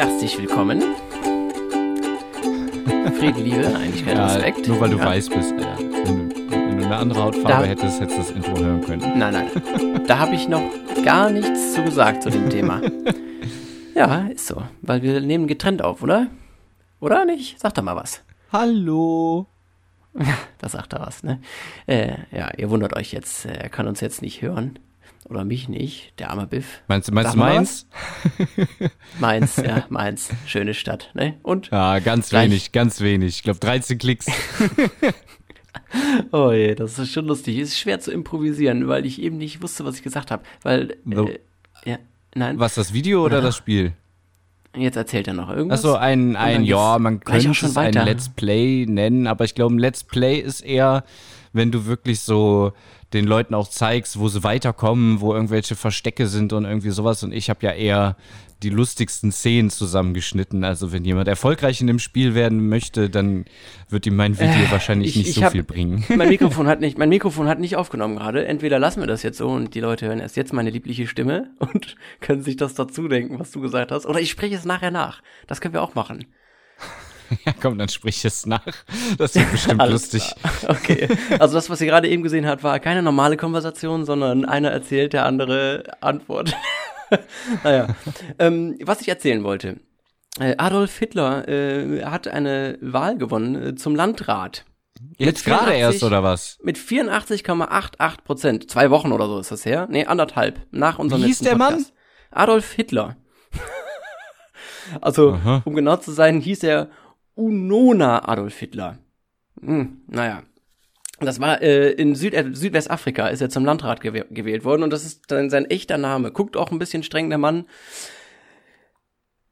Herzlich willkommen. Friede, Liebe, Einigkeit, Ja, Respekt. nur weil du Ja. weiß bist, Alter. Wenn du, wenn du eine andere Hautfarbe Da- hättest, hättest du das Intro hören können. Nein, nein. Da habe ich noch gar nichts zu gesagt zu dem Thema. Ja, ist so. Weil wir nehmen getrennt auf, oder? Oder nicht? Sag doch mal was. Hallo. Da sagt er was, ne? Äh, ja, ihr wundert euch jetzt, äh, er kann uns jetzt nicht hören. Oder mich nicht, der arme Biff. Meinst du, meinst du mal meins? Mainz, ja, Mainz. Schöne Stadt, ne? Und? Ja, ganz Gleich. wenig, ganz wenig. Ich glaube 13 Klicks. Oh je, das ist schon lustig. Es ist schwer zu improvisieren, weil ich eben nicht wusste, was ich gesagt habe. Weil, So. äh, ja, nein, Was, das Video oder das Spiel? jetzt erzählt er noch irgendwas. Achso, ein, ein ja, man könnte schon es ein. Let's Play nennen, aber ich glaube, ein Let's Play ist eher, wenn du wirklich so den Leuten auch zeigst, wo sie weiterkommen, wo irgendwelche Verstecke sind und irgendwie sowas. Und ich habe ja eher die lustigsten Szenen zusammengeschnitten. Also wenn jemand erfolgreich in dem Spiel werden möchte, dann wird ihm mein Video wahrscheinlich ich- nicht ich so hab- viel bringen. mein Mikrofon hat nicht, mein Mikrofon hat nicht aufgenommen gerade. Entweder lassen wir das jetzt so und die Leute hören erst jetzt meine liebliche Stimme und können sich das dazu denken, was du gesagt hast. Oder ich spreche es nachher nach. Das können wir auch machen. Ja, komm, dann sprich es nach. Das wird bestimmt lustig. klar. Okay. Also das, was ihr gerade eben gesehen habt, war keine normale Konversation, sondern einer erzählt, der andere antwortet. naja. Ähm, was ich erzählen wollte. Äh, Adolf Hitler äh, hat eine Wahl gewonnen äh, zum Landrat. Jetzt gerade 84 erst, oder was? Mit 84,88 Prozent. Zwei Wochen oder so ist das her. Nee, anderthalb. Nach unserem Wie hieß der Podcast. Adolf Hitler. also, Aha. um genau zu sein, hieß er Unona Adolf Hitler. Hm, naja. Das war äh, in Süd äh, Südwestafrika ist er zum Landrat gew gewählt worden und das ist dann sein echter Name. Guckt auch ein bisschen streng der Mann.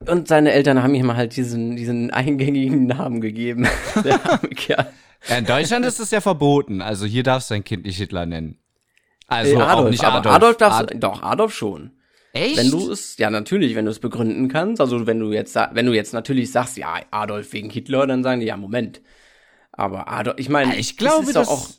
Und seine Eltern haben ihm halt diesen, diesen eingängigen Namen gegeben. der arme Kerl. Ja, in Deutschland ist es ja verboten. Also hier darfst du dein Kind nicht Hitler nennen. Also Äh, auch nicht Adolf. Adolf darfst Ad doch, Adolf schon. Echt? Wenn du es, ja natürlich, wenn du es begründen kannst, also wenn du jetzt, wenn du jetzt natürlich sagst, ja, Adolf wegen Hitler, dann sagen die, ja, Moment. Aber Adolf, ich meine, ich glaube, es ist das. doch auch,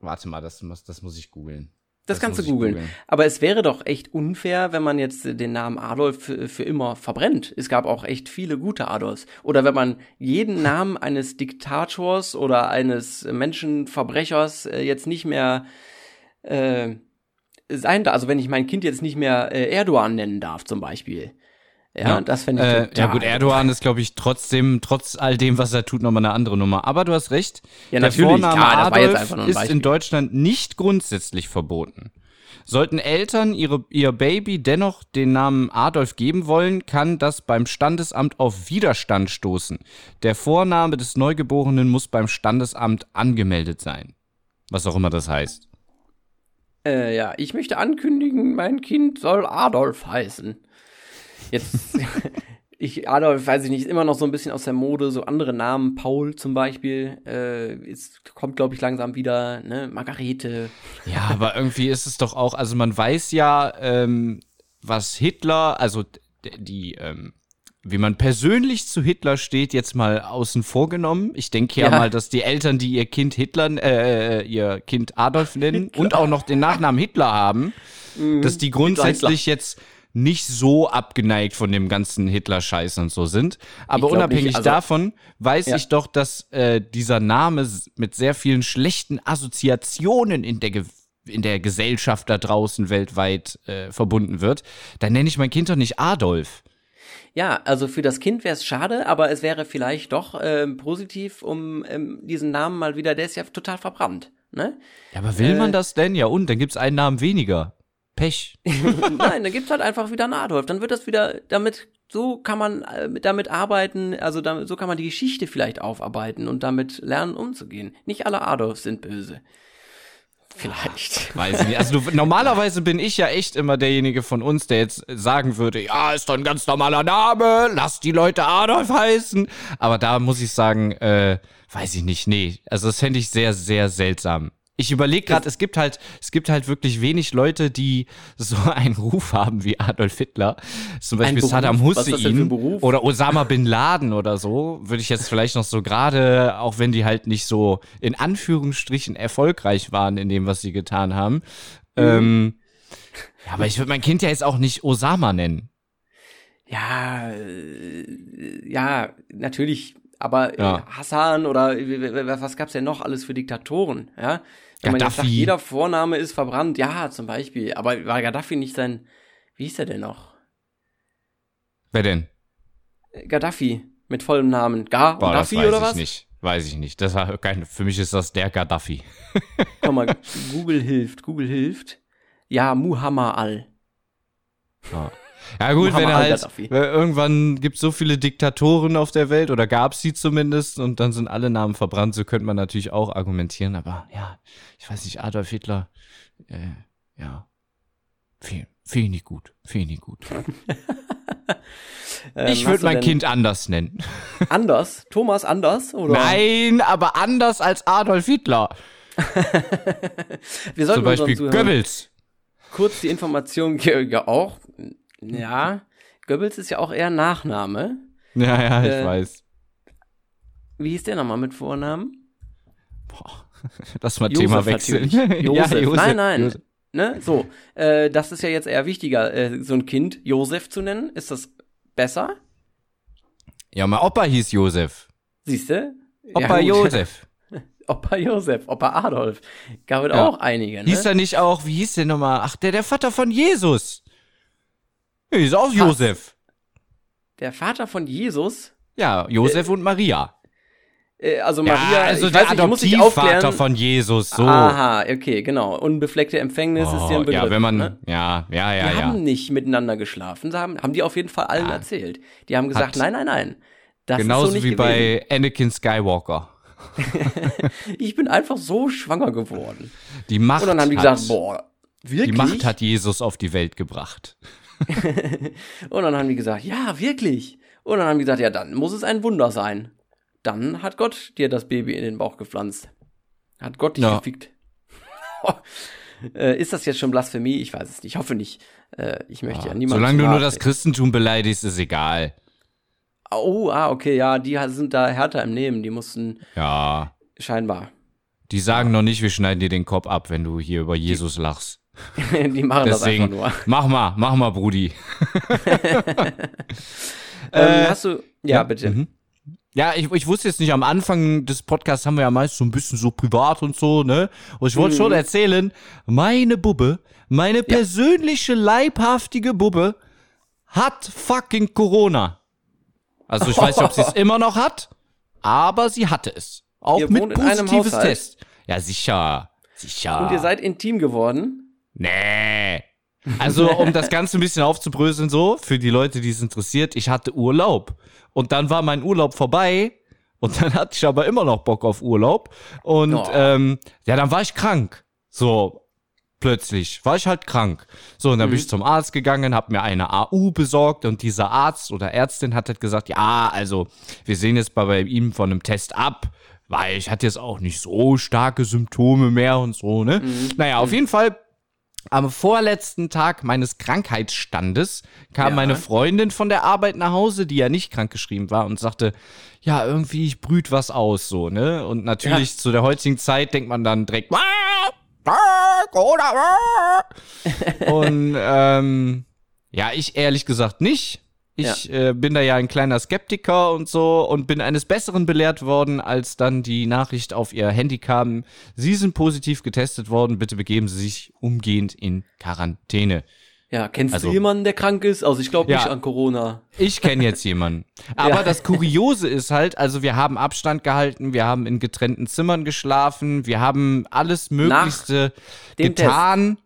Warte mal, das, muss- das muss ich googeln. das, das kannst du muss ich googeln. googeln. Aber es wäre doch echt unfair, wenn man jetzt den Namen Adolf für, für immer verbrennt. Es gab auch echt viele gute Adolfs. Oder wenn man jeden Namen eines Diktators oder eines Menschenverbrechers äh, jetzt nicht mehr äh, sein darf. Also wenn ich mein Kind jetzt nicht mehr äh, Erdogan nennen darf, zum Beispiel. Ja, Ja. das fände ich Äh, total- ja gut, Erdogan ist, glaube ich, trotzdem, trotz all dem, was er tut, nochmal eine andere Nummer. Aber du hast recht. Ja, der natürlich, Vorname klar, das war jetzt Adolf einfach nur ein ist in Deutschland nicht grundsätzlich verboten. Sollten Eltern ihre, ihr Baby dennoch den Namen Adolf geben wollen, kann das beim Standesamt auf Widerstand stoßen. Der Vorname des Neugeborenen muss beim Standesamt angemeldet sein. Was auch immer das heißt. Äh, ja, ich möchte ankündigen, mein Kind soll Adolf heißen. Jetzt, ich, Adolf, weiß ich nicht, ist immer noch so ein bisschen aus der Mode, so andere Namen, Paul zum Beispiel, äh, es kommt, glaube ich, langsam wieder, ne, Margarete. Ja, aber irgendwie ist es doch auch, also man weiß ja, ähm, was Hitler, also die, ähm, wie man persönlich zu Hitler steht, jetzt mal außen vor genommen. Ich denke ja, Ja. mal, dass die Eltern, die ihr Kind Hitler, äh, ihr Kind Adolf nennen und auch noch den Nachnamen Hitler haben, dass die grundsätzlich jetzt nicht so abgeneigt von dem ganzen Hitler-Scheiß und so sind. Aber unabhängig also- davon weiß Ja. ich doch, dass äh, dieser Name mit sehr vielen schlechten Assoziationen in der, Ge in der Gesellschaft da draußen weltweit äh, verbunden wird. Dann nenne ich mein Kind doch nicht Adolf. Ja, also für das Kind wäre es schade, aber es wäre vielleicht doch ähm, positiv, um ähm, diesen Namen mal wieder, der ist ja total verbrannt, ne? Ja, aber will Äh. man das denn? Ja, und dann gibt's einen Namen weniger. Pech. Nein, dann gibt's halt einfach wieder einen Adolf. Dann wird das wieder, damit, so kann man äh, damit arbeiten, also damit, so kann man die Geschichte vielleicht aufarbeiten und damit lernen umzugehen. Nicht alle Adolfs sind böse. Vielleicht. Weiß ich nicht. Also du, normalerweise bin ich ja echt immer derjenige von uns, der jetzt sagen würde, ja, ist doch ein ganz normaler Name, lass die Leute Adolf heißen. Aber da muss ich sagen, äh, weiß ich nicht, nee. Also das fände ich sehr, sehr seltsam. Ich überlege gerade, es gibt halt, es gibt halt wirklich wenig Leute, die so einen Ruf haben wie Adolf Hitler. Zum Beispiel Beruf? Saddam Hussein oder Osama bin Laden oder so. Würde ich jetzt vielleicht noch so gerade, auch wenn die halt nicht so in Anführungsstrichen erfolgreich waren in dem, was sie getan haben. Ähm, ja, aber ich würde mein Kind ja jetzt auch nicht Osama nennen. Ja, äh, ja, natürlich, aber Ja. äh, Hassan oder äh, was gab's denn noch alles für Diktatoren, ja? Wenn jetzt sagt, Gaddafi. jeder Vorname ist verbrannt, ja, zum Beispiel, aber war Gaddafi nicht sein, wie hieß er denn noch? Wer denn? Äh, Gaddafi, mit vollem Namen. Ga Boah, das Gaddafi weiß oder ich was? nicht. Weiß ich nicht. Das war kein, für mich ist das der Gaddafi. Komm mal, Google hilft, Google hilft. Ja, Muhammad al. Ja, ja gut, wenn Muhammad er halt, irgendwann gibt es so viele Diktatoren auf der Welt oder gab es sie zumindest und dann sind alle Namen verbrannt, so könnte man natürlich auch argumentieren, aber ja, ich weiß nicht, Adolf Hitler, äh, ja, finde find ich nicht gut, finde ich nicht gut. Ähm, ich würde mein Kind anders nennen. Anders? Thomas Anders? Oder? Nein, aber anders als Adolf Hitler. Wir Zum sollten Beispiel unseren Zuhörern Goebbels. kurz die Information, ja auch, ja, Goebbels ist ja auch eher Nachname. Ja, ja, ich Äh, weiß. Wie hieß der nochmal mit Vornamen? Lass mal Josef Thema wechseln. Josef. Josef, Nein, nein. Josef. Ne? So, äh, das ist ja jetzt eher wichtiger, äh, so ein Kind Josef zu nennen. Ist das besser? Ja, mein Opa hieß Josef. Siehst du? Opa Josef. Opa Josef, Opa Adolf. Gab es Ja. auch einige, ne? Hieß er nicht auch, wie hieß der nochmal? Ach, der, der Vater von Jesus. Ja, hieß auch Josef. Der Vater von Jesus, Ja, Josef und Maria. äh, also Maria, ja, also ich der weiß nicht, ich muss Adoptivvater aufklären. von Jesus, so. Aha, okay, genau. Unbefleckte Empfängnis ist dir ein Oh, Begriff. ja, wenn man, ne? ja, ja, ja, Die ja. haben nicht miteinander geschlafen, sie haben, haben die auf jeden Fall allen Ja. erzählt. Die haben gesagt, Hat- nein, nein, nein. Das Genauso ist so nicht wie gewesen. bei Anakin Skywalker. Ich bin einfach so schwanger geworden. Die Macht, Und dann haben die hat, gesagt, boah, wirklich? die Macht hat Jesus auf die Welt gebracht. Und dann haben die gesagt, ja, wirklich. Und dann haben die gesagt, ja, dann muss es ein Wunder sein. Dann hat Gott dir das Baby in den Bauch gepflanzt. Hat Gott dich Ja. gefickt. äh, ist das jetzt schon Blasphemie? Ich weiß es nicht. Ich hoffe nicht. Äh, ich möchte ja, Ja, niemanden. Solange du nur das. Christentum beleidigst, ist egal. Oh, ah, okay, ja, die sind da härter im Nehmen. Die mussten Ja. scheinbar. Die sagen noch nicht, wir schneiden dir den Kopf ab, wenn du hier über Jesus lachst. die machen das Deswegen, einfach nur. mach mal, mach mal, Brudi. Ähm, Äh, hast du. Ja, bitte. Mhm. Ja, ich, ich wusste jetzt nicht, am Anfang des Podcasts haben wir ja meist so ein bisschen so privat und so, ne? Und ich wollte Mhm. schon erzählen, meine Bubbe, meine persönliche leibhaftige Bubbe hat fucking Corona. Also ich weiß nicht, ob sie es immer noch hat, aber sie hatte es. Auch Ihr mit positives? Test. Ja, sicher. Sicher. Und ihr seid intim geworden? Nee. Also, um das Ganze ein bisschen aufzubröseln, so, für die Leute, die es interessiert, ich hatte Urlaub. Und dann war mein Urlaub vorbei. Und dann hatte ich aber immer noch Bock auf Urlaub. Und Oh. ähm, ja, dann war ich krank. So, plötzlich war ich halt krank. So, und dann bin ich zum Arzt gegangen, habe mir eine AU besorgt und dieser Arzt oder Ärztin hat halt gesagt, ja, also wir sehen jetzt bei, bei ihm von einem Test ab, weil ich hatte jetzt auch nicht so starke Symptome mehr und so, ne? Naja, auf jeden Fall am vorletzten Tag meines Krankheitsstandes kam Ja. meine Freundin von der Arbeit nach Hause, die ja nicht krankgeschrieben war und sagte, ja, irgendwie ich brüt was aus, so, ne? Und natürlich zu der heutigen Zeit denkt man dann direkt, und ähm, ja, ich ehrlich gesagt nicht. Ich äh, bin da ja ein kleiner Skeptiker und so und bin eines Besseren belehrt worden, als dann die Nachricht auf ihr Handy kam. Sie sind positiv getestet worden, bitte begeben Sie sich umgehend in Quarantäne. Ja, kennst Also- du jemanden, der krank ist? Also ich glaube Ja. nicht an Corona. Ich kenne jetzt jemanden. Aber Ja. das Kuriose ist halt, also wir haben Abstand gehalten, wir haben in getrennten Zimmern geschlafen, wir haben alles Möglichste getan.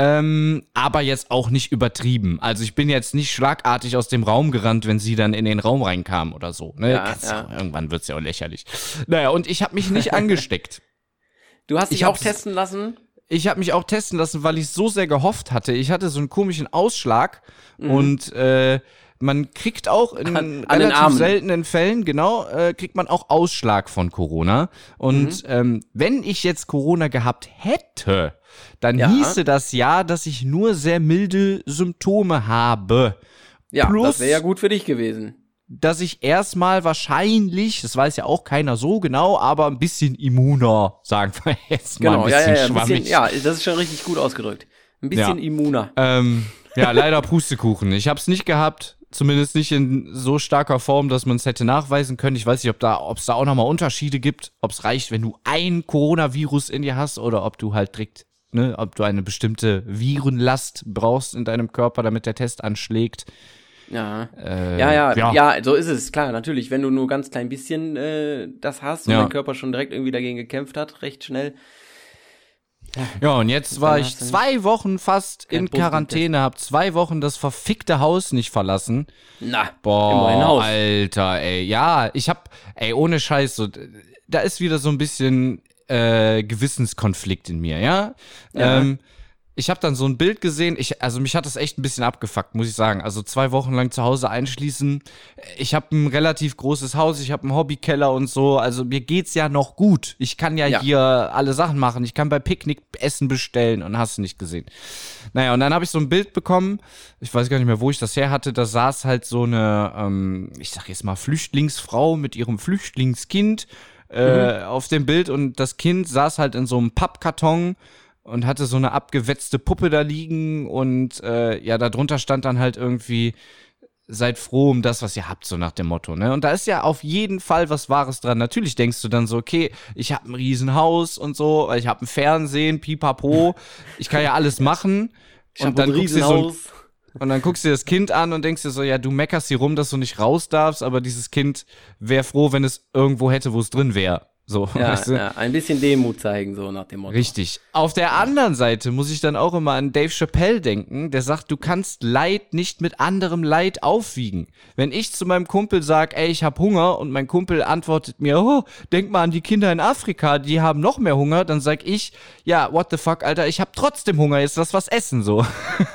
Ähm, aber jetzt auch nicht übertrieben. Also ich bin jetzt nicht schlagartig aus dem Raum gerannt, wenn sie dann in den Raum reinkam oder so. Ne? Ja, ja. Irgendwann wird's ja auch lächerlich. Naja, und ich habe mich nicht angesteckt. Du hast dich Ich auch testen lassen? Ich habe mich auch testen lassen, weil ich so sehr gehofft hatte. Ich hatte so einen komischen Ausschlag und äh, man kriegt auch in Mhm. An- an relativ seltenen Fällen, genau, äh, kriegt man auch Ausschlag von Corona. Und Mhm. ähm, wenn ich jetzt Corona gehabt hätte, dann Ja. hieße das ja, dass ich nur sehr milde Symptome habe. Ja, Plus- das wäre ja gut für dich gewesen. Dass ich erstmal wahrscheinlich, das weiß ja auch keiner so genau, aber ein bisschen immuner, sagen wir jetzt mal Genau, ein ja, bisschen ja, ja, ein schwammig. bisschen, ja, das ist schon richtig gut ausgedrückt. Ein bisschen Ja. immuner. Ähm, ja, leider Pustekuchen. Ich hab's nicht gehabt. Zumindest nicht in so starker Form, dass man es hätte nachweisen können. Ich weiß nicht, ob da, ob es da auch nochmal Unterschiede gibt, ob es reicht, wenn du ein Coronavirus in dir hast oder ob du halt direkt, ne, ob du eine bestimmte Virenlast brauchst in deinem Körper, damit der Test anschlägt. Ja. Äh, ja, ja, ja, ja, so ist es, klar, natürlich. Wenn du nur ganz klein bisschen äh, das hast und Ja. dein Körper schon direkt irgendwie dagegen gekämpft hat, recht schnell. Ja, und jetzt war ich zwei Wochen fast in Quarantäne, hab zwei Wochen das verfickte Haus nicht verlassen. Na, Boah. Alter, ey. Ja, ich hab, ey, ohne Scheiß, so, da ist wieder so ein bisschen äh, Gewissenskonflikt in mir, ja. Ja. Ähm, ich habe dann so ein Bild gesehen, ich, also mich hat das echt ein bisschen abgefuckt, muss ich sagen. Also zwei Wochen lang zu Hause einschließen. Ich habe ein relativ großes Haus, ich habe einen Hobbykeller und so. Also mir geht's ja noch gut. Ich kann ja, Ja. hier alle Sachen machen. Ich kann bei Picknick Essen bestellen und hast du nicht gesehen. Naja, und dann habe ich so ein Bild bekommen. Ich weiß gar nicht mehr, wo ich das her hatte. Da saß halt so eine, ähm, ich sag jetzt mal, Flüchtlingsfrau mit ihrem Flüchtlingskind äh, auf dem Bild und das Kind saß halt in so einem Pappkarton und hatte so eine abgewetzte Puppe da liegen und äh, ja, darunter stand dann halt irgendwie, seid froh um das, was ihr habt, so nach dem Motto, ne? Und da ist ja auf jeden Fall was Wahres dran. Natürlich denkst du dann so, okay, ich habe ein Riesenhaus und so, ich habe ein Fernsehen, pipapo, ich kann ja alles machen. ich und dann ein guckst du so ein. Und dann guckst du dir das Kind an und denkst dir so, ja, du meckerst hier rum, dass du nicht raus darfst, aber dieses Kind wäre froh, wenn es irgendwo hätte, wo es drin wäre. So, Ja, weißt du? ja, ein bisschen Demut zeigen, so nach dem Motto. Richtig. Auf der anderen Seite muss ich dann auch immer an Dave Chappelle denken, der sagt, du kannst Leid nicht mit anderem Leid aufwiegen. Wenn ich zu meinem Kumpel sag, ey, ich hab Hunger und mein Kumpel antwortet mir, oh, denk mal an die Kinder in Afrika, die haben noch mehr Hunger, dann sag ich, ja, what the fuck, Alter, ich hab trotzdem Hunger, jetzt lass was essen, so.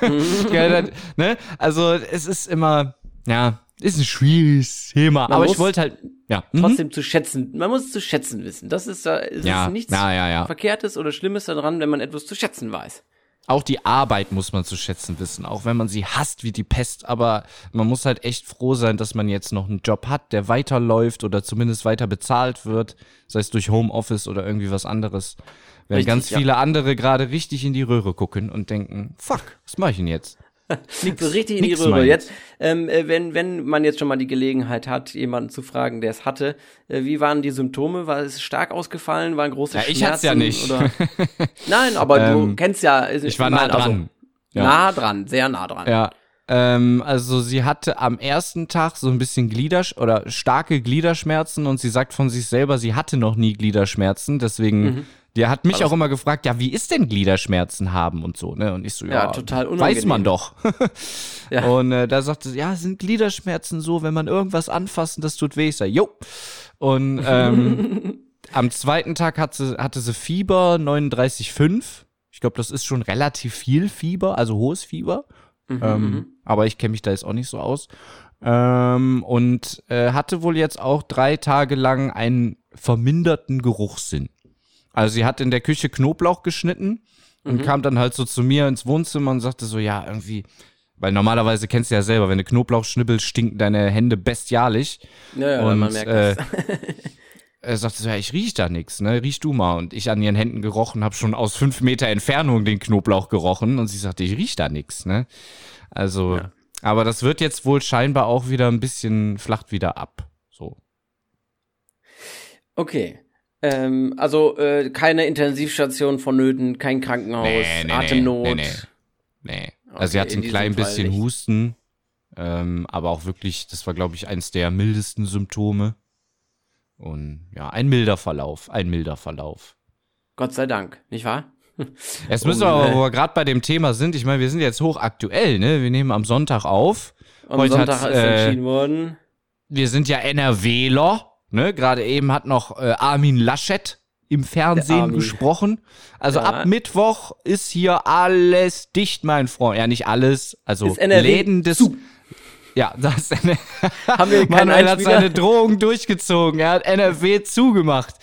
dann, ne? Also, es ist immer, ja, ist ein schwieriges Thema, aber ich wollte halt, ja. mhm. Trotzdem zu schätzen, man muss es zu schätzen wissen. Das ist, äh, es Ja, ist nichts ja, ja, ja. Verkehrtes oder Schlimmes daran, wenn man etwas zu schätzen weiß. Auch die Arbeit muss man zu schätzen wissen, auch wenn man sie hasst wie die Pest. Aber man muss halt echt froh sein, dass man jetzt noch einen Job hat, der weiterläuft oder zumindest weiter bezahlt wird, sei es durch Homeoffice oder irgendwie was anderes. Wenn Richtig, ganz viele andere gerade richtig in die Röhre gucken und denken, fuck, was mache ich denn jetzt? Liegt so richtig in die Röhre. Jetzt, ähm, äh, wenn, wenn man jetzt schon mal die Gelegenheit hat, jemanden zu fragen, der es hatte, äh, wie waren die Symptome? War es stark ausgefallen? Waren große Ja, Schmerzen? ich hat's ja nicht. Oder? Nein, aber du Ähm, kennst ja. es- Ich war nah nein, also, dran. Ja. Nah dran, sehr nah dran. Ja. Ähm, also sie hatte am ersten Tag so ein bisschen Gliedersch oder starke Gliederschmerzen und sie sagt von sich selber, sie hatte noch nie Gliederschmerzen, deswegen Mhm. Die hat mich auch immer gefragt, ja, wie ist denn Gliederschmerzen haben und so, ne? Und ich so, ja, Ja, total weiß unangenehm. man doch. Ja. Und äh, da sagte sie, ja, sind Gliederschmerzen so, wenn man irgendwas anfassen, das tut weh. Ich sag, jo. Und ähm, am zweiten Tag hatte, hatte sie Fieber 39,5. Ich glaube, das ist schon relativ viel Fieber, also hohes Fieber. Mhm, Ähm, aber ich kenne mich da jetzt auch nicht so aus. Ähm, und äh, hatte wohl jetzt auch drei Tage lang einen verminderten Geruchssinn. Also sie hat in der Küche Knoblauch geschnitten und kam dann halt so zu mir ins Wohnzimmer und sagte so, ja, irgendwie, weil normalerweise kennst du ja selber, wenn du Knoblauch schnibbelst, stinken deine Hände bestialisch. Ja, ja, und man merkt äh, das. er sagte so, ja, ich riech da nix, ne? Riech du mal. Und ich an ihren Händen gerochen, habe schon aus fünf Meter Entfernung den Knoblauch gerochen und sie sagte, ich riech da nix, ne? Also, Ja. aber das wird jetzt wohl scheinbar auch wieder ein bisschen flacht wieder ab. So. Okay. Ähm, also äh, keine Intensivstation vonnöten, kein Krankenhaus, Atemnot. Nee, nee. nee. Also sie Okay, hat in ein klein Fall bisschen nicht. Husten, ähm, aber auch wirklich, das war, glaube ich, eins der mildesten Symptome. Und ja, ein milder Verlauf, ein milder Verlauf. Gott sei Dank, nicht wahr? Jetzt müssen wir aber, nee. wo wir gerade bei dem Thema sind, ich meine, wir sind jetzt hochaktuell, ne? Wir nehmen am Sonntag auf. Am Heute Sonntag ist äh, entschieden worden. Wir sind ja NRWler, ne? Gerade eben hat noch äh, Armin Laschet im Fernsehen gesprochen. Also Ja. ab Mittwoch ist hier alles dicht, mein Freund. Ja, nicht alles, also Läden des zu. Ja, das Haben wir Manuel hat seine Drohung durchgezogen. Er hat NRW zugemacht.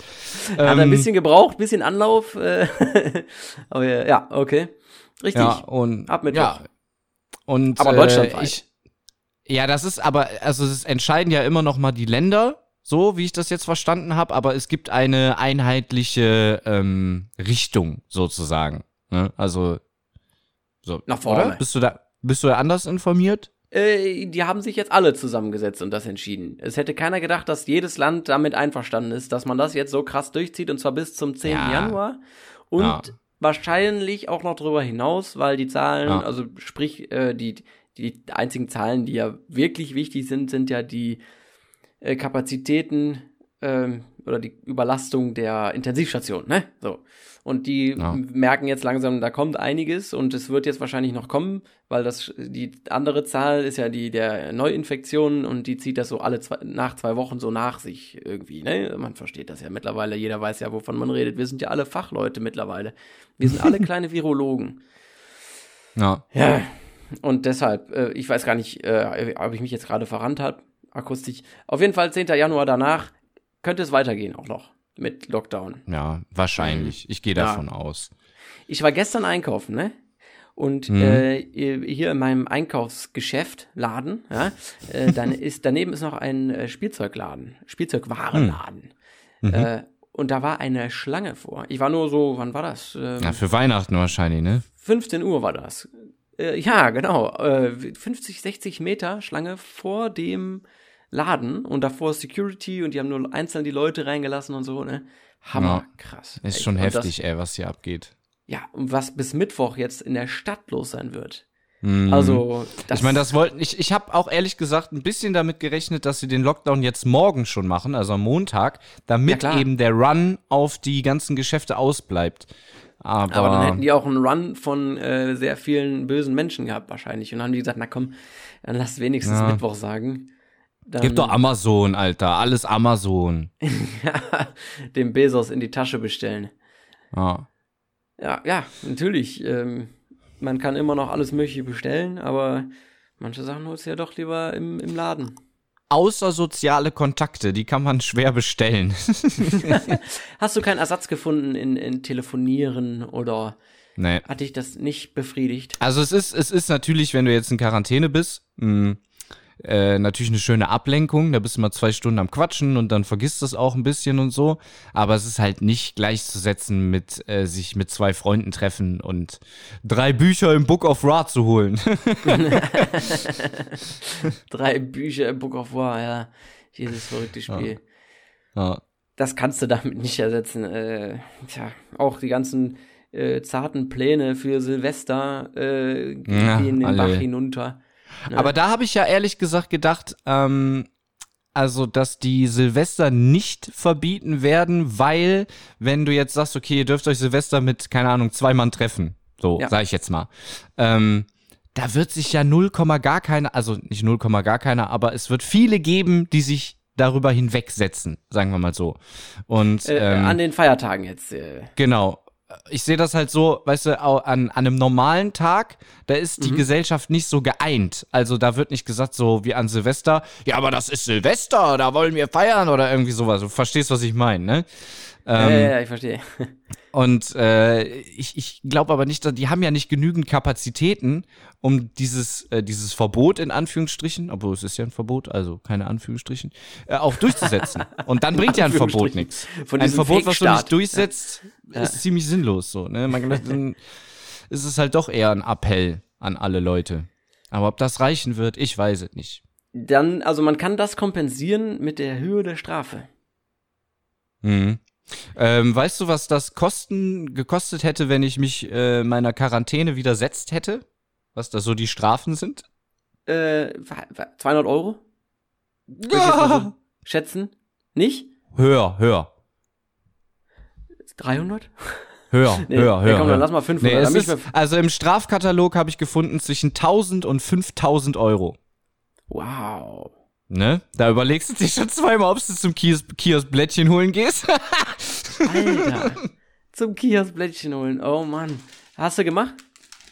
Hat ein Ähm, bisschen gebraucht, bisschen Anlauf. Äh, aber ja, ja, okay. Richtig. Ja, und Ab Mittwoch. Ja. Und Aber äh, deutschlandweit. ich, ja, das ist aber, also es entscheiden ja immer noch mal die Länder, so wie ich das jetzt verstanden habe, aber es gibt eine einheitliche ähm, Richtung sozusagen. Ne? Also so. Nach vorne. Oder? Bist du da, bist du da anders informiert? Äh, die haben sich jetzt alle zusammengesetzt und das entschieden. Es hätte keiner gedacht, dass jedes Land damit einverstanden ist, dass man das jetzt so krass durchzieht und zwar bis zum 10. Ja. Januar. Und Ja. wahrscheinlich auch noch darüber hinaus, weil die Zahlen, Ja. also sprich, äh, die, die einzigen Zahlen, die ja wirklich wichtig sind, sind ja die äh, Kapazitäten ähm, oder die Überlastung der Intensivstation, ne? So. Und die Ja. merken jetzt langsam, da kommt einiges und es wird jetzt wahrscheinlich noch kommen, weil das die andere Zahl ist ja die der Neuinfektionen und die zieht das so alle zwei, nach zwei Wochen so nach sich irgendwie, ne? Man versteht das ja mittlerweile, jeder weiß ja, wovon man redet. Wir sind ja alle Fachleute mittlerweile. Wir sind alle kleine Virologen. Ja. Ja, und deshalb, äh, ich weiß gar nicht, äh, ob ich mich jetzt gerade verrannt habe, akustisch. Auf jeden Fall 10. Januar danach könnte es weitergehen auch noch mit Lockdown. Ja, wahrscheinlich. Ich gehe Ja. davon aus. Ich war gestern einkaufen, ne? Und Mhm. äh, hier in meinem Einkaufsgeschäft, Laden, ja, äh, dann ist, daneben ist noch ein äh, Spielzeugladen, Spielzeugwarenladen. Mhm. Äh, und da war eine Schlange vor. Ich war nur so, wann war das? Ähm, Ja, für Weihnachten wahrscheinlich, ne? 15 Uhr war das. Äh, ja, genau. Äh, 50, 60 Meter Schlange vor dem Laden und davor Security und die haben nur einzeln die Leute reingelassen und so, ne? Hammer, Ja. krass. Ist Echt. schon Und heftig, ey, was hier abgeht. Das, ja, und was bis Mittwoch jetzt in der Stadt los sein wird. Mhm. Also, das, ich meine, das wollten ich ich habe auch ehrlich gesagt ein bisschen damit gerechnet, dass sie den Lockdown jetzt morgen schon machen, also am Montag, Ja, damit klar. eben der Run auf die ganzen Geschäfte ausbleibt. Aber, aber dann hätten die auch einen Run von äh, sehr vielen bösen Menschen gehabt wahrscheinlich und dann haben die gesagt, na komm, dann lass wenigstens Ja. Mittwoch sagen. Dann, gibt doch Amazon, Alter, alles Amazon. dem Bezos in die Tasche bestellen. Ja. Ja, ja, natürlich. Ähm, man kann immer noch alles Mögliche bestellen, aber manche Sachen holst du ja doch lieber im, im Laden. Außer soziale Kontakte, die kann man schwer bestellen. Hast du keinen Ersatz gefunden in, in Telefonieren oder nee. hat dich das nicht befriedigt? Also es ist, es ist natürlich, wenn du jetzt in Quarantäne bist, mh, äh, natürlich eine schöne Ablenkung. Da bist du mal zwei Stunden am Quatschen und dann vergisst das auch ein bisschen und so. Aber es ist halt nicht gleichzusetzen mit äh, sich mit zwei Freunden treffen und drei Bücher im Book of Ra zu holen. Drei Bücher im Book of War, ja. Dieses verrückte Spiel. ja. Das kannst du damit nicht ersetzen. Äh, tja, auch die ganzen äh, zarten Pläne für Silvester äh, Ja, gehen den alle. Bach hinunter. Aber da habe ich ja ehrlich gesagt gedacht, ähm, also, dass die Silvester nicht verbieten werden, weil, wenn du jetzt sagst, okay, ihr dürft euch Silvester mit, keine Ahnung, zwei Mann treffen, so, Ja. sag ich jetzt mal, ähm, da wird sich ja 0, gar keiner, also nicht 0, gar keiner, aber es wird viele geben, die sich darüber hinwegsetzen, sagen wir mal so. Und Äh, ähm, an den Feiertagen jetzt. Äh, Genau. Ich sehe das halt so, weißt du, an, an einem normalen Tag, da ist die Gesellschaft nicht so geeint. Also da wird nicht gesagt, so wie an Silvester, ja, aber das ist Silvester, da wollen wir feiern oder irgendwie sowas. Du verstehst, was ich meine, ne? ja, Ähm, ja, ja, ich verstehe. Und äh, ich, ich glaube aber nicht, die haben ja nicht genügend Kapazitäten, um dieses, äh, dieses Verbot in Anführungsstrichen, obwohl es ist ja ein Verbot, also keine Anführungsstrichen, äh, auch durchzusetzen. Und dann bringt ja ein Verbot nichts. Ein Verbot, was du nicht durchsetzt, ist ziemlich sinnlos so. Ne? Man, dann ist es halt doch eher ein Appell an alle Leute. Aber ob das reichen wird, ich weiß es nicht. Dann, also man kann das kompensieren mit der Höhe der Strafe. Mhm. Ähm, weißt du, was das Kosten gekostet hätte, wenn ich mich äh, meiner Quarantäne widersetzt hätte? Was da so die Strafen sind? Äh, wa- wa- 200 Euro? Mal so schätzen? Nicht? Höher, höher, 300? höher, Nee, höher, höher. komm, dann lass mal 500. Nee, ist, also im Strafkatalog habe ich gefunden zwischen 1000 und 5000 Euro. Wow. Ne? Da überlegst du dich schon zweimal, ob du zum Kiosk, Kiosk Blättchen holen gehst. Alter. Zum Kioskblättchen holen. Oh Mann. Hast du gemacht?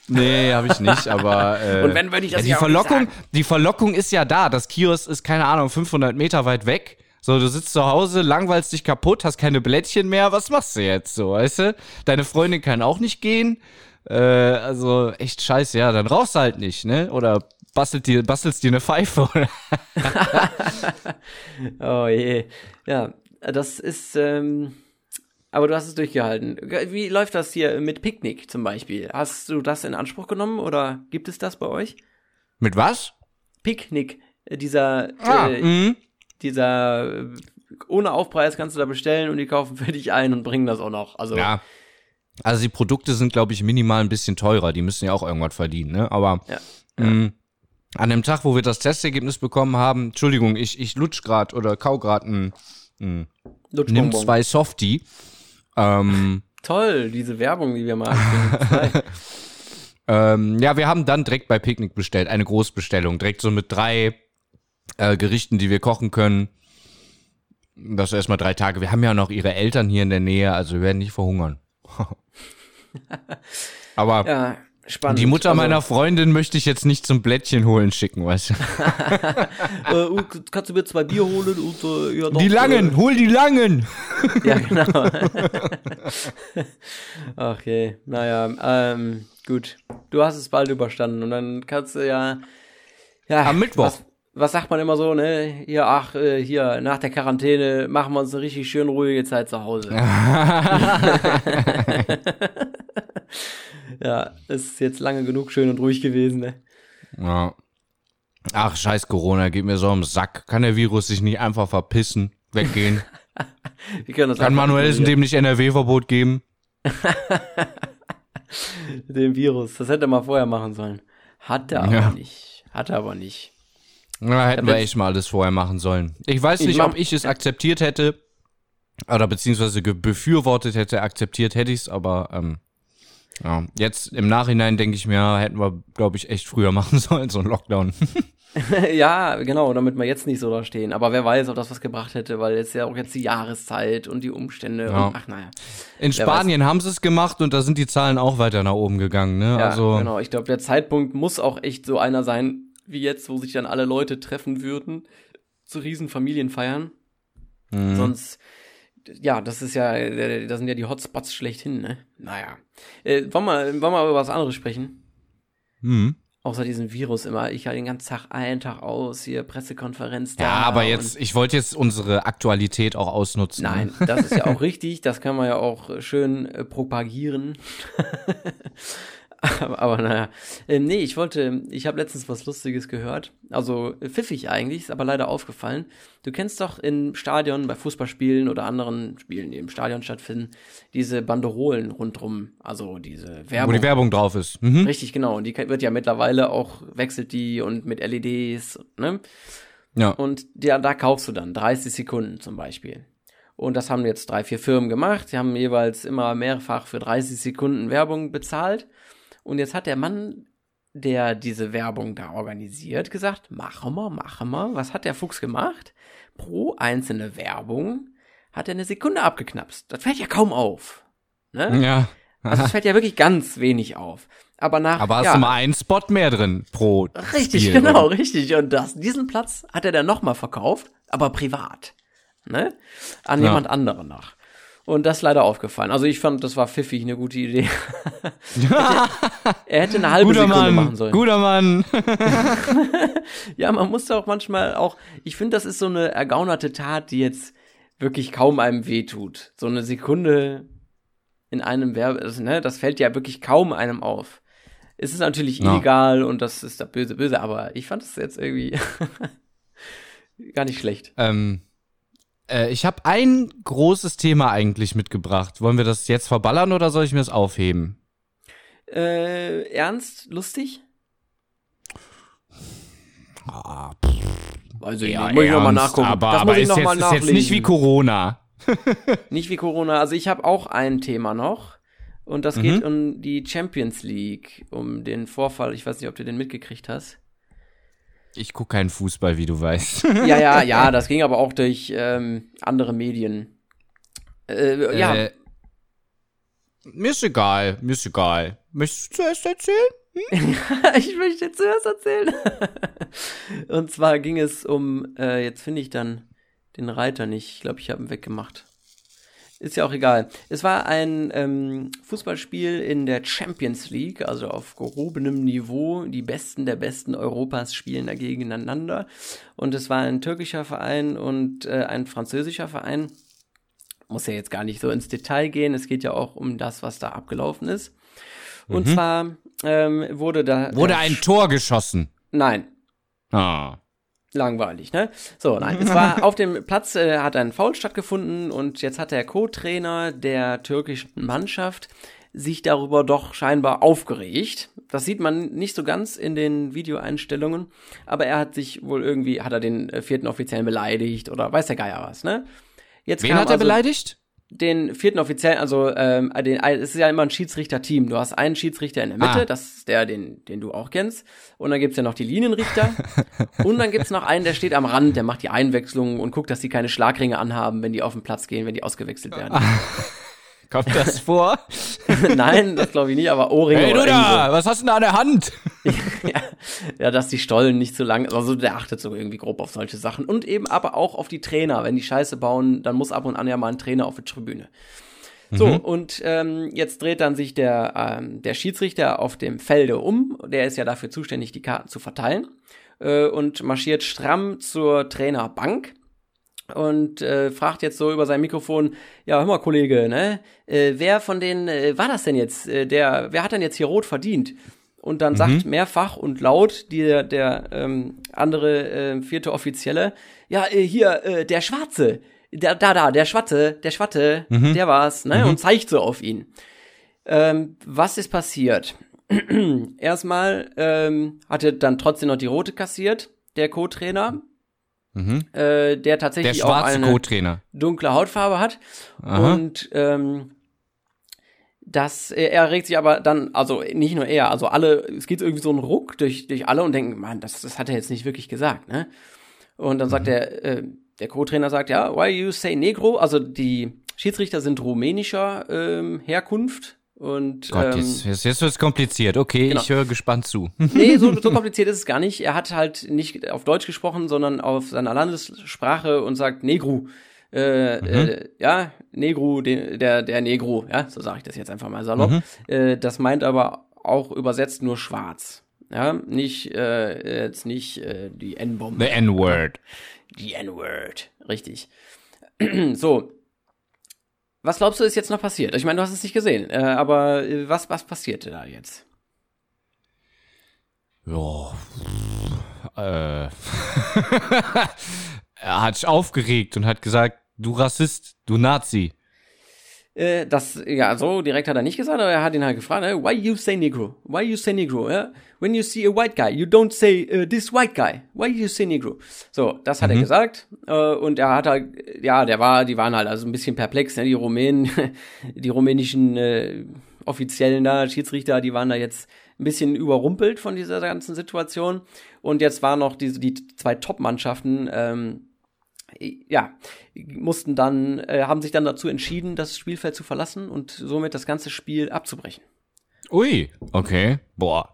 Nee, habe ich nicht, aber äh, Und wenn, würde ich das ja, die ja Verlockung, die Verlockung ist ja da. Das Kiosk ist keine Ahnung 500 Meter weit weg. So, du sitzt zu Hause, langweilst dich kaputt, hast keine Blättchen mehr. Was machst du jetzt so, weißt du? Deine Freundin kann auch nicht gehen. Äh, also echt scheiße, ja. Dann rauchst du halt nicht, ne? Oder bastelt dir, bastelst dir eine Pfeife. Oder? Oh je. Ja, das ist, ähm, aber du hast es durchgehalten. Wie läuft das hier mit Picknick zum Beispiel? Hast du das in Anspruch genommen oder gibt es das bei euch? Mit was? Picknick, dieser, Ah, äh, mhm. dieser, äh, ohne Aufpreis kannst du da bestellen und die kaufen für dich ein und bringen das auch noch. Also, Ja. Also die Produkte sind, glaube ich, minimal ein bisschen teurer. Die müssen ja auch irgendwas verdienen, ne? Aber Ja, mh, an dem Tag, wo wir das Testergebnis bekommen haben, Entschuldigung, ich, ich lutsch grad oder kau grad ein, mh, nimm zwei Softie. Ähm, Toll, diese Werbung, die wir mal hatten. ähm, ja, wir haben dann direkt bei Picknick bestellt, eine Großbestellung, direkt so mit drei äh, Gerichten, die wir kochen können. Das erstmal drei Tage. Wir haben ja noch ihre Eltern hier in der Nähe, also wir werden nicht verhungern. Aber ja, spannend. die Mutter Also, meiner Freundin möchte ich jetzt nicht zum Blättchen holen schicken, weißt du? Äh, kannst du mir zwei Bier holen und äh, ja, doch, Die langen, hol die langen! Äh, ja, genau. okay, naja, ähm, gut. Du hast es bald überstanden und dann kannst du ja. ja Am Mittwoch. Was, was sagt man immer so, ne? Hier, ach, äh, hier, nach der Quarantäne machen wir uns eine richtig schön ruhige Zeit zu Hause. Ja, ist jetzt lange genug schön und ruhig gewesen, ne? Ja. Ach, scheiß Corona, geht mir so am Sack. Kann der Virus sich nicht einfach verpissen, weggehen? Wir können das Kann Manuelsen dem nicht NRW-Verbot geben? dem Virus. Das hätte er mal vorher machen sollen. Hat er aber Ja. nicht. Hat er aber nicht. Na, hätten wir echt mal alles vorher machen sollen. Ich weiß Ich nicht, ob ich es akzeptiert hätte. Oder beziehungsweise befürwortet hätte, akzeptiert hätte ich es, aber ähm, ja, jetzt im Nachhinein denke ich mir, hätten wir, glaube ich, echt früher machen sollen, so ein Lockdown. ja, genau, damit wir jetzt nicht so da stehen. Aber wer weiß, ob das was gebracht hätte, weil jetzt ja auch jetzt die Jahreszeit und die Umstände Ja. und ach naja. In Spanien haben sie es gemacht und da sind die Zahlen auch weiter nach oben gegangen, ne? Ja, also, genau. Ich glaube, der Zeitpunkt muss auch echt so einer sein, wie jetzt, wo sich dann alle Leute treffen würden, zu riesen Familienfeiern. Mhm. Sonst, ja, das ist ja, äh, das sind ja die Hotspots schlechthin, ne? Naja. Äh, wollen, wir, wollen wir über was anderes sprechen? Mhm. Außer diesem Virus immer. Ich halte den ganzen Tag ein, Tag aus, hier Pressekonferenz da. Ja, aber jetzt, ich wollte jetzt unsere Aktualität auch ausnutzen. ne? Nein, das ist ja auch richtig, das kann man ja auch schön äh, propagieren. aber, aber naja, ähm, nee, ich wollte, ich habe letztens was Lustiges gehört, also pfiffig eigentlich, ist aber leider aufgefallen. Du kennst doch im Stadion, bei Fußballspielen oder anderen Spielen, die im Stadion stattfinden, diese Banderolen rundrum, also diese Wo Werbung. die Werbung drauf ist. Mhm. Richtig, genau. Und die wird ja mittlerweile auch, wechselt die und mit LEDs, ne? Ja. Und ja, da kaufst du dann 30 Sekunden zum Beispiel. Und das haben jetzt drei, vier Firmen gemacht. Die haben jeweils immer mehrfach für 30 Sekunden Werbung bezahlt. Und jetzt hat der Mann, der diese Werbung da organisiert, gesagt, machen wir, machen wir. Was hat der Fuchs gemacht? Pro einzelne Werbung hat er eine Sekunde abgeknapst. Das fällt ja kaum auf. Ne? Ja. Also es fällt ja wirklich ganz wenig auf. Aber nach Aber hast ja, du mal einen Spot mehr drin pro Richtig, Spiel, genau, oder? richtig. Und das, diesen Platz hat er dann nochmal verkauft, aber privat. Ne? An Ja. jemand anderen nach. Und das ist leider aufgefallen. Also ich fand, das war pfiffig, eine gute Idee. er hätte eine halbe Guter Sekunde Mann, machen sollen. guter Mann. Ja, man muss auch manchmal auch, ich finde, das ist so eine ergaunerte Tat, die jetzt wirklich kaum einem wehtut. So eine Sekunde in einem Werbe, also, ne, das fällt ja wirklich kaum einem auf. Es ist natürlich Ja. illegal und das ist da böse, böse, aber ich fand es jetzt irgendwie gar nicht schlecht. ähm, äh, ich habe ein großes Thema eigentlich mitgebracht. Wollen wir das jetzt verballern oder soll ich mir das aufheben? Äh, ernst? Lustig? Ah, Also ich ja, muss ich nochmal nachgucken. Aber, das aber ist, noch jetzt, mal ist jetzt nicht wie. Corona. Nicht wie Corona. Also ich habe auch ein Thema noch. Und das Mhm. geht um die Champions League, um den Vorfall. Ich weiß nicht, ob du den mitgekriegt hast. Ich gucke keinen Fußball, wie du weißt. Ja, ja, ja, das ging aber auch durch ähm, andere Medien. Äh, ja, Äh, mir ist egal, mir ist egal. Möchtest du zuerst erzählen? ich möchte dir zuerst erzählen. Und zwar ging es um, äh, jetzt finde ich dann den Reiter nicht. Ich glaube, ich habe ihn weggemacht. Ist ja auch egal. Es war ein ähm, Fußballspiel in der Champions League, also auf gehobenem Niveau. Die Besten der Besten Europas spielen da gegeneinander. Und es war ein türkischer Verein und äh, ein französischer Verein. Muss ja jetzt gar nicht so ins Detail gehen. Es geht ja auch um das, was da abgelaufen ist. Und zwar ähm, wurde da. Wurde ein Tor geschossen. Nein. Ah. Langweilig, ne? So, nein, es war auf dem Platz, äh, hat ein Foul stattgefunden und jetzt hat der Co-Trainer der türkischen Mannschaft sich darüber doch scheinbar aufgeregt. Das sieht man nicht so ganz in den Videoeinstellungen, aber er hat sich wohl irgendwie, hat er den äh, vierten Offiziellen beleidigt oder weiß der Geier was, ne? Jetzt Wen hat er also beleidigt? Den vierten Offiziellen, also ähm, den, es ist ja immer ein Schiedsrichterteam. Du hast einen Schiedsrichter in der Mitte, ah. das ist der, den, den du auch kennst. Und dann gibt's ja noch die Linienrichter. und dann gibt's noch einen, der steht am Rand, der macht die Einwechslung und guckt, dass die keine Schlagringe anhaben, wenn die auf den Platz gehen, wenn die ausgewechselt werden. Kommt das vor? Nein, das glaube ich nicht, aber Ohrringe. Hey du da, was hast du denn da an der Hand? ja, ja, dass die Stollen nicht zu lang, also der achtet so irgendwie grob auf solche Sachen und eben aber auch auf die Trainer. Wenn die Scheiße bauen, dann muss ab und an ja mal ein Trainer auf die Tribüne. So, mhm. und ähm, jetzt dreht dann sich der, ähm, der Schiedsrichter auf dem Felde um. Der ist ja dafür zuständig, die Karten zu verteilen. Äh, und marschiert stramm zur Trainerbank und äh, fragt jetzt so über sein Mikrofon, ja, hör mal, Kollege, ne? Äh, wer von denen äh, war das denn jetzt? Äh, der, wer hat denn jetzt hier rot verdient? Und dann mhm. sagt mehrfach und laut die, der ähm, andere äh, vierte Offizielle, ja, äh, hier, äh, der Schwarze, der, da, da, der Schwatte, der Schwatte, mhm. der war's, ne? Mhm. Und zeigt so auf ihn. Ähm, was ist passiert? Erstmal ähm, hatte dann trotzdem noch die rote kassiert, der Co-Trainer. Mhm. Äh, der tatsächlich der auch eine dunkle Hautfarbe hat. Aha. Und ähm, das, er regt sich aber dann, also nicht nur er, also alle, es geht irgendwie so ein Ruck durch, durch alle und denken, man, das, das hat er jetzt nicht wirklich gesagt, ne? Und dann sagt mhm. der, äh, der Co-Trainer sagt, ja, why you say negro? Also die Schiedsrichter sind rumänischer ähm, Herkunft, und, Gott, ähm, jetzt, jetzt, jetzt wird's kompliziert. Okay, genau. ich höre gespannt zu. Nee, so, so kompliziert ist es gar nicht. Er hat halt nicht auf Deutsch gesprochen, sondern auf seiner Landessprache und sagt Negru. Äh, mhm. äh, ja, Negru, der, der, der Negro, ja, so sage ich das jetzt einfach mal salopp. Mhm. Äh, das meint aber auch übersetzt nur schwarz. Ja, nicht, äh, jetzt nicht äh, die N-Bombe. The N-Word. Die N-Word, richtig. so, was glaubst du, ist jetzt noch passiert? Ich meine, du hast es nicht gesehen, äh, aber äh, was, was passierte da jetzt? Ja. Äh. er hat sich aufgeregt und hat gesagt, du Rassist, du Nazi. Äh, das, ja, so direkt hat er nicht gesagt, aber er hat ihn halt gefragt, äh, why you say Negro? Why you say Negro? Yeah? When you see a white guy, you don't say uh, this white guy. Why you say Negro? So, das hat mhm. er gesagt. Äh, und er hat halt, ja, der war, die waren halt also ein bisschen perplex, ne? die Rumänen, die rumänischen äh, Offiziellen da, Schiedsrichter, die waren da jetzt ein bisschen überrumpelt von dieser ganzen Situation. Und jetzt waren noch diese, die zwei Top-Mannschaften, ähm, ja, mussten dann, äh, haben sich dann dazu entschieden, das Spielfeld zu verlassen und somit das ganze Spiel abzubrechen. Ui, okay, boah.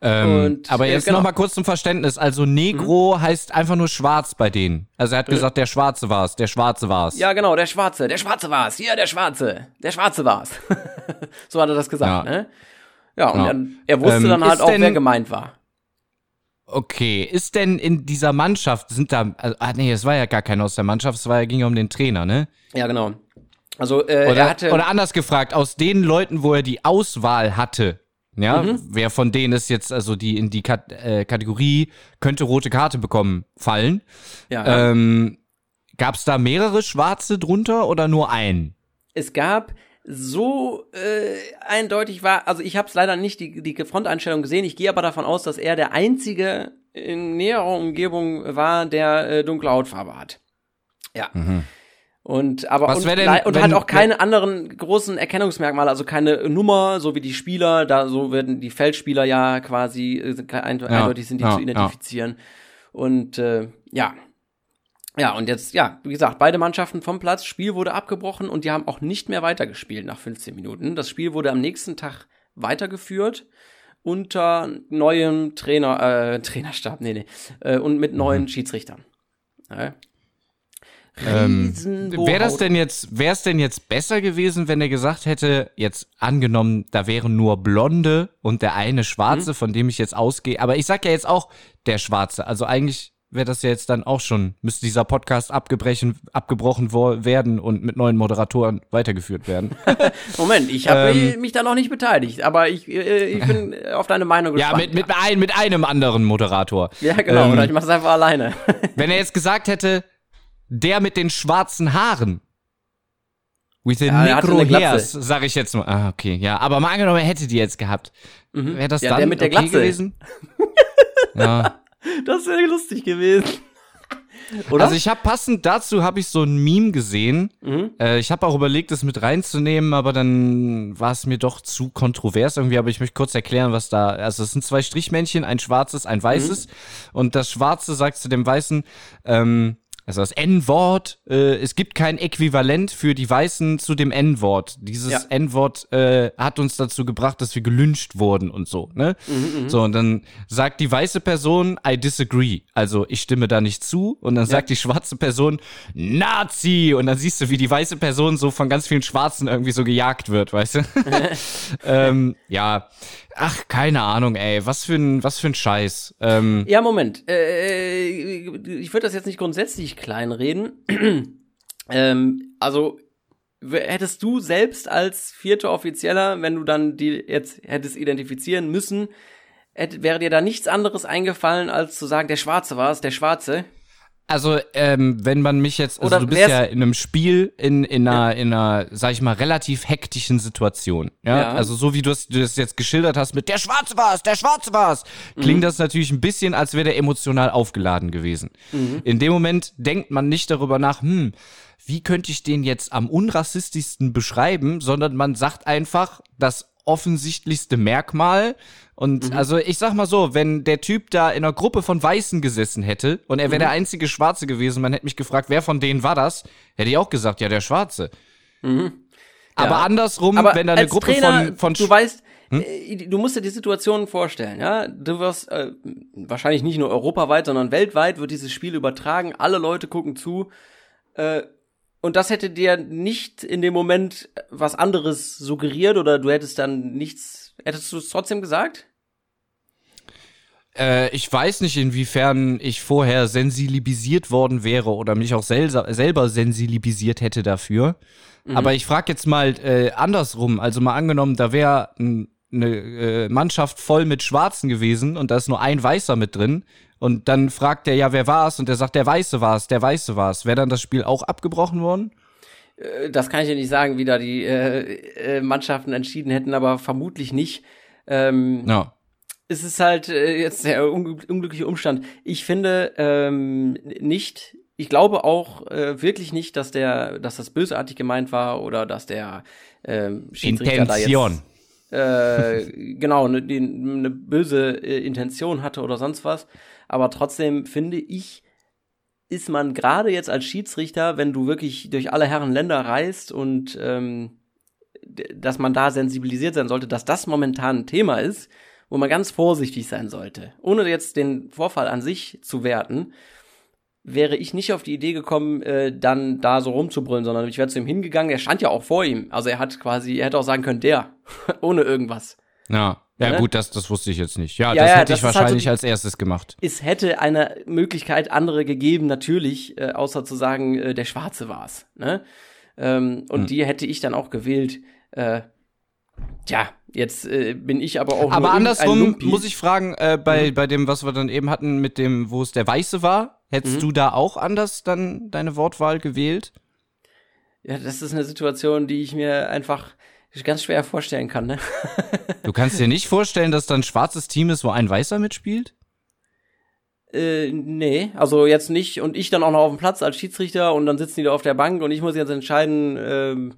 Ähm, und, aber jetzt äh, genau. noch mal kurz zum Verständnis. Also Negro mhm. heißt einfach nur schwarz bei denen. Also er hat gesagt, der Schwarze war's, der Schwarze war's. Ja, genau, der Schwarze, der Schwarze war's. Hier, der Schwarze, der Schwarze war's. so hat er das gesagt, ja. ne? Ja, und ja. Er, er, wusste ähm, dann halt auch, wer gemeint war. Okay, ist denn in dieser Mannschaft, sind da, also, ah nee, es war ja gar keiner aus der Mannschaft, es war ja, ging ja um den Trainer, ne? Ja, genau. Also, äh, oder, er hatte. Oder anders gefragt, aus den Leuten, wo er die Auswahl hatte, ja, mhm. wer von denen ist jetzt, also die in die Kat äh, Kategorie könnte rote Karte bekommen, fallen. Ja. Ähm, Gab es da mehrere Schwarze drunter oder nur einen? Es gab so äh, eindeutig war, also ich habe es leider nicht die, die Fronteinstellung gesehen, ich gehe aber davon aus, dass er der einzige in näherer Umgebung war, der äh, dunkle Hautfarbe hat. Ja. Mhm. Und aber Was und, denn, und hat auch keine anderen großen Erkennungsmerkmale, also keine Nummer, so wie die Spieler, da so werden die Feldspieler ja quasi äh, eindeutig sind die ja, zu identifizieren. Ja. Und äh, ja, ja, und jetzt, ja, wie gesagt, beide Mannschaften vom Platz, Spiel wurde abgebrochen und die haben auch nicht mehr weitergespielt nach 15 Minuten. Das Spiel wurde am nächsten Tag weitergeführt unter neuem Trainer, äh, Trainerstab, nee, nee, äh, und mit neuen mhm. Schiedsrichtern. Ja. Ähm, wäre das denn jetzt, wäre es denn jetzt besser gewesen, wenn er gesagt hätte, jetzt angenommen, da wären nur Blonde und der eine Schwarze, mhm. von dem ich jetzt ausgehe, aber ich sag ja jetzt auch der Schwarze, also eigentlich wäre das ja jetzt dann auch schon, müsste dieser Podcast abgebrechen, abgebrochen werden und mit neuen Moderatoren weitergeführt werden. Moment, ich habe ähm, mich da noch nicht beteiligt, aber ich, äh, ich bin auf deine Meinung gespannt. Ja, mit, mit, ein, mit einem anderen Moderator. Ja, genau, ähm, oder ich mache es einfach alleine. wenn er jetzt gesagt hätte, der mit den schwarzen Haaren, With the ja, Necro Hairs, sag ich jetzt mal. Ah, okay, ja. Aber mal angenommen, er hätte die jetzt gehabt. Mhm. Wäre das ja, dann der mit der okay Glatze. gewesen? ja. Das wäre lustig gewesen. Oder? Also ich habe passend dazu habe ich so ein Meme gesehen. Mhm. Äh, ich habe auch überlegt, das mit reinzunehmen, aber dann war es mir doch zu kontrovers irgendwie. Aber ich möchte kurz erklären, was da. Also es sind zwei Strichmännchen, ein schwarzes, ein weißes. Mhm. Und das Schwarze sagt zu dem Weißen, ähm, also das N-Wort, äh, es gibt kein Äquivalent für die Weißen zu dem N-Wort. Dieses ja. N-Wort äh, hat uns dazu gebracht, dass wir gelünscht wurden und so. Ne? Mhm, mhm, so, und dann sagt die weiße Person, I disagree. Also ich stimme da nicht zu. Und dann ja. sagt die schwarze Person, Nazi. Und dann siehst du, wie die weiße Person so von ganz vielen Schwarzen irgendwie so gejagt wird, weißt du? ähm, ja. Ach, keine Ahnung, ey. Was für ein, was für ein Scheiß. Ähm, ja, Moment. Äh, ich würde das jetzt nicht grundsätzlich kleinreden. ähm, also, hättest du selbst als vierter Offizieller, wenn du dann die jetzt hättest identifizieren müssen, hätte, wäre dir da nichts anderes eingefallen, als zu sagen, der Schwarze war es, der Schwarze? Also, ähm, wenn man mich jetzt, also Oder du bist ja in einem Spiel in, in einer, ja. in einer, sag ich mal, relativ hektischen Situation. Ja. ja. Also, so wie du das, du das jetzt geschildert hast mit der Schwarze war's, der Schwarze war's, klingt mhm. das natürlich ein bisschen, als wäre der emotional aufgeladen gewesen. Mhm. In dem Moment denkt man nicht darüber nach, hm, wie könnte ich den jetzt am unrassistischsten beschreiben, sondern man sagt einfach, das offensichtlichste Merkmal. Und mhm. also ich sag mal so, wenn der Typ da in einer Gruppe von Weißen gesessen hätte und er wäre mhm. der einzige Schwarze gewesen, man hätte mich gefragt, wer von denen war das, hätte ich auch gesagt, ja, der Schwarze. Mhm. Ja. Aber andersrum, Aber wenn da eine Gruppe Trainer, von, von Du weißt, hm? Äh, du musst dir die Situation vorstellen, ja. Du wirst äh, wahrscheinlich nicht nur europaweit, sondern weltweit wird dieses Spiel übertragen, alle Leute gucken zu. Äh, und das hätte dir nicht in dem Moment was anderes suggeriert oder du hättest dann nichts, hättest du es trotzdem gesagt? Äh, ich weiß nicht, inwiefern ich vorher sensibilisiert worden wäre oder mich auch sel selber sensibilisiert hätte dafür. Mhm. Aber ich frage jetzt mal äh, andersrum. Also mal angenommen, da wäre eine äh, Mannschaft voll mit Schwarzen gewesen und da ist nur ein Weißer mit drin. Und dann fragt er ja, wer war's? Und der sagt, der Weiße war's, der Weiße war's. Wäre dann das Spiel auch abgebrochen worden? Äh, das kann ich dir nicht sagen, wie da die äh, äh, Mannschaften entschieden hätten, aber vermutlich nicht. Ähm, ja. Es ist halt äh, jetzt der un unglückliche Umstand. Ich finde ähm, nicht, ich glaube auch äh, wirklich nicht, dass der, dass das bösartig gemeint war oder dass der ähm, Schiedsrichter Intention. da jetzt äh, genau eine ne böse äh, Intention hatte oder sonst was. Aber trotzdem finde ich, ist man gerade jetzt als Schiedsrichter, wenn du wirklich durch alle Herren Länder reist und ähm, dass man da sensibilisiert sein sollte, dass das momentan ein Thema ist, wo man ganz vorsichtig sein sollte. Ohne jetzt den Vorfall an sich zu werten, wäre ich nicht auf die Idee gekommen, äh, dann da so rumzubrüllen, sondern ich wäre zu ihm hingegangen. Er stand ja auch vor ihm. Also er hat quasi, er hätte auch sagen können, der, ohne irgendwas. Ja. Ja, ne? gut, das, das wusste ich jetzt nicht. Ja, ja das ja, hätte das ich wahrscheinlich halt so, als erstes gemacht. Es hätte eine Möglichkeit andere gegeben, natürlich, äh, außer zu sagen, äh, der Schwarze war's. Ne? Ähm, und hm. die hätte ich dann auch gewählt. Äh, tja, jetzt äh, bin ich aber auch. Aber andersrum muss ich fragen, äh, bei, mhm. bei dem, was wir dann eben hatten, mit dem, wo es der Weiße war, hättest mhm. du da auch anders dann deine Wortwahl gewählt? Ja, das ist eine Situation, die ich mir einfach ganz schwer vorstellen kann, ne? du kannst dir nicht vorstellen, dass da ein schwarzes Team ist, wo ein Weißer mitspielt? Äh, nee, also jetzt nicht. Und ich dann auch noch auf dem Platz als Schiedsrichter und dann sitzen die da auf der Bank und ich muss jetzt entscheiden, ähm,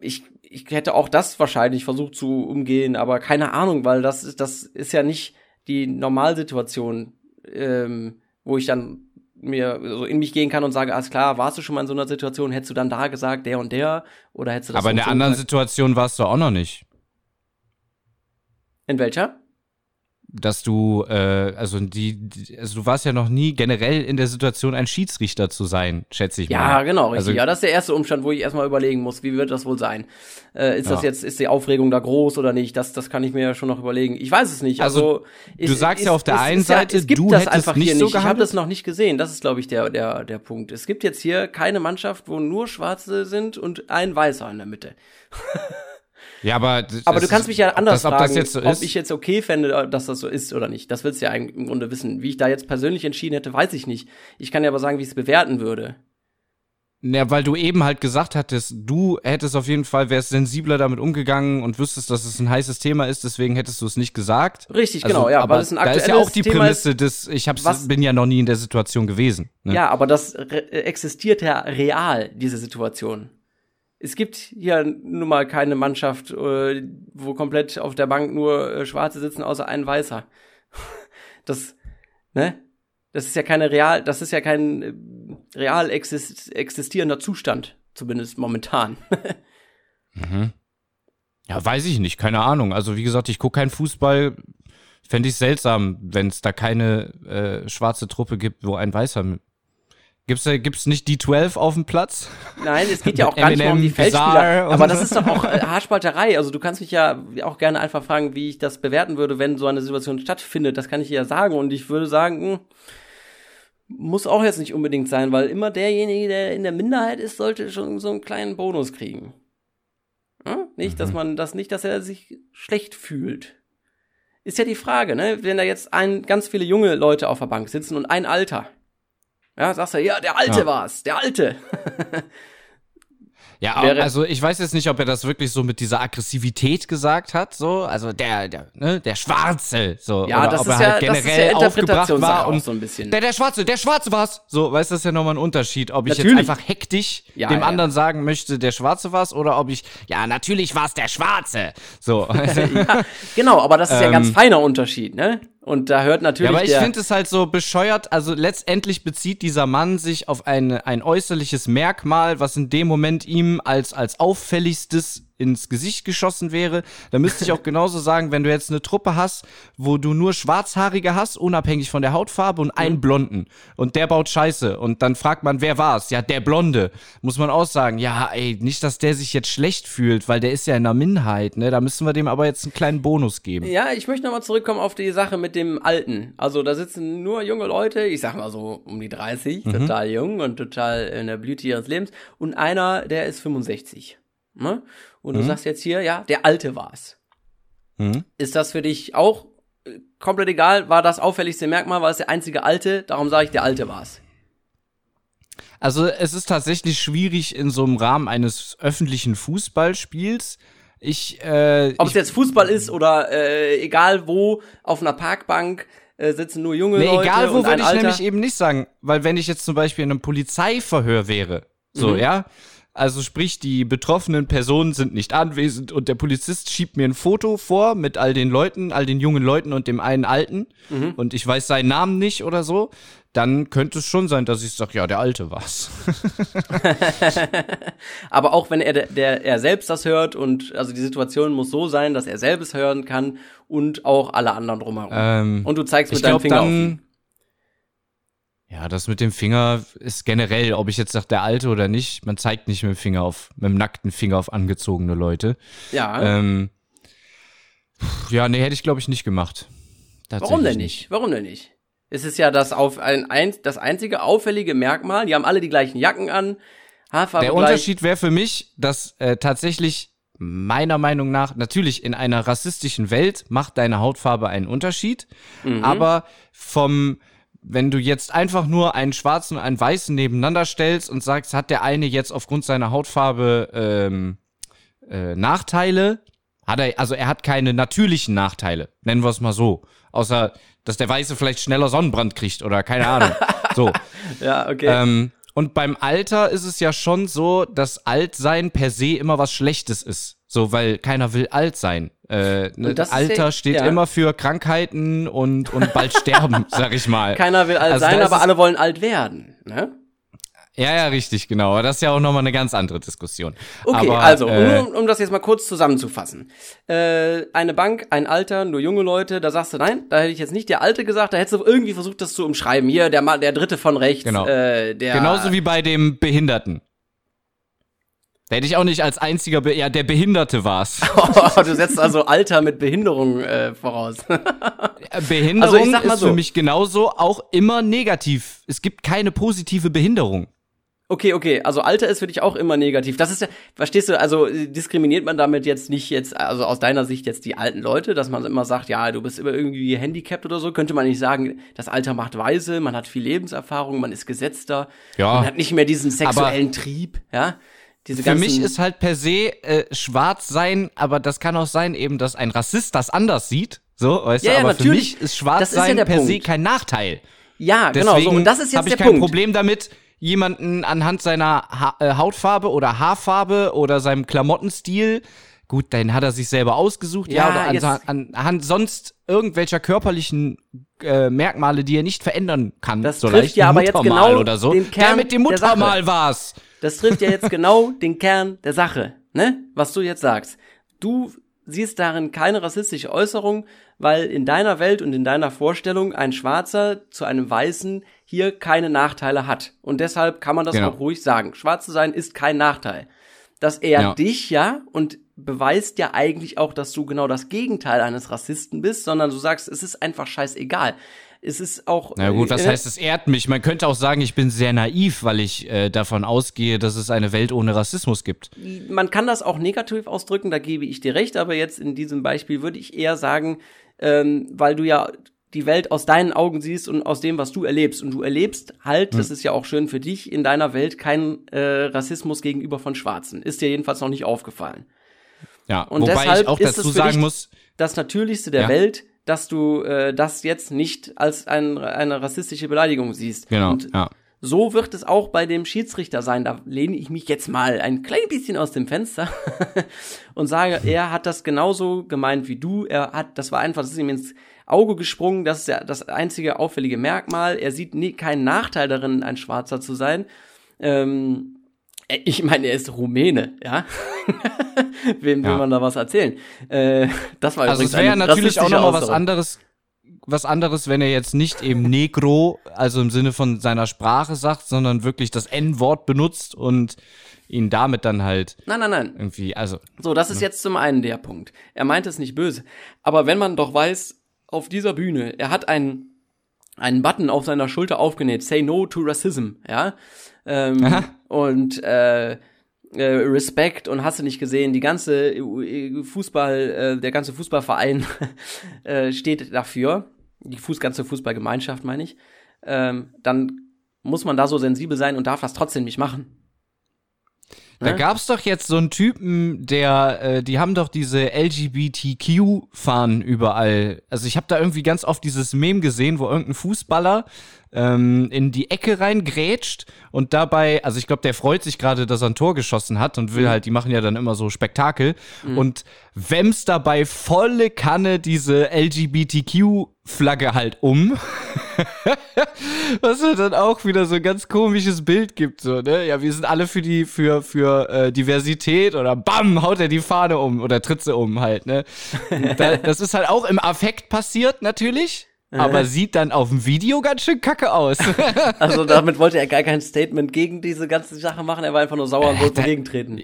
ich, ich hätte auch das wahrscheinlich versucht zu umgehen, aber keine Ahnung, weil das ist, das ist ja nicht die Normalsituation, ähm, wo ich dann mir so in mich gehen kann und sage, alles klar, warst du schon mal in so einer Situation, hättest du dann da gesagt, der und der, oder hättest du das Aber in der anderen gesagt? Situation warst du auch noch nicht. In welcher? Dass du, äh, also die, also du warst ja noch nie generell in der Situation, ein Schiedsrichter zu sein, schätze ich Ja, mal. genau, richtig. Also, ja, das ist der erste Umstand, wo ich erstmal überlegen muss, wie wird das wohl sein? Äh, ist das Ja. jetzt, ist die Aufregung da groß oder nicht? Das, das kann ich mir ja schon noch überlegen. Ich weiß es nicht. Also, Also, du sagst ja auf der einen Seite, gibt du das hättest einfach nicht hier so nicht. Ich habe das noch nicht gesehen. Das ist, glaube ich, der, der, der Punkt. Es gibt jetzt hier keine Mannschaft, wo nur Schwarze sind und ein Weißer in der Mitte. ja, aber, Aber du ist- kannst mich ja anders das, ob fragen, so ob ist. ich jetzt okay fände, dass das so ist oder nicht. Das willst du ja eigentlich im Grunde wissen. Wie ich da jetzt persönlich entschieden hätte, weiß ich nicht. Ich kann ja aber sagen, wie ich es bewerten würde. Ja, weil du eben halt gesagt hattest, du hättest auf jeden Fall, wärst sensibler damit umgegangen und wüsstest, dass es ein heißes Thema ist, deswegen hättest du es nicht gesagt. Richtig, Also, genau, ja, aber weil es ein da ist ja aktuelles auch die Thema Prämisse des, ich hab's, was- bin ja noch nie in der Situation gewesen. Ne? Ja, aber das existiert ja real, diese Situation. Es gibt hier nun mal keine Mannschaft, äh, wo komplett auf der Bank nur äh, Schwarze sitzen, außer ein Weißer. Das, ne? Das ist ja keine real, das ist ja kein äh, real exist existierender Zustand, zumindest momentan. Ja, weiß ich nicht, keine Ahnung. Also wie gesagt, ich gucke keinen Fußball. Fände ich seltsam, wenn es da keine äh, schwarze Truppe gibt, wo ein Weißer. Gibt's da, gibt's nicht die 12 auf dem Platz? Nein, es geht ja auch gar nicht mehr um die Bizarre Feldspieler. Aber das ist doch auch äh, Haarspalterei. Also du kannst mich ja auch gerne einfach fragen, wie ich das bewerten würde, wenn so eine Situation stattfindet. Das kann ich ja sagen. Und ich würde sagen, hm, muss auch jetzt nicht unbedingt sein, weil immer derjenige, der in der Minderheit ist, sollte schon so einen kleinen Bonus kriegen. Ja? Nicht, dass man das nicht, dass er sich schlecht fühlt. Ist ja die Frage, ne? Wenn da jetzt ein, ganz viele junge Leute auf der Bank sitzen und ein Alter. Ja, sagst du, ja, der Alte Ja. war's, der Alte. Ja, Wäre- also ich weiß jetzt nicht, ob er das wirklich so mit dieser Aggressivität gesagt hat, so, also der, der, ne, der Schwarze, so, Ja, oder das ob ist er ja, halt das ist generell ja aufgebracht war und so ein bisschen. der, der Schwarze, der Schwarze war's. So, weißt du, das ist ja nochmal ein Unterschied, ob ich Natürlich. jetzt einfach hektisch Ja, dem ja. anderen sagen möchte, der Schwarze war's, oder ob ich, ja, natürlich war's der Schwarze. So. ja, genau, aber das ist ja ein ganz Ähm, feiner Unterschied, ne? Und da hört Ja, natürlich aber ich finde es halt so bescheuert. Also letztendlich bezieht dieser Mann sich auf ein, ein äußerliches Merkmal, was in dem Moment ihm als, als auffälligstes ins Gesicht geschossen wäre. Da müsste ich auch genauso sagen, wenn du jetzt eine Truppe hast, wo du nur Schwarzhaarige hast, unabhängig von der Hautfarbe und einen Blonden und der baut Scheiße und dann fragt man, wer war's? Ja, der Blonde. Muss man auch sagen, ja, ey, nicht, dass der sich jetzt schlecht fühlt, weil der ist ja in der Minderheit, ne? Da müssen wir dem aber jetzt einen kleinen Bonus geben. Ja, ich möchte nochmal zurückkommen auf die Sache mit dem Alten. Also da sitzen nur junge Leute, ich sag mal so um die 30, total jung und total in der Blüte ihres Lebens. Und einer, der ist 65. Ne? Und du sagst jetzt hier, ja, der Alte war's. Mhm. Ist das für dich auch äh, komplett egal? War das auffälligste Merkmal? War es der einzige Alte? Darum sage ich, der Alte war's. Also es ist tatsächlich schwierig in so einem Rahmen eines öffentlichen Fußballspiels. Ich, äh, Ob es jetzt Fußball ist oder äh, egal wo, auf einer Parkbank äh, sitzen nur junge nee, Leute egal wo würde ich Alter. nämlich eben nicht sagen, weil wenn ich jetzt zum Beispiel in einem Polizeiverhör wäre, so, Mhm. ja, also sprich, die betroffenen Personen sind nicht anwesend und der Polizist schiebt mir ein Foto vor mit all den Leuten, all den jungen Leuten und dem einen Alten Mhm. und ich weiß seinen Namen nicht oder so, dann könnte es schon sein, dass ich sage, ja, der Alte war's. Aber auch wenn er, der, er selbst das hört und also die Situation muss so sein, dass er selbst hören kann und auch alle anderen drumherum. Ähm, und du zeigst mit deinem glaube Finger auf ihn. Ja, das mit dem Finger ist generell, ob ich jetzt sage, der Alte oder nicht, man zeigt nicht mit dem Finger auf, mit dem nackten Finger auf angezogene Leute. Ja. Ähm, ja, nee, hätte ich glaube ich nicht gemacht. Warum denn nicht? Warum denn nicht? Es ist ja das auf ein, ein das einzige auffällige Merkmal. Die haben alle die gleichen Jacken an. Haarfarbe Der. Unterschied wäre für mich, dass äh, tatsächlich meiner Meinung nach, natürlich in einer rassistischen Welt macht deine Hautfarbe einen Unterschied, Mhm. aber vom, wenn du jetzt einfach nur einen schwarzen und einen weißen nebeneinander stellst und sagst, hat der eine jetzt aufgrund seiner Hautfarbe ähm, äh, Nachteile, hat er, also er hat keine natürlichen Nachteile, nennen wir es mal so. Außer, dass der Weiße vielleicht schneller Sonnenbrand kriegt oder keine Ahnung. so. Ja, okay. Ähm, und beim Alter ist es ja schon so, dass Altsein per se immer was Schlechtes ist. So, weil keiner will alt sein. Äh, ne, ist Alter der- steht ja. immer für Krankheiten und, und bald sterben, sag ich mal. Keiner will alt also sein, ist aber alle wollen alt werden. Ne? Ja, ja, richtig, genau. Aber das ist ja auch nochmal eine ganz andere Diskussion. Okay, Aber, also, äh, um, um das jetzt mal kurz zusammenzufassen. Äh, eine Bank, ein Alter, nur junge Leute, da sagst du, nein, da hätte ich jetzt nicht der Alte gesagt, da hättest du irgendwie versucht, das zu umschreiben. Hier, der, der Dritte von rechts, Genau. äh, der... Genauso wie bei dem Behinderten. Da hätte ich auch nicht als einziger, Be ja, der Behinderte war's. du setzt also Alter mit Behinderung äh, voraus. Behinderung Also ist so. für mich genauso auch immer negativ. Es gibt keine positive Behinderung. Okay, okay, also Alter ist für dich auch immer negativ. Das ist ja, verstehst du, also diskriminiert man damit jetzt nicht jetzt, also aus deiner Sicht jetzt die alten Leute, dass man immer sagt, ja, du bist immer irgendwie handicapped oder so, könnte man nicht sagen, das Alter macht weise, man hat viel Lebenserfahrung, man ist gesetzter, Ja. man hat nicht mehr diesen sexuellen Trieb, ja. Für mich ist halt per se äh, schwarz sein, aber das kann auch sein eben, dass ein Rassist das anders sieht. So, weißt Ja, du, ja, aber für natürlich. mich ist schwarz ja sein der per se Punkt. kein Nachteil. ja, genau, Deswegen so, und das ist jetzt habe ich der kein Punkt. Problem damit, jemanden anhand seiner ha äh, Hautfarbe oder Haarfarbe oder seinem Klamottenstil, gut, dann hat er sich selber ausgesucht, ja, Ja, oder jetzt- an, anhand sonst irgendwelcher körperlichen äh, Merkmale, die er nicht verändern kann, Das so trifft ja aber jetzt genau oder so. den Kern der mit dem. Muttermal war's. Das trifft ja jetzt genau den Kern der Sache, ne? Was du jetzt sagst. Du siehst darin keine rassistische Äußerung, weil in deiner Welt und in deiner Vorstellung ein Schwarzer zu einem Weißen hier keine Nachteile hat. Und deshalb kann man das Genau. auch ruhig sagen. Schwarz zu sein ist kein Nachteil. Das ehrt Ja. dich ja und beweist ja eigentlich auch, dass du genau das Gegenteil eines Rassisten bist, sondern du sagst, es ist einfach scheißegal. Es ist auch. Na gut, was äh, heißt, es ehrt mich? Man könnte auch sagen, ich bin sehr naiv, weil ich äh, davon ausgehe, dass es eine Welt ohne Rassismus gibt. man kann das auch negativ ausdrücken, da gebe ich dir recht, aber jetzt in diesem Beispiel würde ich eher sagen, ähm, weil du ja die Welt aus deinen Augen siehst und aus dem, was du erlebst. Und du erlebst halt, Hm. das ist ja auch schön für dich, in deiner Welt keinen äh, Rassismus gegenüber von Schwarzen. Ist dir jedenfalls noch nicht aufgefallen. Ja, Und wobei deshalb ich auch dazu sagen muss, Das Natürlichste der Ja. Welt, dass du äh, das jetzt nicht als ein, eine rassistische Beleidigung siehst. genau, Und ja. so wird es auch bei dem Schiedsrichter sein. Da lehne ich mich jetzt mal ein klein bisschen aus dem Fenster und sage, er hat das genauso gemeint wie du. Er hat, das war einfach, das ist ihm ins Auge gesprungen. Das ist ja das einzige auffällige Merkmal. Er sieht nie, keinen Nachteil darin, ein Schwarzer zu sein. Ähm, äh, ich meine, er ist Rumäne, ja. Wem will Ja. man da was erzählen? Äh, das war Also es wäre ja natürlich auch nochmal was anderes, was anderes, wenn er jetzt nicht eben Negro, also im Sinne von seiner Sprache sagt, sondern wirklich das N-Wort benutzt und ihn damit dann halt Nein, nein, nein. irgendwie, also So, das ist jetzt zum einen der Punkt. Er meint es nicht böse. Aber wenn man doch weiß, auf dieser Bühne, er hat einen, einen Button auf seiner Schulter aufgenäht, say no to racism, ja. Ähm, Aha. Und äh, äh, Respekt und hast du nicht gesehen, die ganze äh, Fußball, äh, der ganze Fußballverein äh, steht dafür, die Fuß, ganze Fußballgemeinschaft meine ich, ähm, dann muss man da so sensibel sein und darf das trotzdem nicht machen. Da Ne? gab's doch jetzt so einen Typen, der, äh, die haben doch diese LGBTQ-Fahnen überall. Also ich habe da irgendwie ganz oft dieses Mem gesehen, wo irgendein Fußballer ähm, in die Ecke reingrätscht und dabei, also ich glaube, der freut sich gerade, dass er ein Tor geschossen hat und will halt, die machen ja dann immer so Spektakel und wemst dabei volle Kanne diese LGBTQ-Flagge halt um. Was mir dann auch wieder so ein ganz komisches Bild gibt, so, ne? Ja, wir sind alle für die, für, für äh, Diversität oder bam, haut er die Fahne um oder tritt sie um halt, ne? Da, das ist halt auch im Affekt passiert, natürlich. Aber sieht dann auf dem Video ganz schön kacke aus. Also damit wollte er gar kein Statement gegen diese ganze Sache machen, er war einfach nur sauer und wollte da- gegentreten.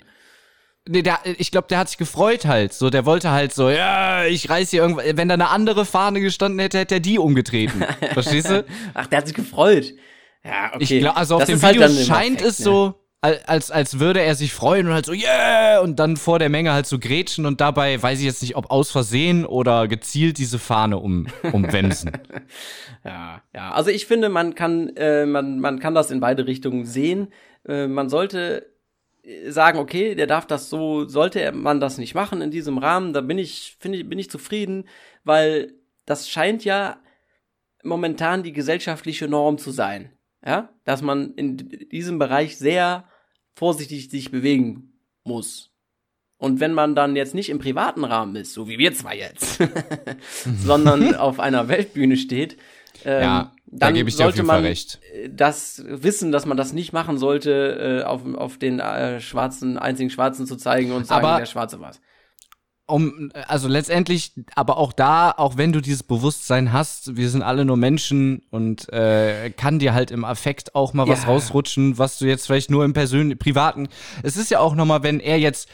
nee, der, ich glaube, der hat sich gefreut halt. So, der wollte halt so, ja, ich reiß hier irgendwas. Wenn da eine andere Fahne gestanden hätte, hätte er die umgetreten. Verstehst du? Ach, der hat sich gefreut. Ja, okay. Ich glaube, also auf Das dem halt Video im scheint Affekt, es ne? so, al- als, als würde er sich freuen und halt so, yeah, und dann vor der Menge halt so grätschen und dabei weiß ich jetzt nicht, ob aus Versehen oder gezielt diese Fahne um, umwemsen. Ja, ja. Also ich finde, man kann, äh, man, man kann das in beide Richtungen sehen. Äh, man sollte äh, sagen, okay, der darf das so, sollte man das nicht machen in diesem Rahmen, da bin ich, finde ich, bin ich zufrieden, weil das scheint ja momentan die gesellschaftliche Norm zu sein. Ja, dass man in diesem Bereich sehr vorsichtig sich bewegen muss. Und wenn man dann jetzt nicht im privaten Rahmen ist, so wie wir zwei jetzt, sondern auf einer Weltbühne steht, ähm, Ja. dann gebe ich dir auf sollte man recht. äh, das wissen, dass man das nicht machen sollte, äh, auf, auf den äh, schwarzen, einzigen Schwarzen zu zeigen und sagen, Aber- der Schwarze war's. Um, also letztendlich, aber auch da, auch wenn du dieses Bewusstsein hast, wir sind alle nur Menschen und äh, kann dir halt im Affekt auch mal was Ja. rausrutschen, was du jetzt vielleicht nur im persönlichen, privaten. Es ist ja auch nochmal, wenn er jetzt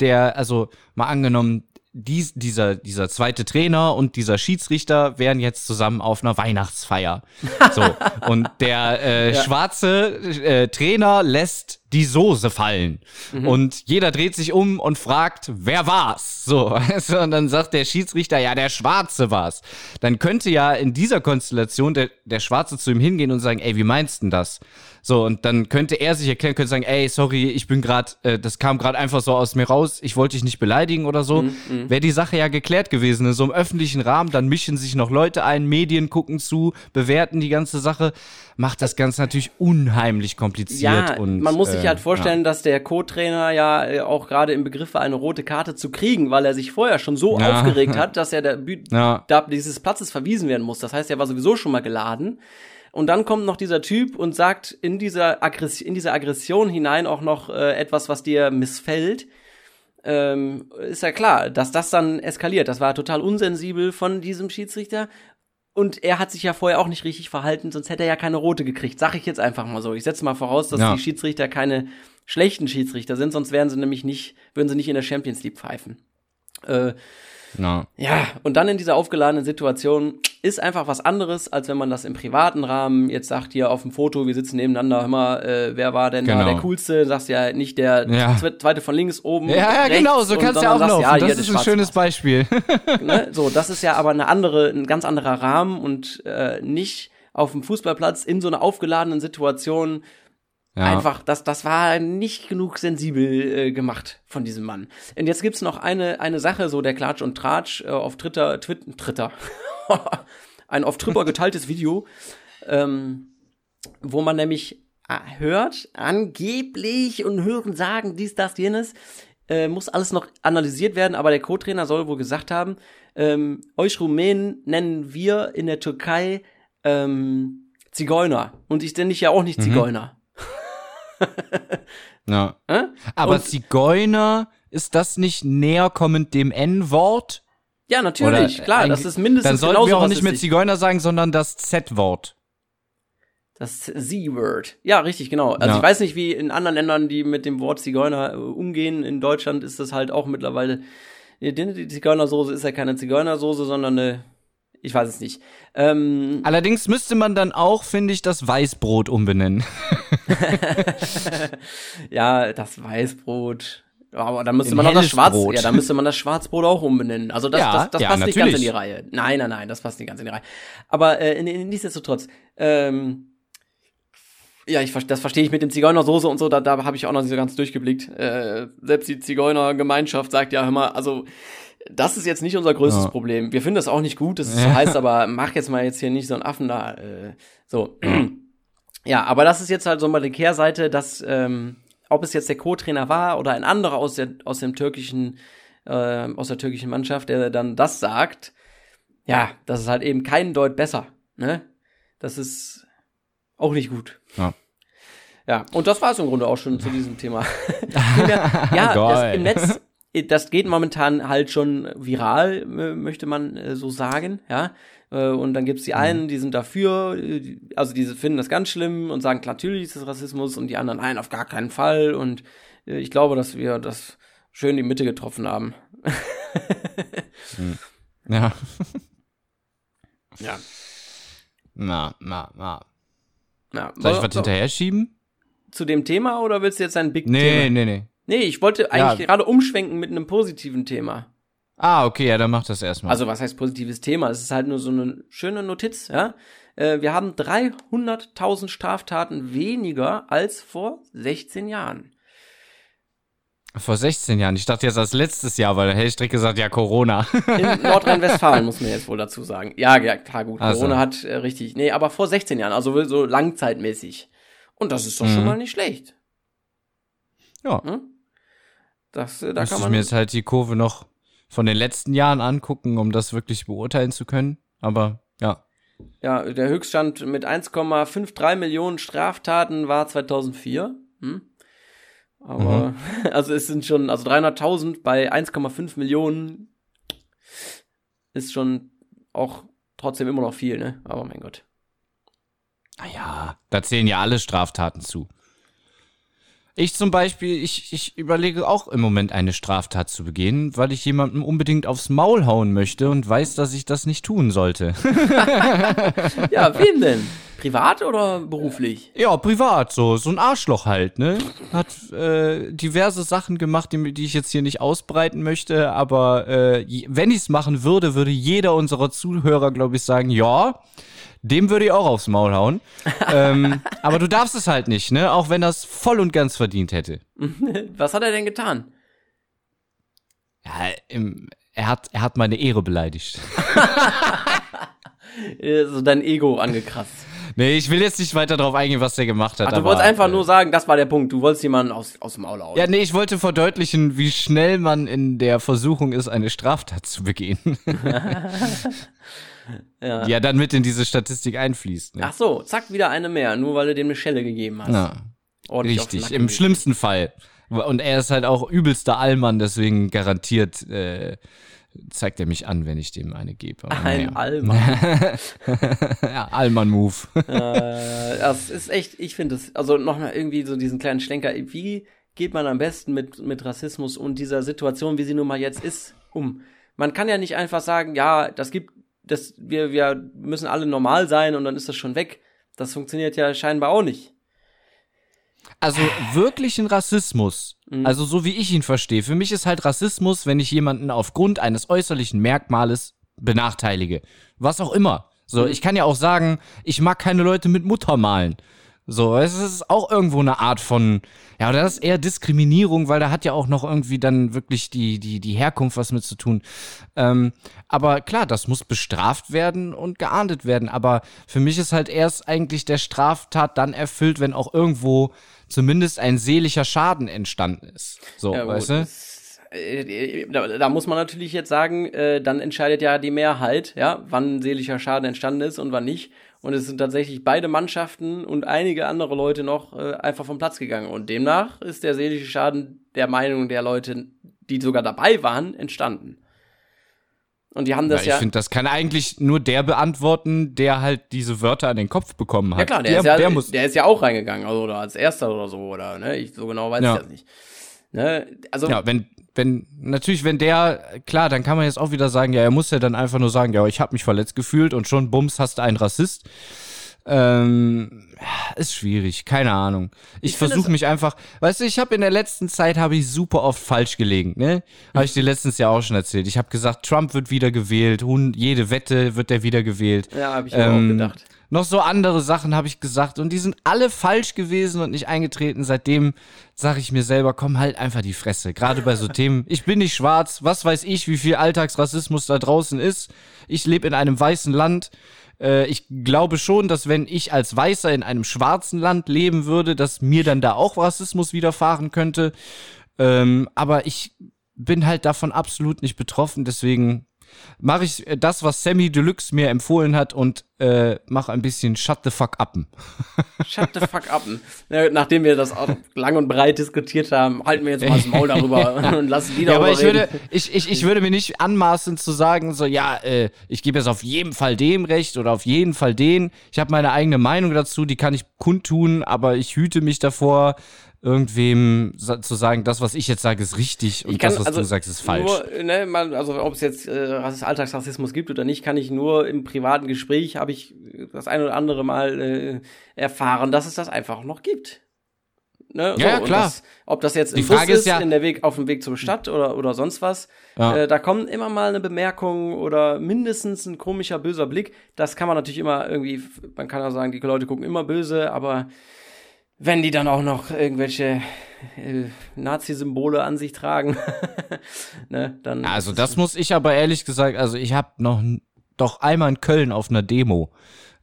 der, also mal angenommen, dies, dieser, dieser zweite Trainer und dieser Schiedsrichter wären jetzt zusammen auf einer Weihnachtsfeier. So. und der äh, schwarze äh, Trainer lässt die Soße fallen. Und jeder dreht sich um und fragt, wer war's? So, und dann sagt der Schiedsrichter, ja, der Schwarze war's. Dann könnte ja in dieser Konstellation der, der Schwarze zu ihm hingehen und sagen, ey, wie meinst du denn das? So, und dann könnte er sich erklären, könnte sagen, ey, sorry, ich bin gerade, äh, das kam gerade einfach so aus mir raus, ich wollte dich nicht beleidigen oder so. Wäre die Sache ja geklärt gewesen. In so einem öffentlichen Rahmen, dann mischen sich noch Leute ein, Medien gucken zu, bewerten die ganze Sache, macht das Ganze natürlich unheimlich kompliziert. Ja, und, man muss sich äh, halt vorstellen, dass der Co-Trainer ja äh, auch gerade im Begriff war, eine rote Karte zu kriegen, weil er sich vorher schon so Ja. aufgeregt hat, dass er der Bü Ja. da dieses Platzes verwiesen werden muss. Das heißt, er war sowieso schon mal geladen. Und dann kommt noch dieser Typ und sagt in dieser, Aggress in diese Aggression hinein auch noch äh, etwas, was dir missfällt. Ähm, ist ja klar, dass das dann eskaliert. Das war total unsensibel von diesem Schiedsrichter. Und er hat sich ja vorher auch nicht richtig verhalten, sonst hätte er ja keine rote gekriegt. Sag ich jetzt einfach mal so. Ich setze mal voraus, dass Ja. die Schiedsrichter keine schlechten Schiedsrichter sind, sonst wären sie nämlich nicht, würden sie nicht in der Champions League pfeifen. Äh, Ja. ja, und dann in dieser aufgeladenen Situation ist einfach was anderes, als wenn man das im privaten Rahmen jetzt sagt, hier auf dem Foto, wir sitzen nebeneinander, hör mal, äh, wer war denn da Genau. der Coolste? Sagst ja nicht der Ja. zwe- zweite von links oben. Ja, ja, rechts genau, so kannst du ja auch sagst, laufen. ja, das ist ein schönes Beispiel. Ne? So, das ist ja aber eine andere, ein ganz anderer Rahmen und äh, nicht auf dem Fußballplatz in so einer aufgeladenen Situation Ja. Einfach, das, das war nicht genug sensibel äh, gemacht von diesem Mann. Und jetzt gibt's noch eine, eine Sache, so der Klatsch und Tratsch äh, auf Twitter, Twit, Twitter, ein auf Tripper geteiltes Video, ähm, wo man nämlich äh, hört, angeblich und hören sagen, dies, das, jenes, äh, muss alles noch analysiert werden, aber der Co-Trainer soll wohl gesagt haben, ähm, euch Rumänen nennen wir in der Türkei ähm, Zigeuner. Und ich nenne dich ja auch nicht Zigeuner. ja. Äh? Aber Und- Zigeuner, ist das nicht näher kommend dem N-Wort? Ja, natürlich, Oder klar, das ist mindestens Dann sollten genauso wir auch nicht mehr Zigeuner sagen, sondern das Z-Wort. Das Z-Word. Ja, richtig, genau. Also Ja. ich weiß nicht, wie in anderen Ländern, die mit dem Wort Zigeuner äh, umgehen. In Deutschland ist das halt auch mittlerweile. Die die Zigeunersoße ist ja keine Zigeunersoße, sondern eine. Ich weiß es nicht. Ähm, Allerdings müsste man dann auch, finde ich, das Weißbrot umbenennen. ja, das Weißbrot. Aber dann müsste In man auch das Schwarz, Brot. ja, dann müsste man das Schwarzbrot auch umbenennen. Also das, Ja, das, das ja, passt nicht ganz in natürlich. die Reihe. Nein, nein, nein, das passt nicht ganz in die Reihe. Aber äh, nichtsdestotrotz, ähm, ja, ich, das verstehe ich mit dem Zigeunersoße und so, da, da habe ich auch noch nicht so ganz durchgeblickt. Äh, selbst die Zigeunergemeinschaft sagt ja, mal, also das ist jetzt nicht unser größtes Ja. Problem. Wir finden das auch nicht gut, das ist, Ja. heißt aber, mach jetzt mal jetzt hier nicht so einen Affen da. Äh, so. Ja, aber das ist jetzt halt so mal die Kehrseite, dass ähm, ob es jetzt der Co-Trainer war oder ein anderer aus der aus dem türkischen äh, aus der türkischen Mannschaft, der dann das sagt, ja, das ist halt eben kein Deut besser, ne? Das ist auch nicht gut. Ja. Ja, und das war es im Grunde auch schon zu diesem Thema. ja, das, im Netz, das geht momentan halt schon viral, äh, möchte man äh, so sagen, ja. Äh, Und dann gibt's die einen, die sind dafür, äh, also die finden das ganz schlimm und sagen, natürlich ist das Rassismus und die anderen, nein, auf gar keinen Fall. Und äh, ich glaube, dass wir das schön die Mitte getroffen haben. Ja. Ja. Na, na, na. ja. Soll ich So- was hinterher schieben? Zu dem Thema oder willst du jetzt ein Big Nee, Thema? nee, nee. Nee, ich wollte eigentlich Ja. gerade umschwenken mit einem positiven Thema. Ah, okay, ja, dann mach das erstmal. Also was heißt positives Thema? Es ist halt nur so eine schöne Notiz, ja. Äh, Wir haben 300.000 Straftaten weniger als vor 16 Jahren. Vor 16 Jahren. Ich dachte jetzt als letztes Jahr, weil hätte ich direkt gesagt, ja, Corona. In Nordrhein-Westfalen muss man jetzt wohl dazu sagen. Ja, ja, klar, gut. Also. Corona hat äh, richtig. Nee, aber vor 16 Jahren, also so langzeitmäßig. Und das ist doch schon Mhm. mal nicht schlecht. Ja. Hm? Das, äh, da Müsste kann ich mir jetzt halt die Kurve noch von den letzten Jahren angucken, um das wirklich beurteilen zu können. Aber ja. Ja, der Höchststand mit 1,53 Millionen Straftaten war 2004. Hm? Aber, mhm. also es sind schon, also 300.000 bei 1,5 Millionen ist schon auch trotzdem immer noch viel, ne? Aber mein Gott. Naja, da zählen ja alle Straftaten zu. Ich zum Beispiel, ich, ich überlege auch im Moment eine Straftat zu begehen, weil ich jemandem unbedingt aufs Maul hauen möchte und weiß, dass ich das nicht tun sollte. ja, wem denn? Privat oder beruflich? Ja, privat, so, so ein Arschloch halt, ne? Hat äh, diverse Sachen gemacht, die, die ich jetzt hier nicht ausbreiten möchte, aber äh, wenn ich es machen würde, würde jeder unserer Zuhörer, glaube ich, sagen, ja, dem würde ich auch aufs Maul hauen. ähm, aber du darfst es halt nicht, ne? Auch wenn er es voll und ganz verdient hätte. Was hat er denn getan? Ja, im, er, hat, er hat meine Ehre beleidigt. so dein Ego angekratzt. Nee, ich will jetzt nicht weiter darauf eingehen, was der gemacht hat. Ach, du wolltest einfach äh, nur sagen, das war der Punkt. Du wolltest jemanden aus, aus dem Maul hauen. Ja, nee, ich wollte verdeutlichen, wie schnell man in der Versuchung ist, eine Straftat zu begehen. Ja. Die ja dann mit in diese Statistik einfließt. Ne? Ach so, zack, wieder eine mehr, nur weil du dem eine Schelle gegeben hast. Ja. Richtig, im schlimmsten Fall. Und er ist halt auch übelster Allmann, deswegen garantiert äh, zeigt er mich an, wenn ich dem eine gebe. Ein naja. Allmann. ja, Allmann-Move. äh, das ist echt, ich finde es, also nochmal irgendwie so diesen kleinen Schlenker, wie geht man am besten mit, mit Rassismus und dieser Situation, wie sie nun mal jetzt ist, um? Man kann ja nicht einfach sagen, ja, das gibt das, wir, wir müssen alle normal sein und dann ist das schon weg. Das funktioniert ja scheinbar auch nicht. Also wirklichen Rassismus, mhm. also so wie ich ihn verstehe, für mich ist halt Rassismus, wenn ich jemanden aufgrund eines äußerlichen Merkmales benachteilige. Was auch immer. So, mhm. ich kann ja auch sagen, ich mag keine Leute mit Muttermalen. So, es ist auch irgendwo eine Art von, ja, oder das ist eher Diskriminierung, weil da hat ja auch noch irgendwie dann wirklich die, die, die Herkunft was mit zu tun. Ähm, aber klar, das muss bestraft werden und geahndet werden. Aber für mich ist halt erst eigentlich der Straftat dann erfüllt, wenn auch irgendwo zumindest ein seelischer Schaden entstanden ist. So, ja, weißt du? Äh, da, da, muss man natürlich jetzt sagen, äh, dann entscheidet ja die Mehrheit, ja, wann seelischer Schaden entstanden ist und wann nicht. Und es sind tatsächlich beide Mannschaften und einige andere Leute noch äh, einfach vom Platz gegangen. Und demnach ist der seelische Schaden der Meinung der Leute, die sogar dabei waren, entstanden. Und die haben das ja. Ich finde, das kann eigentlich nur der beantworten, der halt diese Wörter an den Kopf bekommen hat. Ja klar, der, der ist, ja, der, muss der ist ja auch reingegangen, also oder als erster oder so, oder ne? Ich, so genau weiß ja. ich das nicht. Ne? Also, ja, wenn, wenn, natürlich, wenn der, klar, dann kann man jetzt auch wieder sagen, ja, er muss ja dann einfach nur sagen, ja, ich habe mich verletzt gefühlt und schon, bums, hast du einen Rassist. Ähm, ist schwierig, keine Ahnung. Ich, ich versuche mich einfach, weißt du, ich habe in der letzten Zeit habe ich super oft falsch gelegen, ne? Habe ich dir letztens ja auch schon erzählt. Ich habe gesagt, Trump wird wieder gewählt, jede Wette wird er wieder gewählt. Ja, habe ich ähm, auch gedacht noch so andere Sachen habe ich gesagt und die sind alle falsch gewesen und nicht eingetreten. Seitdem sage ich mir selber, komm halt einfach die Fresse. Gerade bei so Themen, ich bin nicht schwarz, was weiß ich, wie viel Alltagsrassismus da draußen ist. Ich lebe in einem weißen Land. Äh, ich glaube schon, dass wenn ich als Weißer in einem schwarzen Land leben würde, dass mir dann da auch Rassismus widerfahren könnte. Ähm, aber ich bin halt davon absolut nicht betroffen, deswegen mache ich äh, das, was Sammy Deluxe mir empfohlen hat und äh, mache ein bisschen Shut the fuck up. Shut the fuck up. Nachdem wir das auch lang und breit diskutiert haben, halten wir jetzt mal das Maul darüber und lassen die darüber ja, aber ich reden. Würde, ich, ich, ich würde mir nicht anmaßen zu sagen, so, ja, äh, ich gebe jetzt auf jeden Fall dem Recht oder auf jeden Fall den. Ich habe meine eigene Meinung dazu, die kann ich kundtun, aber ich hüte mich davor, irgendwem zu sagen, das, was ich jetzt sage, ist richtig und kann, das, was also du sagst, ist falsch. Nur, ne, man, also ob es jetzt äh, Alltagsrassismus gibt oder nicht, kann ich nur im privaten Gespräch, habe ich das ein oder andere Mal äh, erfahren, dass es das einfach noch gibt. Ne? So, ja, klar. Das, ob das jetzt im Die Bus Frage ist, ist ja, in der Weg, auf dem Weg zur Stadt oder, oder sonst was, ja. äh, da kommt immer mal eine Bemerkung oder mindestens ein komischer, böser Blick. Das kann man natürlich immer irgendwie, man kann ja sagen, die Leute gucken immer böse, aber wenn die dann auch noch irgendwelche äh, Nazi-Symbole an sich tragen, ne, dann. Also das muss ich aber ehrlich gesagt, also ich habe noch doch einmal in Köln auf einer Demo.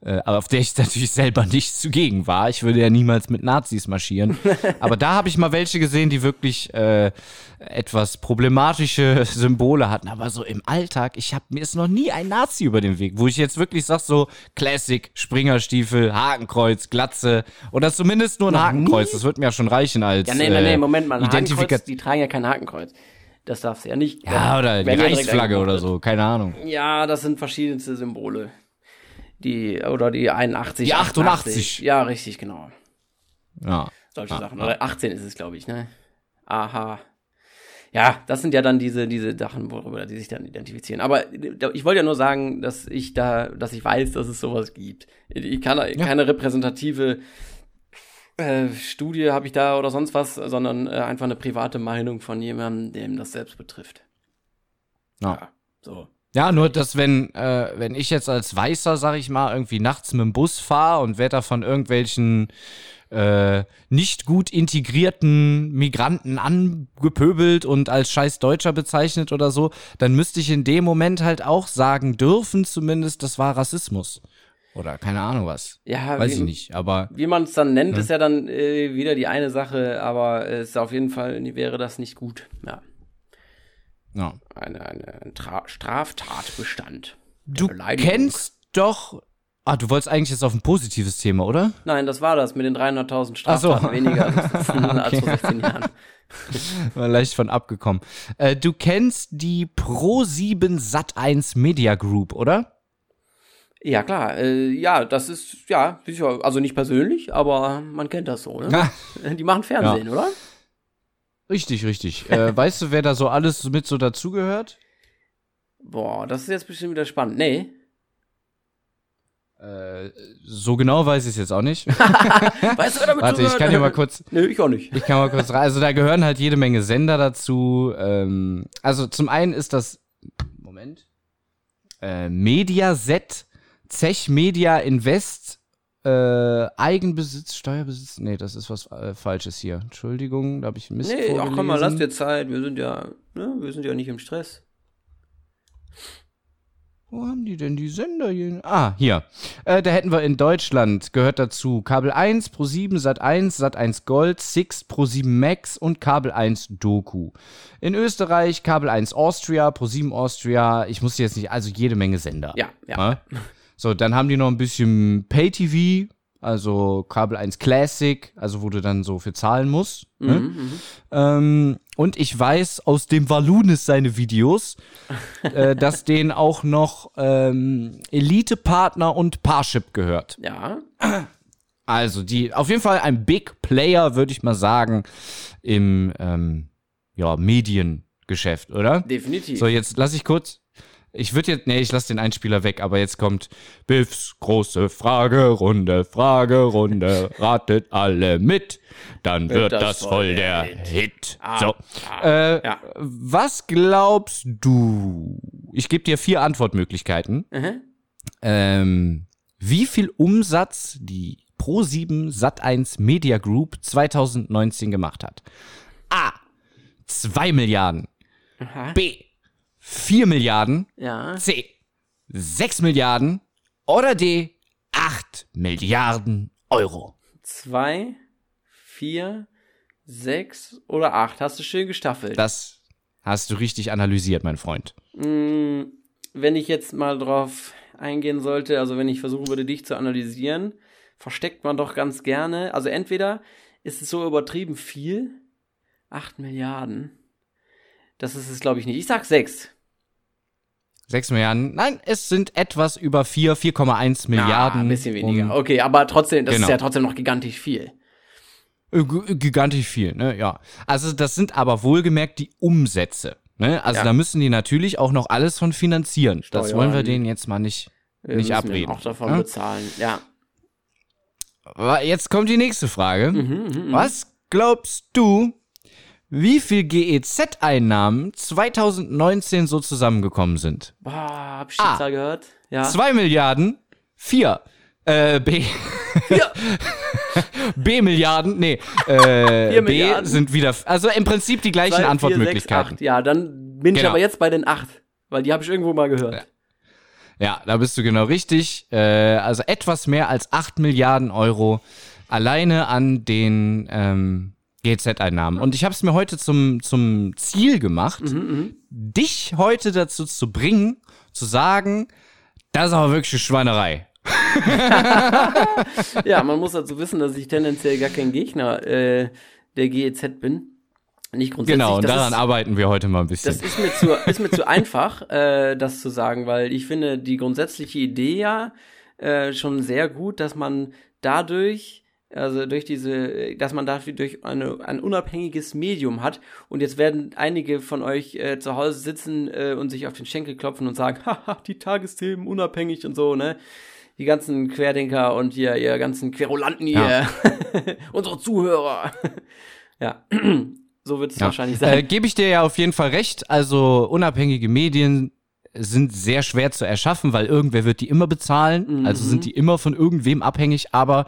Äh, aber auf der ich natürlich selber nicht zugegen war. Ich würde ja niemals mit Nazis marschieren. aber da habe ich mal welche gesehen, die wirklich äh, etwas problematische Symbole hatten. Aber so im Alltag, ich habe mir ist noch nie ein Nazi über den Weg, wo ich jetzt wirklich sag so Classic, Springerstiefel, Hakenkreuz, Glatze oder zumindest nur ein Noch Hakenkreuz. nie? Das wird mir ja schon reichen als Ja, nee, nee, nee, äh, Moment mal. Hakenkreuz, die tragen ja kein Hakenkreuz. Das darfst du ja nicht. Ja, oder die Reichsflagge oder so, keine Ahnung. Ja, das sind verschiedenste Symbole. Die, oder die 81. Die 88. Ja, richtig, genau. Ja. Solche Ah, Sachen. Oder 18 ist es, glaube ich, ne? Aha. Ja, das sind ja dann diese, diese Sachen, worüber die sich dann identifizieren. Aber äh, ich wollte ja nur sagen, dass ich da, dass ich weiß, dass es sowas gibt. Ich kann da keine repräsentative äh, Studie habe ich da oder sonst was, sondern äh, einfach eine private Meinung von jemandem, dem das selbst betrifft. Ja. So. Ja, nur dass wenn, äh, wenn ich jetzt als Weißer, sag ich mal, irgendwie nachts mit dem Bus fahre und werde da von irgendwelchen äh, nicht gut integrierten Migranten angepöbelt und als scheiß Deutscher bezeichnet oder so, dann müsste ich in dem Moment halt auch sagen dürfen, zumindest, das war Rassismus. Oder keine Ahnung was. Ja, Weiß wie, ich nicht, aber Wie man es dann nennt, ist ja dann äh, wieder die eine Sache, aber es ist auf jeden Fall wäre das nicht gut. Ja. Ja. Eine, eine, ein Tra Straftatbestand. Du kennst doch. Ah, du wolltest eigentlich jetzt auf ein positives Thema, oder? Nein, das war das mit den 300.000 Ach so. Straftaten weniger als, als Okay. vor 16 Jahren. War leicht von abgekommen. Äh, du kennst die Pro7 Sat1 Media Group, oder? Ja, klar. Äh, ja, das ist, ja, sicher, also nicht persönlich, aber man kennt das so, ne? Die machen Fernsehen, oder? Richtig, richtig. Äh, weißt du, wer da so alles mit so dazugehört? Boah, das ist jetzt bestimmt wieder spannend. Nee. Äh, so genau weiß ich es jetzt auch nicht. Weißt du, wer damit Warte, ich kann dir mal kurz, Nö, ich auch nicht. ich kann mal kurz rein. Also da gehören halt jede Menge Sender dazu. Ähm, also zum einen ist das, Moment, äh, Mediaset, Zech Media Invest, äh, Eigenbesitz, Steuerbesitz. Nee, das ist was äh, Falsches hier. Entschuldigung, da habe ich Mist Nee, ach vorgelesen. komm mal, lass dir Zeit. Wir sind ja, ne, wir sind ja nicht im Stress. Wo haben die denn die Sender hier? Ah, hier. Äh, da hätten wir in Deutschland, gehört dazu Kabel 1, Pro7, Sat 1, Sat 1 Gold, Six, Pro7 Max und Kabel 1 Doku. In Österreich Kabel 1 Austria, Pro7 Austria, ich muss jetzt nicht, also jede Menge Sender. Ja, ja. Ja? So, dann haben die noch ein bisschen Pay-TV, also Kabel 1 Classic, also wo du dann so für zahlen musst. Ne? Mhm, Ähm, und ich weiß aus dem Valunis seine Videos, äh, dass denen auch noch ähm, Elite-Partner und Parship gehört. Ja. Also die, auf jeden Fall ein Big Player, würde ich mal sagen, im ähm, ja, Mediengeschäft, oder? Definitiv. So, jetzt lass ich kurz. Ich würde jetzt, nee, ich lasse den Einspieler weg, aber jetzt kommt Biffs große Fragerunde, Fragerunde, ratet alle mit, dann wird, das, voll der Hit. Ah, so, ah, äh, ja. was glaubst du? Ich gebe dir vier Antwortmöglichkeiten. Mhm. Ähm, wie viel Umsatz die Pro7 Sat1 Media Group 2019 gemacht hat? A. 2 Milliarden. Aha. B. 4 Milliarden. Ja. C. 6 Milliarden. Oder D. 8 Milliarden Euro. Zwei, vier, sechs oder acht. Hast du schön gestaffelt. Das hast du richtig analysiert, mein Freund. Mm, wenn ich jetzt mal drauf eingehen sollte, also wenn ich versuchen würde, dich zu analysieren, versteckt man doch ganz gerne. Also entweder ist es so übertrieben viel, 8 Milliarden. Das ist es, glaube ich, nicht. Ich sag 6. 6 Milliarden. Nein, es sind etwas über 4, 4,1 Milliarden. Ah, ein bisschen weniger. Um, okay, aber trotzdem, das Genau. ist ja trotzdem noch gigantisch viel. Äh, g- Gigantisch viel, ne? Ja. Also das sind aber wohlgemerkt die Umsätze. Ne? Also Ja. da müssen die natürlich auch noch alles von finanzieren. das Steuern. wollen wir denen jetzt mal nicht. Wir Nicht müssen abreden, Auch davon ne? bezahlen. Ja. Aber Jetzt kommt die nächste Frage. Mhm, Was glaubst du, wie viel GEZ-Einnahmen 2019 so zusammengekommen sind? Boah, hab ich die Zahl gehört? Ja. 2 Milliarden, 4. Äh, B. Ja. B Milliarden, nee, äh, B Milliarden. sind wieder, also im Prinzip die gleichen Zwei, vier, Antwortmöglichkeiten. sechs, acht. Ja, dann bin ich Genau. aber jetzt bei den 8, weil die habe ich irgendwo mal gehört. Ja, da bist du genau richtig. Äh, also etwas mehr als 8 Milliarden Euro alleine an den ähm, GZ-Einnahmen. Und ich habe es mir heute zum, zum Ziel gemacht, mhm, dich heute dazu zu bringen, zu sagen, das ist aber wirklich eine Schweinerei. ja, man muss dazu wissen, dass ich tendenziell gar kein Gegner äh, der GEZ bin. Nicht grundsätzlich. Genau, und daran ist, arbeiten wir heute mal ein bisschen. Das ist mir zu, ist mir zu einfach, äh, das zu sagen, weil ich finde die grundsätzliche Idee ja äh, schon sehr gut, dass man dadurch also durch diese, dass man dafür durch eine, ein unabhängiges Medium hat. Und jetzt werden einige von euch äh, zu Hause sitzen äh, und sich auf den Schenkel klopfen und sagen, haha, die Tagesthemen unabhängig und so, ne? Die ganzen Querdenker und hier, ihr ganzen Querulanten hier, ja. unsere Zuhörer. ja, so wird es ja. wahrscheinlich sein. Äh, Gebe ich dir ja auf jeden Fall recht. Also unabhängige Medien sind sehr schwer zu erschaffen, weil irgendwer wird die immer bezahlen, mhm. also sind die immer von irgendwem abhängig, aber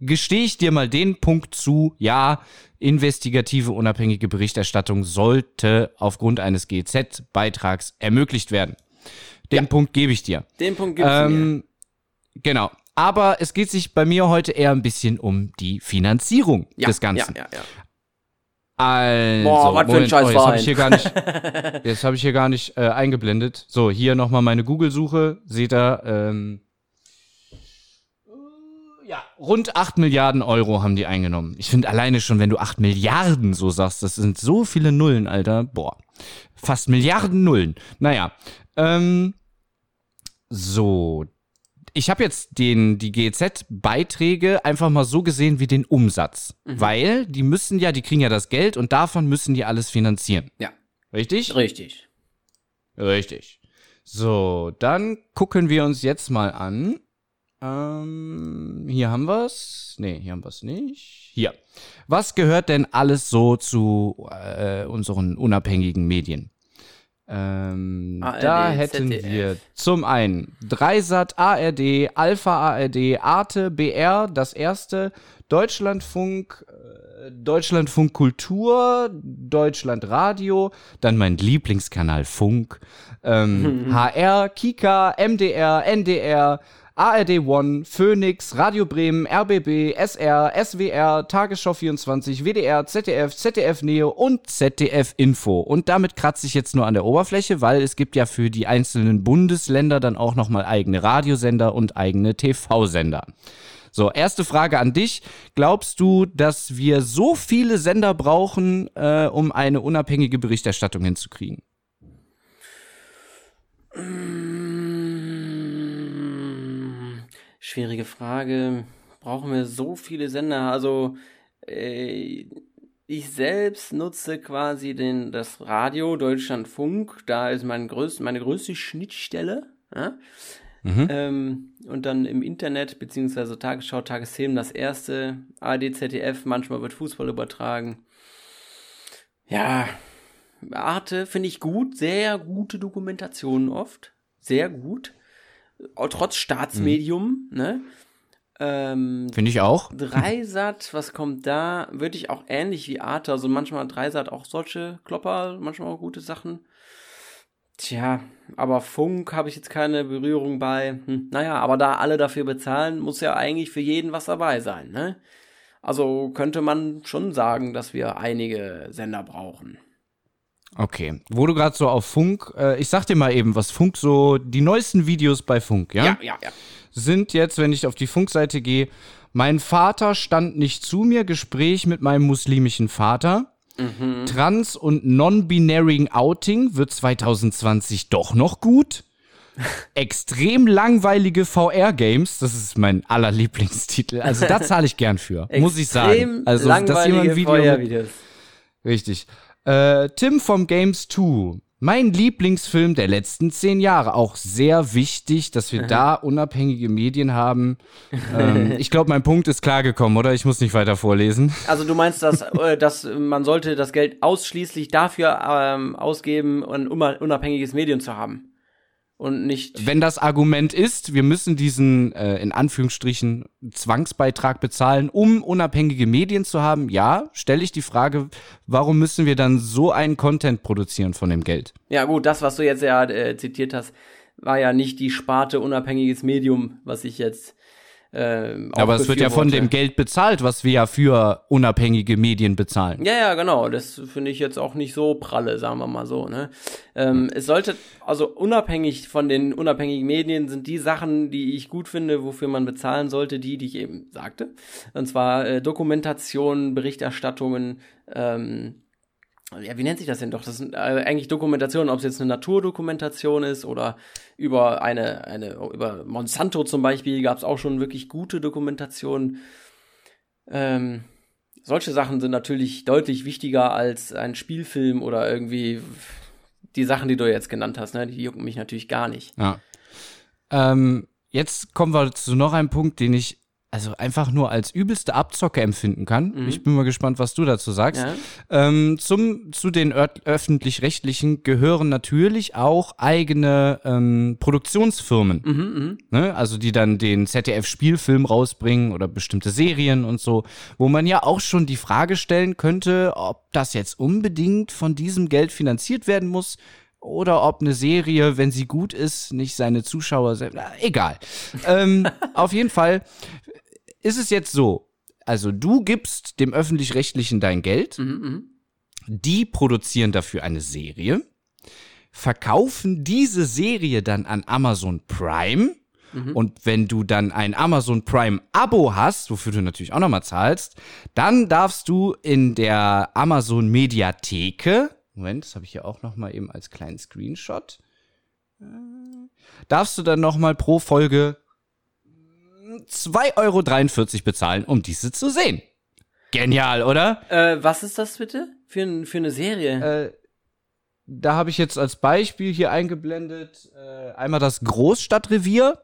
gestehe ich dir mal den Punkt zu, ja, investigative unabhängige Berichterstattung sollte aufgrund eines GZ-Beitrags ermöglicht werden. Den ja. Punkt gebe ich dir. Den Punkt gibst ähm, mir. Genau. Aber es geht sich bei mir heute eher ein bisschen um die Finanzierung ja, des Ganzen. Ja, ja, ja. Also, Boah, was für ein Scheiß oh, jetzt habe ich hier gar nicht, jetzt ich hier gar nicht äh, eingeblendet. So, hier nochmal meine Google-Suche. Seht ihr, ähm, ja, rund 8 Milliarden Euro haben die eingenommen. Ich finde alleine schon, wenn du 8 Milliarden so sagst, das sind so viele Nullen, Alter. Boah, fast Milliarden Nullen. Naja, ähm, so, ich habe jetzt den, die GEZ-Beiträge einfach mal so gesehen wie den Umsatz. Mhm. Weil die müssen ja, die kriegen ja das Geld und davon müssen die alles finanzieren. Ja. Richtig? Richtig. Richtig. So, dann gucken wir uns jetzt mal an. Ähm, hier haben wir's. Nee, hier haben wir's nicht. Hier. Was gehört denn alles so zu äh, unseren unabhängigen Medien? Ähm, ARD, da hätten ZDF. wir zum einen Dreisat, ARD, Alpha ARD, Arte, BR, das erste, Deutschlandfunk, äh, Deutschlandfunk Kultur, Deutschlandradio, dann mein Lieblingskanal Funk, ähm, HR, Kika, MDR, NDR, ARD One, Phoenix, Radio Bremen, RBB, SR, SWR, Tagesschau 24, WDR, ZDF, ZDF Neo und ZDF Info. Und damit kratze ich jetzt nur an der Oberfläche, weil es gibt ja für die einzelnen Bundesländer dann auch nochmal eigene Radiosender und eigene TV-Sender. So, erste Frage an dich. Glaubst du, dass wir so viele Sender brauchen, äh, um eine unabhängige Berichterstattung hinzukriegen? Schwierige Frage. Brauchen wir so viele Sender? Also, äh, ich selbst nutze quasi den, das Radio Deutschlandfunk. Da ist mein größt, meine größte Schnittstelle. Ja? Mhm. Ähm, und dann im Internet, beziehungsweise Tagesschau, Tagesthemen, das erste, ARD, ZDF, manchmal wird Fußball übertragen. Ja, Arte finde ich gut, sehr gute Dokumentationen oft. Sehr gut trotz Staatsmedium, mhm. ne? Ähm, Finde ich auch. Dreisat, was kommt da? Würde ich auch ähnlich wie Arte, also manchmal Dreisat auch solche Klopper, manchmal auch gute Sachen. Tja, aber Funk habe ich jetzt keine Berührung bei. Hm, naja, aber da alle dafür bezahlen, muss ja eigentlich für jeden was dabei sein, ne? Also könnte man schon sagen, dass wir einige Sender brauchen. Okay, wo du gerade so auf Funk, äh, ich sag dir mal eben, was Funk so, die neuesten Videos bei Funk, ja? Ja, ja, ja. Sind jetzt, wenn ich auf die Funkseite gehe, mein Vater stand nicht zu mir, Gespräch mit meinem muslimischen Vater. Mhm. Trans- und Non-Binary Outing wird 2020 doch noch gut. Extrem langweilige VR-Games, das ist mein allerlieblingstitel. Also da zahle ich gern für, muss ich sagen. Also, dass jemand Video. VR-Videos. Richtig. Äh, Tim vom Games 2. Mein Lieblingsfilm der letzten zehn Jahre. Auch sehr wichtig, dass wir da unabhängige Medien haben. Ähm, ich glaube, mein Punkt ist klar gekommen, oder? Ich muss nicht weiter vorlesen. Also du meinst, dass, äh, dass man sollte das Geld ausschließlich dafür ähm, ausgeben, ein unabhängiges Medium zu haben? Und nicht. Wenn das Argument ist, wir müssen diesen äh, in Anführungsstrichen Zwangsbeitrag bezahlen, um unabhängige Medien zu haben, ja, stelle ich die Frage, warum müssen wir dann so einen Content produzieren von dem Geld? Ja, gut, das, was du jetzt ja äh, zitiert hast, war ja nicht die Sparte unabhängiges Medium, was ich jetzt äh, Aber es wird ja von dem Geld bezahlt, was wir ja für unabhängige Medien bezahlen. Ja, ja, genau. Das finde ich jetzt auch nicht so pralle, sagen wir mal so. Ne? Ähm, es sollte, also unabhängig von den unabhängigen Medien sind die Sachen, die ich gut finde, wofür man bezahlen sollte, die, die ich eben sagte. Und zwar äh, Dokumentation, Berichterstattungen, ähm, ja, wie nennt sich das denn doch? Das sind äh, eigentlich Dokumentationen, ob es jetzt eine Naturdokumentation ist oder über eine, eine über Monsanto zum Beispiel gab es auch schon wirklich gute Dokumentationen. Ähm, solche Sachen sind natürlich deutlich wichtiger als ein Spielfilm oder irgendwie die Sachen, die du jetzt genannt hast, ne? Die jucken mich natürlich gar nicht. Ja. Ähm, jetzt kommen wir zu noch einem Punkt, den ich also einfach nur als übelste Abzocke empfinden kann. Mhm. Ich bin mal gespannt, was du dazu sagst. Ja. Ähm, zum, zu den öffentlich-rechtlichen gehören natürlich auch eigene ähm, Produktionsfirmen. Mhm, mh. ne? Also die dann den ZDF-Spielfilm rausbringen oder bestimmte Serien und so, wo man ja auch schon die Frage stellen könnte, ob das jetzt unbedingt von diesem Geld finanziert werden muss oder ob eine Serie, wenn sie gut ist, nicht seine Zuschauer selbst. Egal. ähm, auf jeden Fall ist es jetzt so, also du gibst dem öffentlich-rechtlichen dein Geld, mhm, mhm, die produzieren dafür eine Serie, verkaufen diese Serie dann an Amazon Prime. Mhm. Und wenn du dann ein Amazon Prime Abo hast, wofür du natürlich auch nochmal zahlst, dann darfst du in der Amazon Mediatheke, Moment, das habe ich hier auch nochmal eben als kleinen Screenshot, äh, darfst du dann nochmal pro Folge 2,43 Euro bezahlen, um diese zu sehen. Genial, oder? Äh, was ist das bitte? Für, für eine Serie? Äh, da habe ich jetzt als Beispiel hier eingeblendet äh, einmal das Großstadtrevier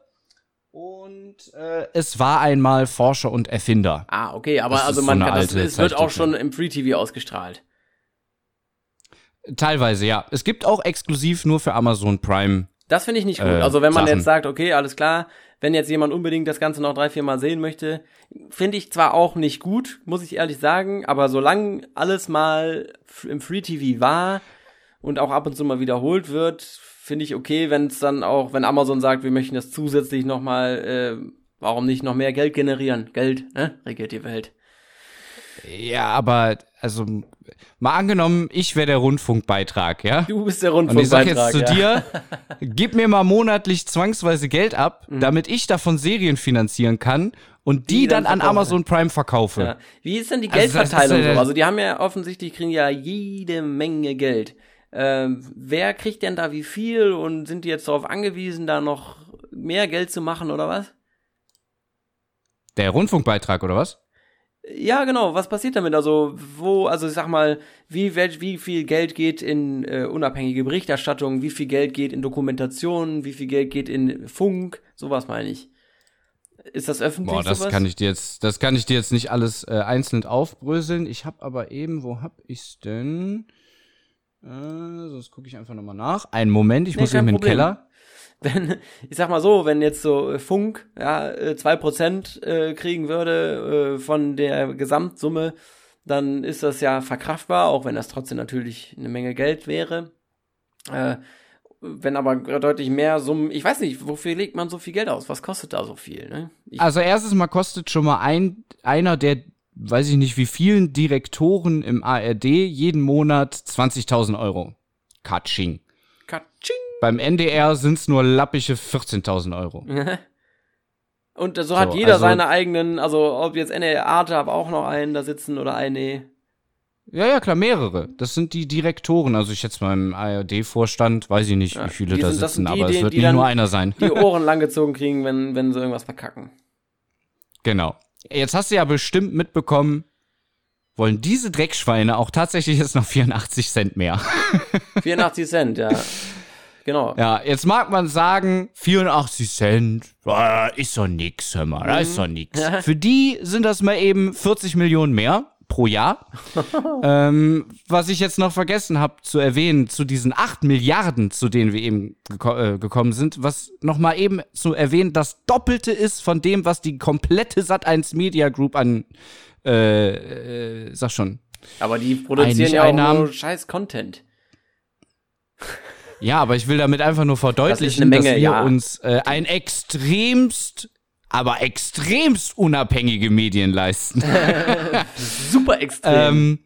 und äh, es war einmal Forscher und Erfinder. Ah, okay, aber das also man so kann das, es wird auch schon im Free TV ausgestrahlt. Teilweise, ja. Es gibt auch exklusiv nur für Amazon Prime. Das finde ich nicht gut. Äh, also wenn man Sachen. jetzt sagt, okay, alles klar, wenn jetzt jemand unbedingt das Ganze noch drei, vier Mal sehen möchte, finde ich zwar auch nicht gut, muss ich ehrlich sagen, aber solange alles mal im Free TV war und auch ab und zu mal wiederholt wird, finde ich okay, wenn es dann auch, wenn Amazon sagt, wir möchten das zusätzlich nochmal, äh, warum nicht noch mehr Geld generieren? Geld, ne? Regiert die Welt. Ja, aber also mal angenommen, ich wäre der Rundfunkbeitrag, ja? Du bist der Rundfunkbeitrag. Und ich sag jetzt zu ja. dir, gib mir mal monatlich zwangsweise Geld ab, mhm. damit ich davon Serien finanzieren kann und die, die dann, dann an Amazon Prime verkaufe. Ja. Wie ist denn die Geldverteilung also, so? Also die haben ja offensichtlich kriegen ja jede Menge Geld. Ähm, wer kriegt denn da wie viel und sind die jetzt darauf angewiesen, da noch mehr Geld zu machen oder was? Der Rundfunkbeitrag oder was? Ja, genau. Was passiert damit? Also, wo, also ich sag mal, wie, wie viel Geld geht in äh, unabhängige Berichterstattung, wie viel Geld geht in Dokumentation, wie viel Geld geht in Funk, sowas meine ich. Ist das öffentlich? Boah, das sowas? kann ich dir jetzt, das kann ich dir jetzt nicht alles äh, einzeln aufbröseln. Ich habe aber eben, wo hab ich's denn? Äh, sonst gucke ich einfach nochmal nach. Einen Moment, ich nee, muss eben in den Keller wenn, ich sag mal so, wenn jetzt so äh, Funk, ja, äh, zwei Prozent äh, kriegen würde äh, von der Gesamtsumme, dann ist das ja verkraftbar, auch wenn das trotzdem natürlich eine Menge Geld wäre. Äh, wenn aber deutlich mehr Summen, ich weiß nicht, wofür legt man so viel Geld aus? Was kostet da so viel? Ne? also erstes Mal kostet schon mal ein, einer der, weiß ich nicht wie vielen Direktoren im ARD jeden Monat 20.000 Euro. Katsching. Katsching. Beim NDR sind es nur lappische 14.000 Euro. Und so, so hat jeder also, seine eigenen, also ob jetzt NDR Arte aber auch noch einen da sitzen oder eine. Ja, ja, klar, mehrere. Das sind die Direktoren. Also ich jetzt mal im ARD-Vorstand, weiß ich nicht, ja, wie viele da sind, sitzen, die, aber die, es wird nicht nur einer sein. Die Ohren langgezogen kriegen, wenn, wenn sie irgendwas verkacken. Genau. Jetzt hast du ja bestimmt mitbekommen, wollen diese Dreckschweine auch tatsächlich jetzt noch 84 Cent mehr. 84 Cent, ja. Genau. Ja, jetzt mag man sagen, 84 Cent, ist doch nix, hör mal, das ist doch nix. Mhm. Für die sind das mal eben 40 Millionen mehr pro Jahr. ähm, was ich jetzt noch vergessen habe zu erwähnen, zu diesen 8 Milliarden, zu denen wir eben geko äh, gekommen sind, was noch mal eben zu erwähnen, das Doppelte ist von dem, was die komplette Sat1 Media Group an, äh, äh, sag schon. Aber die produzieren ja auch nur scheiß Content. Ja, aber ich will damit einfach nur verdeutlichen, Menge, dass wir ja. uns äh, ein extremst, aber extremst unabhängige Medien leisten. Super extrem. ähm,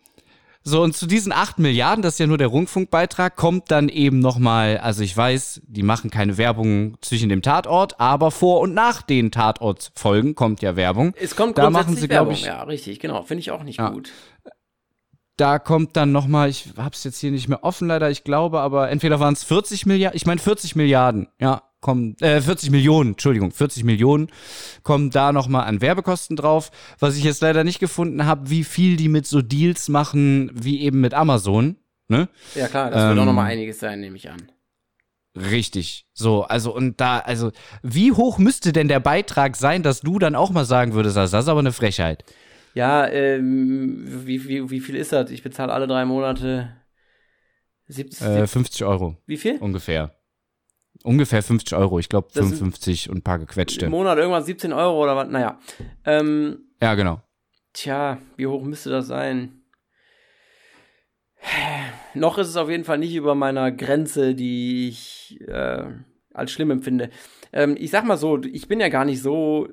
so, und zu diesen 8 Milliarden, das ist ja nur der Rundfunkbeitrag, kommt dann eben nochmal, also ich weiß, die machen keine Werbung zwischen dem Tatort, aber vor und nach den Tatortfolgen kommt ja Werbung. es kommt da machen sie, Werbung. ich- ja, richtig, genau. Finde ich auch nicht Ja. gut. Da kommt dann nochmal, ich hab's jetzt hier nicht mehr offen leider, ich glaube, aber entweder waren es 40 Milliarden, ich meine 40 Milliarden, ja, kommen, äh, 40 Millionen, Entschuldigung, 40 Millionen kommen da nochmal an Werbekosten drauf. Was ich jetzt leider nicht gefunden habe, wie viel die mit so Deals machen, wie eben mit Amazon, ne? Ja, klar, das wird Ähm, auch noch mal einiges sein, nehme ich an. Richtig. So, also und da, also, wie hoch müsste denn der Beitrag sein, dass du dann auch mal sagen würdest, das ist aber eine Frechheit? Ja, ähm, wie, wie, wie viel ist das? Ich bezahle alle drei Monate 70, Äh, 50 Euro wie viel? ungefähr. Ungefähr 50 Euro, ich glaube Das sind- 55 und ein paar gequetschte. Im Monat irgendwas 17 Euro oder was? Naja. Ähm, Ja, genau. tja, wie hoch müsste das sein? Noch ist es auf jeden Fall nicht über meiner Grenze, die ich äh, als schlimm empfinde. Ähm, ich sag mal so, ich bin ja gar nicht so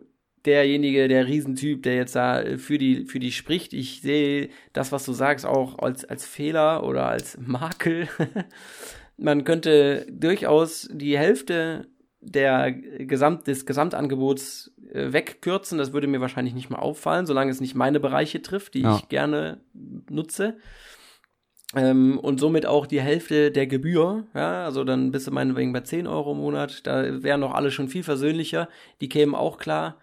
derjenige, der Riesentyp, der jetzt da für die, für die spricht. Ich sehe das, was du sagst, auch als, als Fehler oder als Makel. Man könnte durchaus die Hälfte der Gesamt, des Gesamtangebots äh, wegkürzen. Das würde mir wahrscheinlich nicht mal auffallen, solange es nicht meine Bereiche trifft, die Ja. ich gerne nutze. Ähm, und somit auch die Hälfte der Gebühr. Ja, also dann bist du meinetwegen bei 10 Euro im Monat. Da wären doch alle schon viel versöhnlicher. Die kämen auch klar.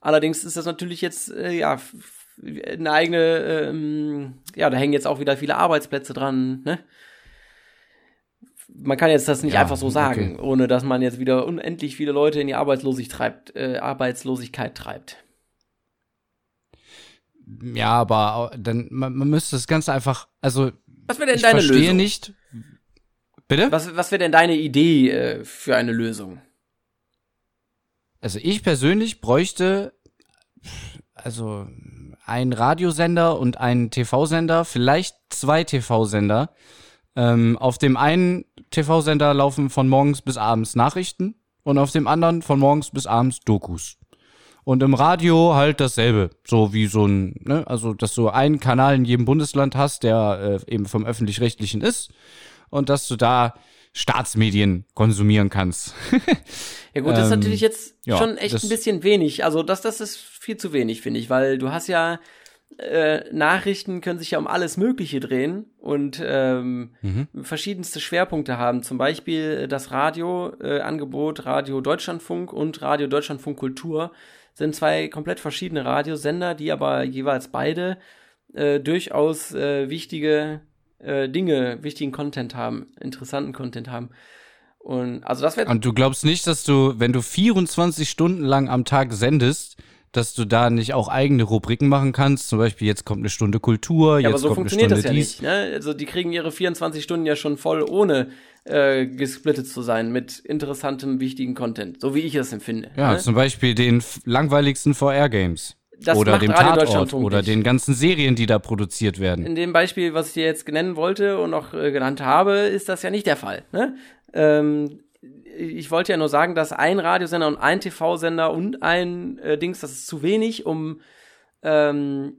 Allerdings ist das natürlich jetzt, äh, ja, eine eigene, ähm, ja, da hängen jetzt auch wieder viele Arbeitsplätze dran, ne? Man kann jetzt das nicht Ja, einfach so sagen, ohne dass man jetzt wieder unendlich viele Leute in die Arbeitslosigkeit treibt, äh, Arbeitslosigkeit treibt. Ja, aber dann, man, man müsste das Ganze einfach, also, Was wäre denn ich deine verstehe Lösung? nicht. Bitte? Was, was wäre denn deine Idee äh, für eine Lösung? Also ich persönlich bräuchte also einen Radiosender und einen TV-Sender, vielleicht zwei TV-Sender. Ähm, auf dem einen TV-Sender laufen von morgens bis abends Nachrichten und auf dem anderen von morgens bis abends Dokus. Und im Radio halt dasselbe, so wie so ein, ne, also dass du einen Kanal in jedem Bundesland hast, der äh, eben vom öffentlich-rechtlichen ist und dass du da Staatsmedien konsumieren kannst. Ja gut, das ist Ähm, natürlich jetzt ja, schon echt ein bisschen wenig. Also das, das ist viel zu wenig, finde ich, weil du hast ja äh, Nachrichten können sich ja um alles Mögliche drehen und ähm, Mhm. verschiedenste Schwerpunkte haben. Zum Beispiel das Radioangebot, äh, Radio Deutschlandfunk und Radio Deutschlandfunk Kultur sind zwei komplett verschiedene Radiosender, die aber jeweils beide äh, durchaus äh, wichtige äh, Dinge, wichtigen Content haben, interessanten Content haben. Und also das wäre Und du glaubst nicht, dass du, wenn du 24 Stunden lang am Tag sendest, dass du da nicht auch eigene Rubriken machen kannst? Zum Beispiel, jetzt kommt eine Stunde Kultur, Ja, jetzt aber so kommt funktioniert eine das ja dies. nicht. Ne? Also die kriegen ihre 24 Stunden ja schon voll, ohne äh, gesplittet zu sein mit interessantem, wichtigen Content, so wie ich es empfinde. Ja, ne? zum Beispiel den langweiligsten VR-Games. Das Oder dem Radio Tatort. Oder nicht. den ganzen Serien, die da produziert werden. In dem Beispiel, was ich dir jetzt nennen wollte und auch äh, genannt habe, ist das ja nicht der Fall. Ne? Ähm, ich wollte ja nur sagen, dass ein Radiosender und ein TV-Sender und ein äh, Dings, das ist zu wenig, um ähm,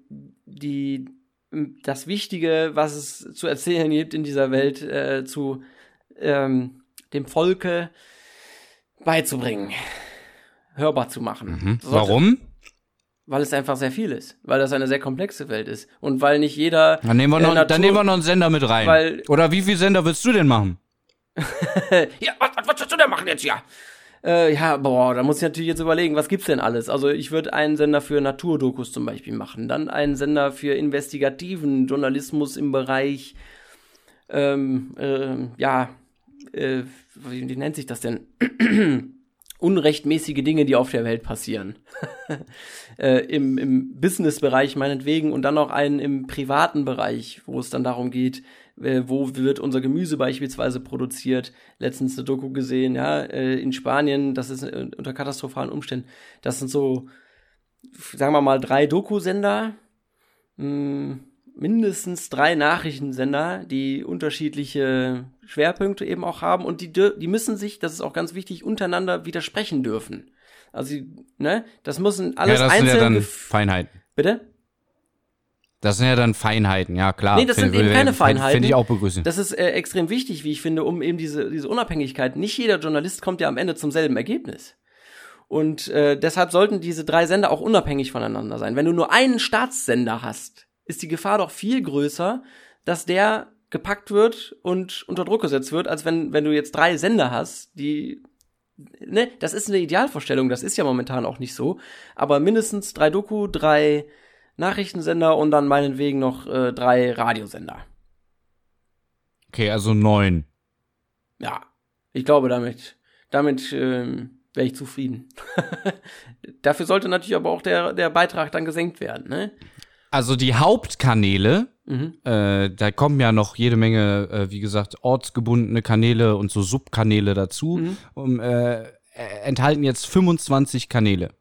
die das Wichtige, was es zu erzählen gibt in dieser Welt, äh, zu ähm, dem Volke beizubringen, hörbar zu machen. Hm? Sollte- Warum? Weil es einfach sehr viel ist, weil das eine sehr komplexe Welt ist und weil nicht jeder Dann nehmen wir noch, Natur- dann nehmen wir noch einen Sender mit rein. Weil- Oder wie viele Sender willst du denn machen? ja, was, was, was willst du denn machen jetzt ja? Äh, ja, boah, da muss ich natürlich jetzt überlegen, was gibt's denn alles? Also ich würde einen Sender für Naturdokus zum Beispiel machen, dann einen Sender für investigativen Journalismus im Bereich, ähm, ähm, ja, äh, wie, wie nennt sich das denn? Unrechtmäßige Dinge, die auf der Welt passieren. äh, Im im Business-Bereich meinetwegen und dann noch einen im privaten Bereich, wo es dann darum geht, äh, wo wird unser Gemüse beispielsweise produziert. Letztens eine Doku gesehen, ja, äh, in Spanien, das ist äh, unter katastrophalen Umständen. Das sind so, sagen wir mal, drei Dokusender. Mh, mindestens drei Nachrichtensender, die unterschiedliche Schwerpunkte eben auch haben und die, die müssen sich, das ist auch ganz wichtig, untereinander widersprechen dürfen. Also, ne, das müssen alles ja, das einzeln. sind ja dann Feinheiten. Bitte? Das sind ja dann Feinheiten, ja klar. Nee, das sind Finde- eben keine Feinheiten. Finde ich auch begrüßen. Das ist äh, extrem wichtig, wie ich finde, um eben diese, diese Unabhängigkeit. Nicht jeder Journalist kommt ja am Ende zum selben Ergebnis. Und äh, deshalb sollten diese drei Sender auch unabhängig voneinander sein. Wenn du nur einen Staatssender hast, ist die Gefahr doch viel größer, dass der gepackt wird und unter Druck gesetzt wird, als wenn, wenn du jetzt drei Sender hast, die ne, das ist eine Idealvorstellung, das ist ja momentan auch nicht so, aber mindestens drei Doku, drei Nachrichtensender und dann meinetwegen noch äh, drei Radiosender. Okay, also neun. Ja, ich glaube, damit, damit ähm, wäre ich zufrieden. Dafür sollte natürlich aber auch der, der Beitrag dann gesenkt werden, ne? Also die Hauptkanäle, Mhm. äh, da kommen ja noch jede Menge, äh, wie gesagt, ortsgebundene Kanäle und so Subkanäle dazu, Mhm. um, äh, äh, enthalten jetzt 25 Kanäle.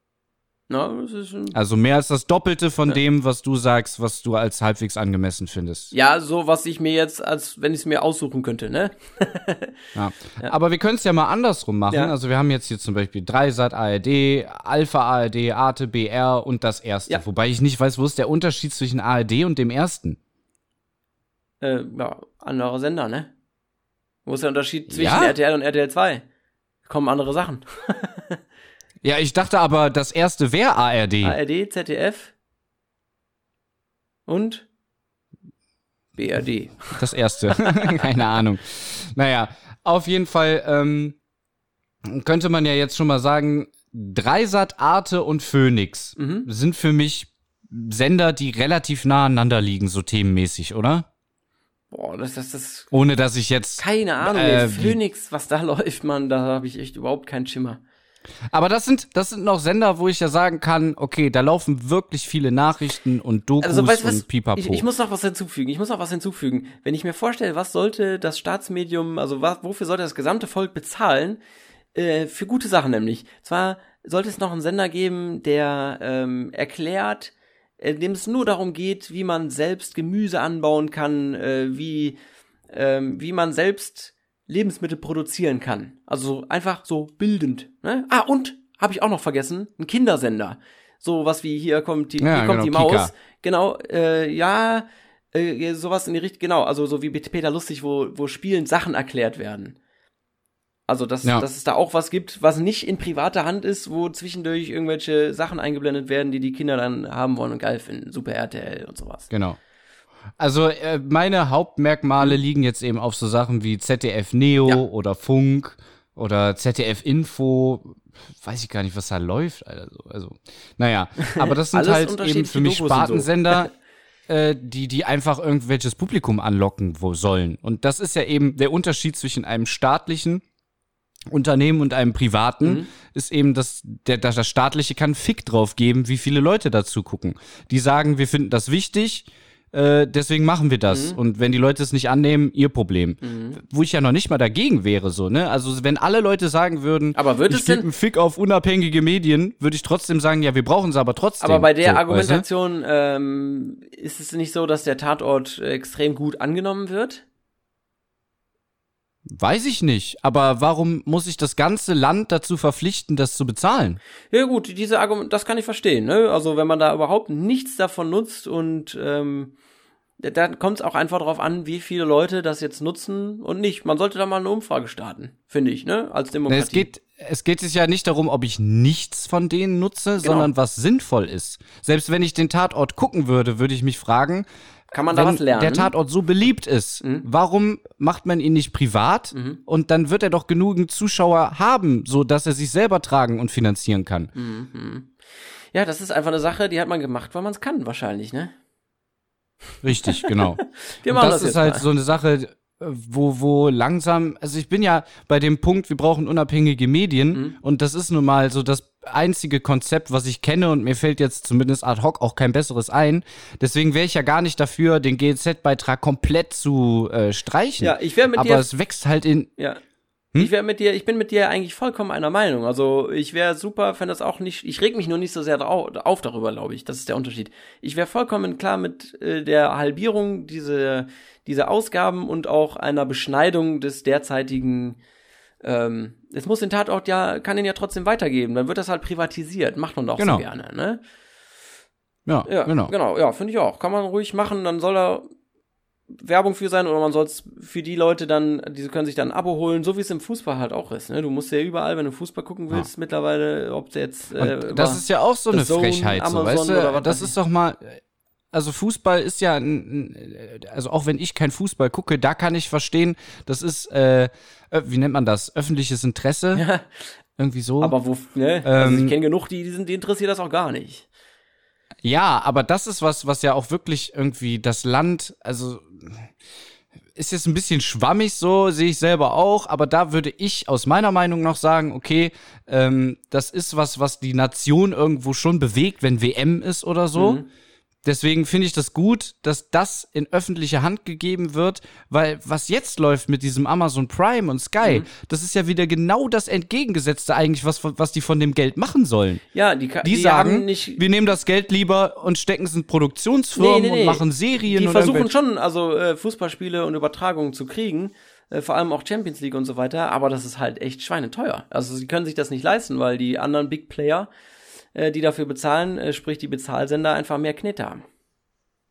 Ein, Also mehr als das Doppelte von Ja. dem, was du sagst, was du als halbwegs angemessen findest. ja, so was ich mir jetzt, als wenn ich es mir aussuchen könnte, ne? Ja. Aber wir können es ja mal andersrum machen. Ja. Also wir haben jetzt hier zum Beispiel Dreisat ARD, Alpha ARD, Arte BR und das erste. Ja. Wobei ich nicht weiß, wo ist der Unterschied zwischen ARD und dem ersten? Äh, ja, andere Sender, ne? Wo ist der Unterschied zwischen Ja? RTL und RTL 2? Kommen andere Sachen. Ja, ich dachte aber, das erste wäre ARD. ARD, ZDF und BRD. Das erste. Keine Ahnung. Naja, auf jeden Fall ähm, könnte man ja jetzt schon mal sagen, Dreisat, Arte und Phoenix Mhm. sind für mich Sender, die relativ nah aneinander liegen, so themenmäßig, oder? Boah, das, das, das, Ohne dass ich jetzt. keine Ahnung, Äh, Phoenix, was da läuft, man, da habe ich echt überhaupt keinen Schimmer. Aber das sind, das sind noch Sender, wo ich ja sagen kann, okay, da laufen wirklich viele Nachrichten und Dokus Also, weißt was? und Pipapo. Ich, ich muss noch was hinzufügen. Ich muss noch was hinzufügen. Wenn ich mir vorstelle, was sollte das Staatsmedium, also was, wofür sollte das gesamte Volk bezahlen? Äh, für gute Sachen nämlich. Zwar sollte es noch einen Sender geben, der ähm, erklärt, äh, dem es nur darum geht, wie man selbst Gemüse anbauen kann, äh, wie, ähm, wie man selbst Lebensmittel produzieren kann. Also einfach so bildend. Ne? Ah, und, habe ich auch noch vergessen, ein Kindersender. So was wie hier kommt die, Ja, hier kommt genau, die Maus. Kika. Genau, äh, ja, äh, sowas in die Richtung, genau, also so wie Peter Lustig, wo, wo spielend Sachen erklärt werden. Also, dass, Ja. dass es da auch was gibt, was nicht in privater Hand ist, wo zwischendurch irgendwelche Sachen eingeblendet werden, die die Kinder dann haben wollen und geil finden. Super RTL und sowas. Genau. Also äh, meine Hauptmerkmale liegen jetzt eben auf so Sachen wie ZDF Neo Ja. oder Funk oder ZDF Info. Weiß ich gar nicht, was da läuft. Also, also naja, aber das sind halt eben für mich. Spartensender, äh, die, die einfach irgendwelches Publikum anlocken sollen. Und das ist ja eben der Unterschied zwischen einem staatlichen Unternehmen und einem privaten Mhm. ist eben, dass der, dass das staatliche kann Fick drauf geben, wie viele Leute dazu gucken. Die sagen, wir finden das wichtig, äh, deswegen machen wir das. Mhm. Und wenn die Leute es nicht annehmen, ihr Problem. Wo ich ja noch nicht mal dagegen wäre, so, ne? Also, wenn alle Leute sagen würden, Aber wird ich es gebe einen Fick auf unabhängige Medien, würde ich trotzdem sagen, ja, wir brauchen sie aber trotzdem. Aber bei der so, weißt du? Argumentation ähm, ist es nicht so, dass der Tatort äh, extrem gut angenommen wird? Weiß ich nicht. Aber warum muss ich das ganze Land dazu verpflichten, das zu bezahlen? Ja gut, diese Argument, das kann ich verstehen. Ne? Also wenn man da überhaupt nichts davon nutzt und ähm, dann kommt es auch einfach darauf an, wie viele Leute das jetzt nutzen und nicht. Man sollte da mal eine Umfrage starten, finde ich, ne? Als Na, Demokratie. Es geht, es geht sich ja nicht darum, ob ich nichts von denen nutze, Genau. sondern was sinnvoll ist. Selbst wenn ich den Tatort gucken würde, würde ich mich fragen, Kann man da wenn was lernen? der Tatort so beliebt ist, Mhm. warum macht man ihn nicht privat? Mhm. Und dann wird er doch genügend Zuschauer haben, so dass er sich selber tragen und finanzieren kann. Mhm. Ja, das ist einfach eine Sache, die hat man gemacht, weil man es kann, wahrscheinlich, ne? Richtig, genau. Wir Und machen das, das, ist halt mal. so eine Sache, äh, wo, wo langsam, also ich bin ja bei dem Punkt, wir brauchen unabhängige Medien Mhm. und das ist nun mal so das einzige Konzept, was ich kenne und mir fällt jetzt zumindest ad hoc auch kein besseres ein. Deswegen wäre ich ja gar nicht dafür, den GEZ-Beitrag komplett zu äh, streichen. Ja, ich wäre mit Aber dir. es wächst halt in, ja. Hm? Ich wäre mit dir, ich bin mit dir eigentlich vollkommen einer Meinung. Also ich wäre super, wenn das auch nicht, ich reg mich nur nicht so sehr drauf, auf darüber, glaube ich. Das ist der Unterschied. Ich wäre vollkommen klar mit äh, der Halbierung dieser diese Ausgaben und auch einer Beschneidung des derzeitigen ähm, es muss den Tatort ja, kann den ja trotzdem weitergeben. Dann wird das halt privatisiert. Macht man doch genau. so gerne, ne? Ja, ja genau. Genau, ja, finde ich auch. Kann man ruhig machen, dann soll er Werbung für sein oder man soll es für die Leute dann, diese können sich dann ein Abo holen, so wie es im Fußball halt auch ist. Ne? Du musst ja überall, wenn du Fußball gucken willst, ja. mittlerweile, ob jetzt. Äh, das ist ja auch so eine Zone, Frechheit, so, weißt du? Das ist doch mal. Also Fußball ist ja, also auch wenn ich kein Fußball gucke, da kann ich verstehen, das ist, äh, wie nennt man das, öffentliches Interesse. Ja. Irgendwie so. Aber wo, ne? Also ich ähm, kenne genug, die, die, sind, die interessiert das auch gar nicht. Ja, aber das ist was, was ja auch wirklich irgendwie das Land, also ist jetzt ein bisschen schwammig so, sehe ich selber auch, aber da würde ich aus meiner Meinung noch sagen, okay, ähm, das ist was, was die Nation irgendwo schon bewegt, wenn WM ist oder so. Mhm. Deswegen finde ich das gut, dass das in öffentliche Hand gegeben wird, weil was jetzt läuft mit diesem Amazon Prime und Sky, mhm. das ist ja wieder genau das Entgegengesetzte eigentlich, was, was die von dem Geld machen sollen. Ja, die, die, die sagen, wir nehmen das Geld lieber und stecken es in Produktionsfirmen nee, nee, nee. und machen Serien. Die versuchen schon, also äh, Fußballspiele und Übertragungen zu kriegen, äh, vor allem auch Champions League und so weiter, aber das ist halt echt schweineteuer. Also sie können sich das nicht leisten, weil die anderen Big Player äh, die dafür bezahlen, äh, sprich die Bezahlsender, einfach mehr Knete haben.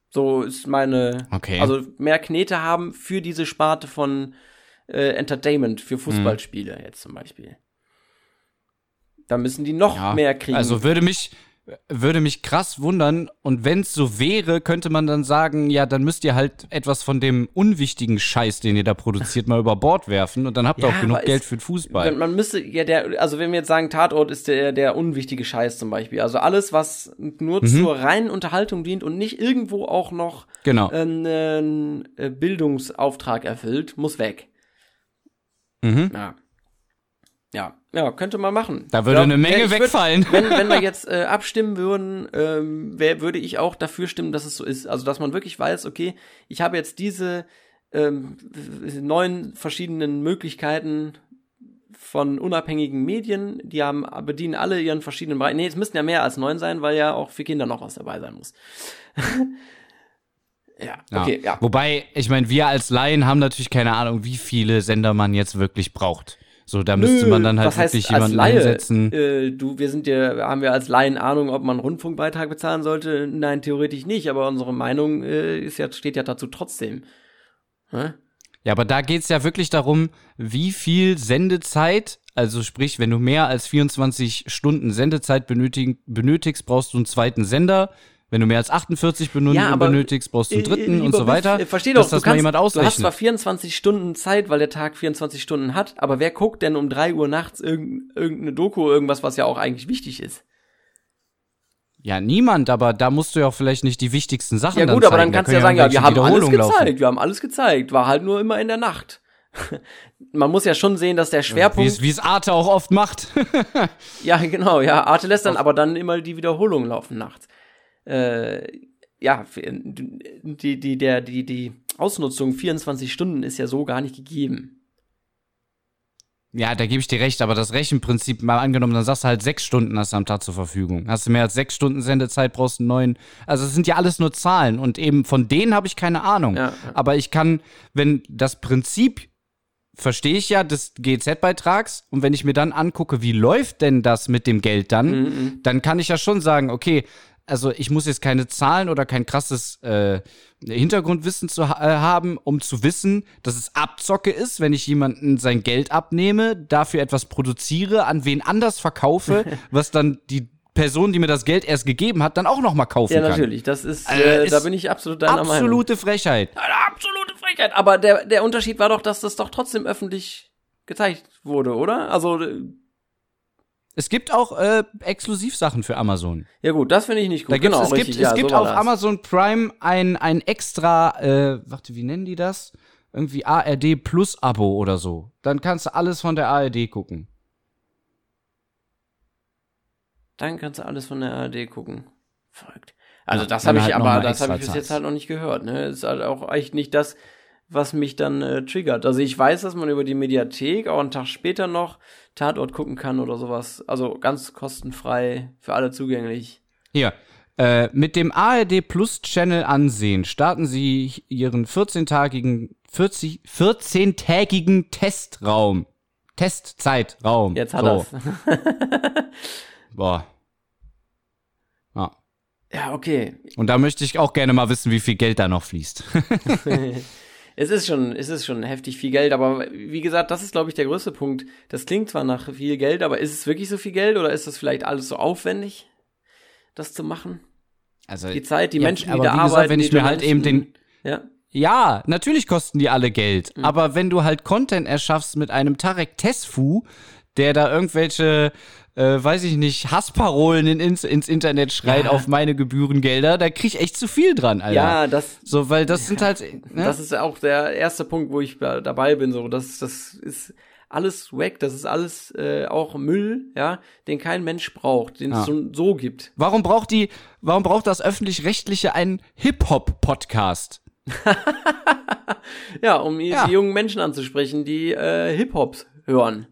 So ist meine, okay. also mehr Knete haben für diese Sparte von äh, Entertainment, für Fußballspiele mhm. jetzt zum Beispiel. Da müssen die noch ja, mehr kriegen. Also würde mich, würde mich krass wundern. Und wenn es so wäre, könnte man dann sagen, ja, dann müsst ihr halt etwas von dem unwichtigen Scheiß, den ihr da produziert, mal über Bord werfen und dann habt ihr ja, auch genug Geld für den Fußball. Man müsste, ja, der, also wenn wir jetzt sagen, Tatort ist der, der unwichtige Scheiß zum Beispiel. Also alles, was nur mhm. zur reinen Unterhaltung dient und nicht irgendwo auch noch genau. einen äh, Bildungsauftrag erfüllt, muss weg. Mhm. Ja. Ja, ja, könnte man machen. Da würde ja, eine Menge wegfallen. Würd, wenn, wenn wir jetzt äh, abstimmen würden, ähm, wär, würde ich auch dafür stimmen, dass es so ist. Also, dass man wirklich weiß, okay, ich habe jetzt diese ähm, neun verschiedenen Möglichkeiten von unabhängigen Medien, die haben, bedienen alle ihren verschiedenen Bereichen. Nee, es müssten ja mehr als neun sein, weil ja auch für Kinder noch was dabei sein muss. ja, okay, ja. ja. Wobei, ich meine, wir als Laien haben natürlich keine Ahnung, wie viele Sender man jetzt wirklich braucht. So, da müsste man dann halt wirklich heißt, jemanden Laie, einsetzen. Äh, du, wir sind ja, haben wir als Laien Ahnung, ob man einen Rundfunkbeitrag bezahlen sollte? Nein, theoretisch nicht, aber unsere Meinung äh, ist ja, steht ja dazu trotzdem. Hä? Ja, aber da geht's ja wirklich darum, wie viel Sendezeit, also sprich, wenn du mehr als 24 Stunden Sendezeit benötigst, brauchst du einen zweiten Sender. Wenn du mehr als 48 benut ja, benötigst, brauchst du einen dritten und so weiter. Versteh doch, das du, kannst, du hast zwar 24 Stunden Zeit, weil der Tag 24 Stunden hat, aber wer guckt denn um 3 Uhr nachts irgendeine Doku, irgendwas, was ja auch eigentlich wichtig ist? Ja, niemand, aber da musst du ja auch vielleicht nicht die wichtigsten Sachen Ja gut, aber dann kannst du ja sagen, ja, wir haben alles gezeigt, laufen. wir haben alles gezeigt, war halt nur immer in der Nacht. Man muss ja schon sehen, dass der Schwerpunkt. Wie es Arte auch oft macht. ja, genau, ja. Arte lässt dann aber dann immer die Wiederholung laufen nachts äh, ja, die, die, der, die, die Ausnutzung 24 Stunden ist ja so gar nicht gegeben. Ja, da gebe ich dir recht, aber das Rechenprinzip mal angenommen, dann sagst du halt sechs Stunden hast du am Tag zur Verfügung. Hast du mehr als sechs Stunden Sendezeit, brauchst du neun. Also es sind ja alles nur Zahlen und eben von denen habe ich keine Ahnung. Ja, ja. Aber ich kann, wenn das Prinzip verstehe ich ja des GZ-Beitrags und wenn ich mir dann angucke, wie läuft denn das mit dem Geld dann, mhm. mhm. dann kann ich ja schon sagen, okay, also ich muss jetzt keine Zahlen oder kein krasses äh, Hintergrundwissen zu ha äh, haben, um zu wissen, dass es Abzocke ist, wenn ich jemanden sein Geld abnehme, dafür etwas produziere, an wen anders verkaufe, was dann die Person, die mir das Geld erst gegeben hat, dann auch noch mal kaufen kann. Ja, natürlich. Das ist, äh, ist da bin ich absolut deiner Meinung. Absolute Frechheit. Eine absolute Frechheit. Aber der, der Unterschied war doch, dass das doch trotzdem öffentlich gezeigt wurde, oder? Also es gibt auch äh, Exklusivsachen für Amazon. Ja gut, das finde ich nicht gut. Da genau, es richtig, gibt, ja, es gibt so auf das. Amazon Prime ein, ein extra, äh, warte, wie nennen die das? Irgendwie ARD Plus Abo oder so. Dann kannst du alles von der ARD gucken. Dann kannst du alles von der ARD gucken. Verrückt. Also das habe ich halt aber, das habe ich bis jetzt halt noch nicht gehört. Ne, ist halt auch eigentlich nicht das was mich dann äh, triggert. Also ich weiß, dass man über die Mediathek auch einen Tag später noch Tatort gucken kann oder sowas. Also ganz kostenfrei für alle zugänglich. Hier, äh, mit dem ARD Plus Channel ansehen starten Sie Ihren 14-tagigen 40, 14-tägigen Testraum. Testzeitraum. Jetzt hat so. er's. Boah. Ja. ja, okay. Und da möchte ich auch gerne mal wissen, wie viel Geld da noch fließt. Es ist schon, es ist schon heftig viel Geld, aber wie gesagt, das ist, glaube ich, der größte Punkt. Das klingt zwar nach viel Geld, aber ist es wirklich so viel Geld oder ist das vielleicht alles so aufwendig, das zu machen? Also Die Zeit, die ja, Menschen, die da wie gesagt, arbeiten, wenn ich mir halt eben den ja, Ja, natürlich kosten die alle Geld. Mhm. Aber wenn du halt Content erschaffst mit einem Tarek Tesfu, der da irgendwelche, äh, weiß ich nicht, Hassparolen in, ins, ins Internet schreit Ja. auf meine Gebührengelder, da krieg ich echt zu viel dran, Alter. ja, das, So, weil das sind halt. Ne? das ist auch der erste Punkt, wo ich da- dabei bin. So, das, das ist alles weg, das ist alles äh, auch Müll, ja, den kein Mensch braucht, den Ja. es so, so gibt. warum braucht die, warum braucht das öffentlich-rechtliche einen Hip-Hop-Podcast? Ja, um Ja. die jungen Menschen anzusprechen, die äh, Hip-Hop hören.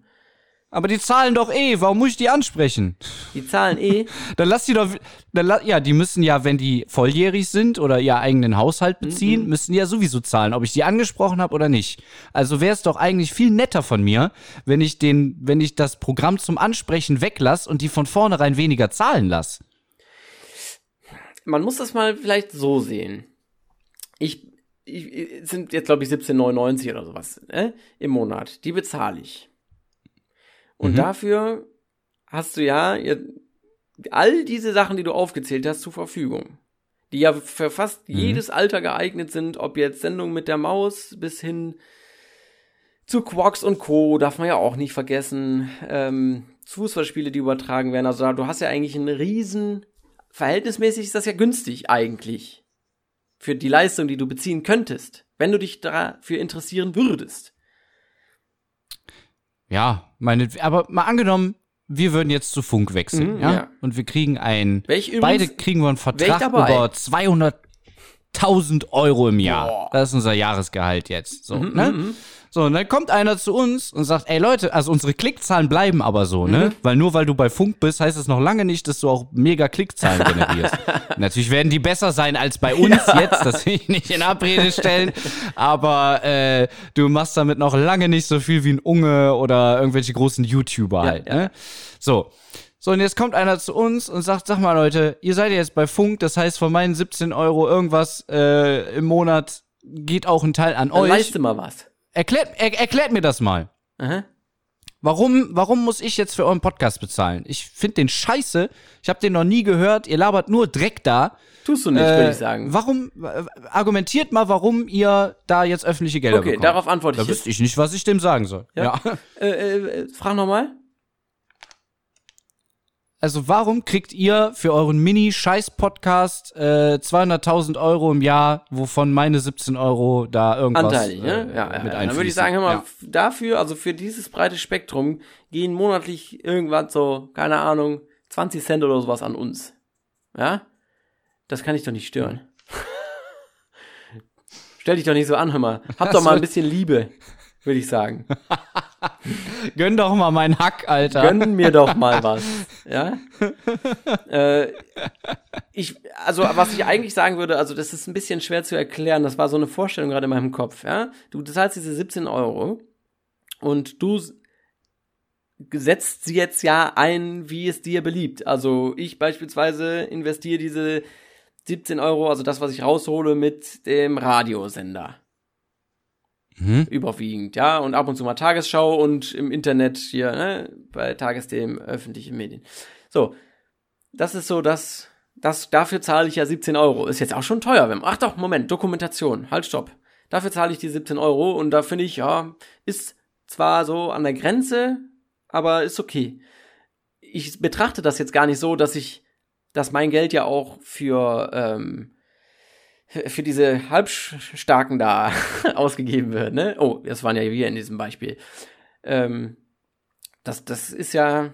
Aber die zahlen doch eh, warum muss ich die ansprechen? Die zahlen eh. Dann lass die doch, dann ja, die müssen ja, wenn die volljährig sind oder ihr eigenen Haushalt beziehen, Mhm. müssen die ja sowieso zahlen, ob ich die angesprochen habe oder nicht. Also wäre es doch eigentlich viel netter von mir, wenn ich den, wenn ich das Programm zum Ansprechen weglass und die von vornherein weniger zahlen lass. man muss das mal vielleicht so sehen. Ich, ich sind jetzt glaube ich 17,99 oder sowas ne? im Monat. Die bezahle ich. Und Mhm. dafür hast du ja all diese Sachen, die du aufgezählt hast, zur Verfügung. Die ja für fast Mhm. jedes Alter geeignet sind, ob jetzt Sendung mit der Maus bis hin zu Quarks und Co. darf man ja auch nicht vergessen. Ähm, Fußballspiele, die übertragen werden. Also da- du hast ja eigentlich einen riesen verhältnismäßig ist das ja günstig eigentlich. Für die Leistung, die du beziehen könntest, wenn du dich dafür interessieren würdest. Ja, meine, aber mal angenommen, wir würden jetzt zu Funk wechseln, Mhm, ja? ja. Und wir kriegen ein, Welch übrigens, beide kriegen wir einen Vertrag über 200.000 Euro im Jahr. Boah. Das ist unser Jahresgehalt jetzt, so, Mhm, ne? Mhm. So, und dann kommt einer zu uns und sagt, ey Leute, also unsere Klickzahlen bleiben aber so, ne? Weil nur weil du bei Funk bist, heißt es noch lange nicht, dass du auch mega Klickzahlen generierst. Natürlich werden die besser sein als bei uns jetzt, das will ich nicht in Abrede stellen, aber äh, du machst damit noch lange nicht so viel wie ein Unge oder irgendwelche großen YouTuber Ja, halt, ja. ne? So. So, und jetzt kommt einer zu uns und sagt, sag mal Leute, ihr seid ja jetzt bei Funk, das heißt von meinen 17 Euro irgendwas äh, im Monat geht auch ein Teil an Dann euch. leiste mal was. Erklärt, er, erklärt mir das mal. Aha. Warum, warum muss ich jetzt für euren Podcast bezahlen? Ich finde den scheiße. Ich habe den noch nie gehört. Ihr labert nur Dreck da. Tust du nicht, Äh, würde ich sagen. Warum, argumentiert mal, warum ihr da jetzt öffentliche Gelder Okay, bekommt. darauf antworte Da ich jetzt. wüsste ich nicht, was ich dem sagen soll. Ja. Ja. Äh, äh, frag nochmal. Also warum kriegt ihr für euren Mini-Scheiß-Podcast äh, 200.000 Euro im Jahr, wovon meine 17 Euro da irgendwas Anteilig, ne? äh, ja, ja, mit ja. Dann würde ich sagen, hör mal, Ja. dafür, also für dieses breite Spektrum, gehen monatlich irgendwas so, keine Ahnung, 20 Cent oder sowas an uns. Ja? Das kann ich doch nicht stören. Stell dich doch nicht so an, hör mal. Hab doch mal ein bisschen Liebe, würde ich sagen. Gönn doch mal meinen Hack, Alter. Gönn mir doch mal was. Ja? äh, ich, also, was ich eigentlich sagen würde, also, das ist ein bisschen schwer zu erklären. Das war so eine Vorstellung gerade in meinem Kopf, ja? Du zahlst diese 17 Euro und du setzt sie jetzt ja ein, wie es dir beliebt. Also, ich beispielsweise investiere diese 17 Euro, also das, was ich raushole, mit dem Radiosender Mhm. überwiegend, ja, und ab und zu mal Tagesschau und im Internet hier, ne, bei Tagesthemen, öffentliche Medien. So, das ist so, das, das, dafür zahle ich ja 17 Euro. Ist jetzt auch schon teuer, wenn, ach doch, Moment, Dokumentation, halt, stopp. Dafür zahle ich die 17 Euro und da finde ich, ja, ist zwar so an der Grenze, aber ist okay. Ich betrachte das jetzt gar nicht so, dass ich, dass mein Geld ja auch für, ähm, für diese Halbstarken da ausgegeben wird, ne? Oh, das waren ja wir in diesem Beispiel. Ähm, das, das ist ja,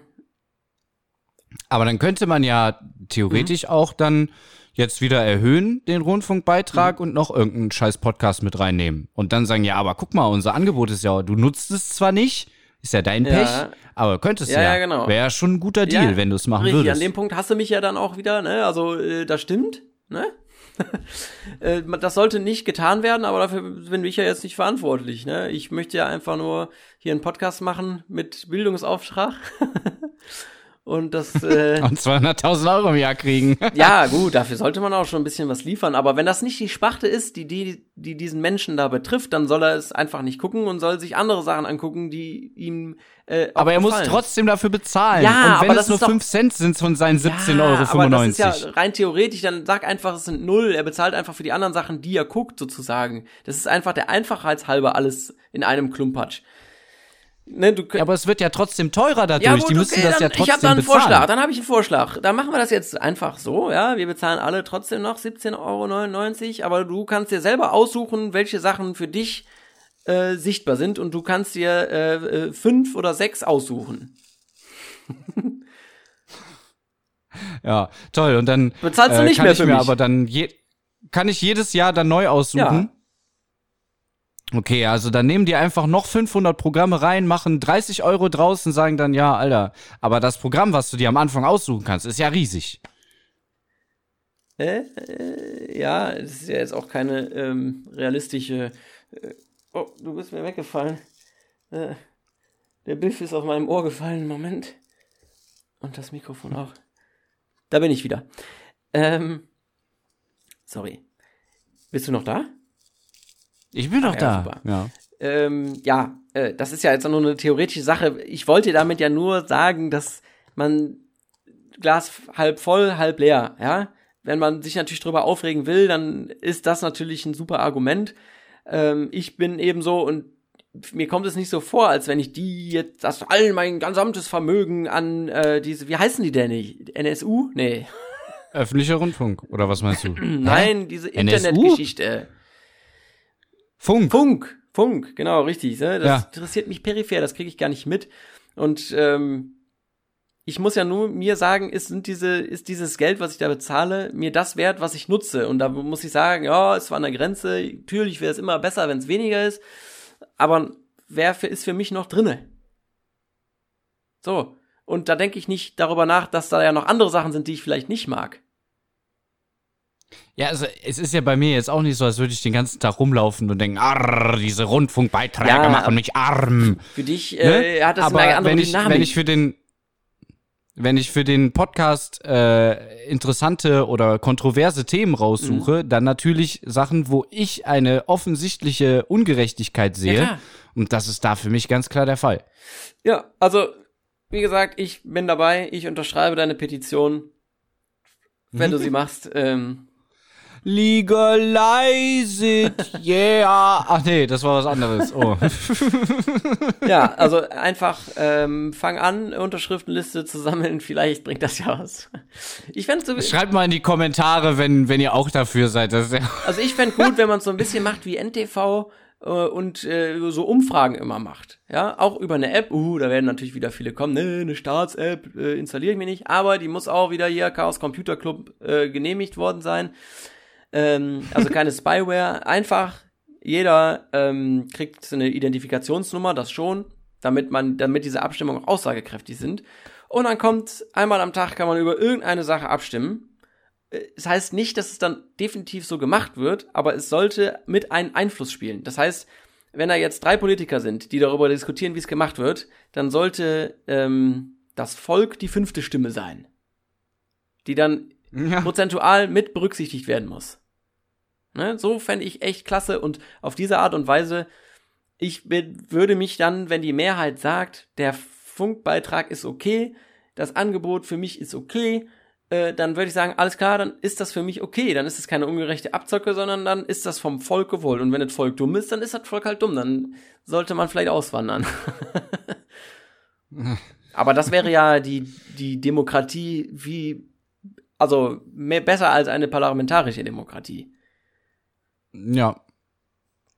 Aber dann könnte man ja theoretisch auch dann jetzt wieder erhöhen, den Rundfunkbeitrag, mhm. und noch irgendeinen scheiß Podcast mit reinnehmen. Und dann sagen, ja, aber guck mal, unser Angebot ist ja, du nutzt es zwar nicht, ist ja dein Pech, ja. aber könntest ja. Ja, ja genau. Wäre schon ein guter Deal, ja, wenn du es machen richtig, würdest. An dem Punkt hast du mich ja dann auch wieder, ne? Also, äh, das stimmt, ne? Äh, das sollte nicht getan werden, aber dafür bin ich ja jetzt nicht verantwortlich. Ne? Ich möchte ja einfach nur hier einen Podcast machen mit Bildungsauftrag. Und das. Äh, Und 200.000 Euro im Jahr kriegen. ja, gut, dafür sollte man auch schon ein bisschen was liefern. Aber wenn das nicht die Sparte ist, die, die, die diesen Menschen da betrifft, dann soll er es einfach nicht gucken und soll sich andere Sachen angucken, die ihm. Äh, aber er gefallen. muss trotzdem dafür bezahlen. Ja, und wenn aber es nur 5 Cent sind von seinen 17,95 ja, Euro. Aber das ist ja rein theoretisch, dann sag einfach, es sind null. Er bezahlt einfach für die anderen Sachen, die er guckt, sozusagen. Das ist einfach der Einfachheitshalber alles in einem Klumpatsch. Ne, ja, aber es wird ja trotzdem teurer dadurch. Ja, gut, die müssen okay, das dann, ja trotzdem Ich habe da einen bezahlen. Vorschlag. Dann habe ich einen Vorschlag. Dann machen wir das jetzt einfach so. Ja, wir bezahlen alle trotzdem noch 17,99 Euro. Aber du kannst dir selber aussuchen, welche Sachen für dich äh, sichtbar sind. Und du kannst dir äh, äh fünf oder sechs aussuchen. ja, toll. Und dann bezahlst du äh, nicht mehr für mich. aber dann je, kann ich jedes Jahr dann neu aussuchen. Ja. Okay, also dann nehmen die einfach noch 500 Programme rein, machen 30 Euro draußen, sagen dann, ja, Alter, aber das Programm, was du dir am Anfang aussuchen kannst, ist ja riesig. Äh, äh, ja, das ist ja jetzt auch keine ähm, realistische. Äh, oh, du bist mir weggefallen. Äh, der Biff ist auf meinem Ohr gefallen. Moment. Und das Mikrofon auch. Da bin ich wieder. Ähm, sorry. Bist du noch da? Ich bin doch ja, da. Ja, ähm, ja äh, das ist ja jetzt nur eine theoretische Sache. Ich wollte damit ja nur sagen, dass man Glas halb voll, halb leer, ja. Wenn man sich natürlich drüber aufregen will, dann ist das natürlich ein super Argument. Ähm, ich bin eben so und mir kommt es nicht so vor, als wenn ich die jetzt, das all mein gesamtes Vermögen an äh, diese, wie heißen die denn nicht? NSU? Nee. Öffentlicher Rundfunk, oder was meinst du? Nein, diese Internetgeschichte. Funk. Funk, Funk, genau, richtig. Ne? Das ja. interessiert mich peripher, das kriege ich gar nicht mit. Und ähm, ich muss ja nur mir sagen, ist, sind diese, ist dieses Geld, was ich da bezahle, mir das wert, was ich nutze? Und da muss ich sagen, ja, es war eine Grenze. Natürlich wäre es immer besser, wenn es weniger ist. Aber wer für, ist für mich noch drinne? So. Und da denke ich nicht darüber nach, dass da ja noch andere Sachen sind, die ich vielleicht nicht mag. Ja, also es ist ja bei mir jetzt auch nicht so, als würde ich den ganzen Tag rumlaufen und denken, arr, diese Rundfunkbeiträge ja, machen mich arm. Für dich äh, ne? hat das Aber eine andere wenn ich, Dynamik. Wenn ich für den wenn ich für den Podcast äh, interessante oder kontroverse Themen raussuche, mhm. dann natürlich Sachen, wo ich eine offensichtliche Ungerechtigkeit sehe. Ja, und das ist da für mich ganz klar der Fall. Ja, also wie gesagt, ich bin dabei, ich unterschreibe deine Petition, wenn du sie machst. Ähm, Legalize it, yeah. Ach nee, das war was anderes. Oh. ja, also einfach ähm, fang an, Unterschriftenliste zu sammeln. Vielleicht bringt das ja was. Ich fände so Schreibt mal in die Kommentare, wenn, wenn ihr auch dafür seid. Ja also ich fände gut, wenn man es so ein bisschen macht wie NTV äh, und äh, so Umfragen immer macht. Ja, auch über eine App. Uh, da werden natürlich wieder viele kommen. Ne, eine Staats-App äh, installiere ich mir nicht. Aber die muss auch wieder hier Chaos Computer Club äh, genehmigt worden sein. Ähm, also keine Spyware. Einfach jeder ähm, kriegt eine Identifikationsnummer, das schon, damit man, damit diese Abstimmungen auch aussagekräftig sind. Und dann kommt einmal am Tag kann man über irgendeine Sache abstimmen. Äh, das heißt nicht, dass es dann definitiv so gemacht wird, aber es sollte mit einen Einfluss spielen. Das heißt, wenn da jetzt drei Politiker sind, die darüber diskutieren, wie es gemacht wird, dann sollte ähm, das Volk die fünfte Stimme sein, die dann ja. prozentual mit berücksichtigt werden muss. Ne? So fände ich echt klasse und auf diese Art und Weise, ich würde mich dann, wenn die Mehrheit sagt, der Funkbeitrag ist okay, das Angebot für mich ist okay, äh, dann würde ich sagen, alles klar, dann ist das für mich okay. Dann ist es keine ungerechte Abzocke, sondern dann ist das vom Volk gewollt. Und wenn das Volk dumm ist, dann ist das Volk halt dumm. Dann sollte man vielleicht auswandern. Aber das wäre ja die, die Demokratie wie, also mehr, besser als eine parlamentarische Demokratie. Ja.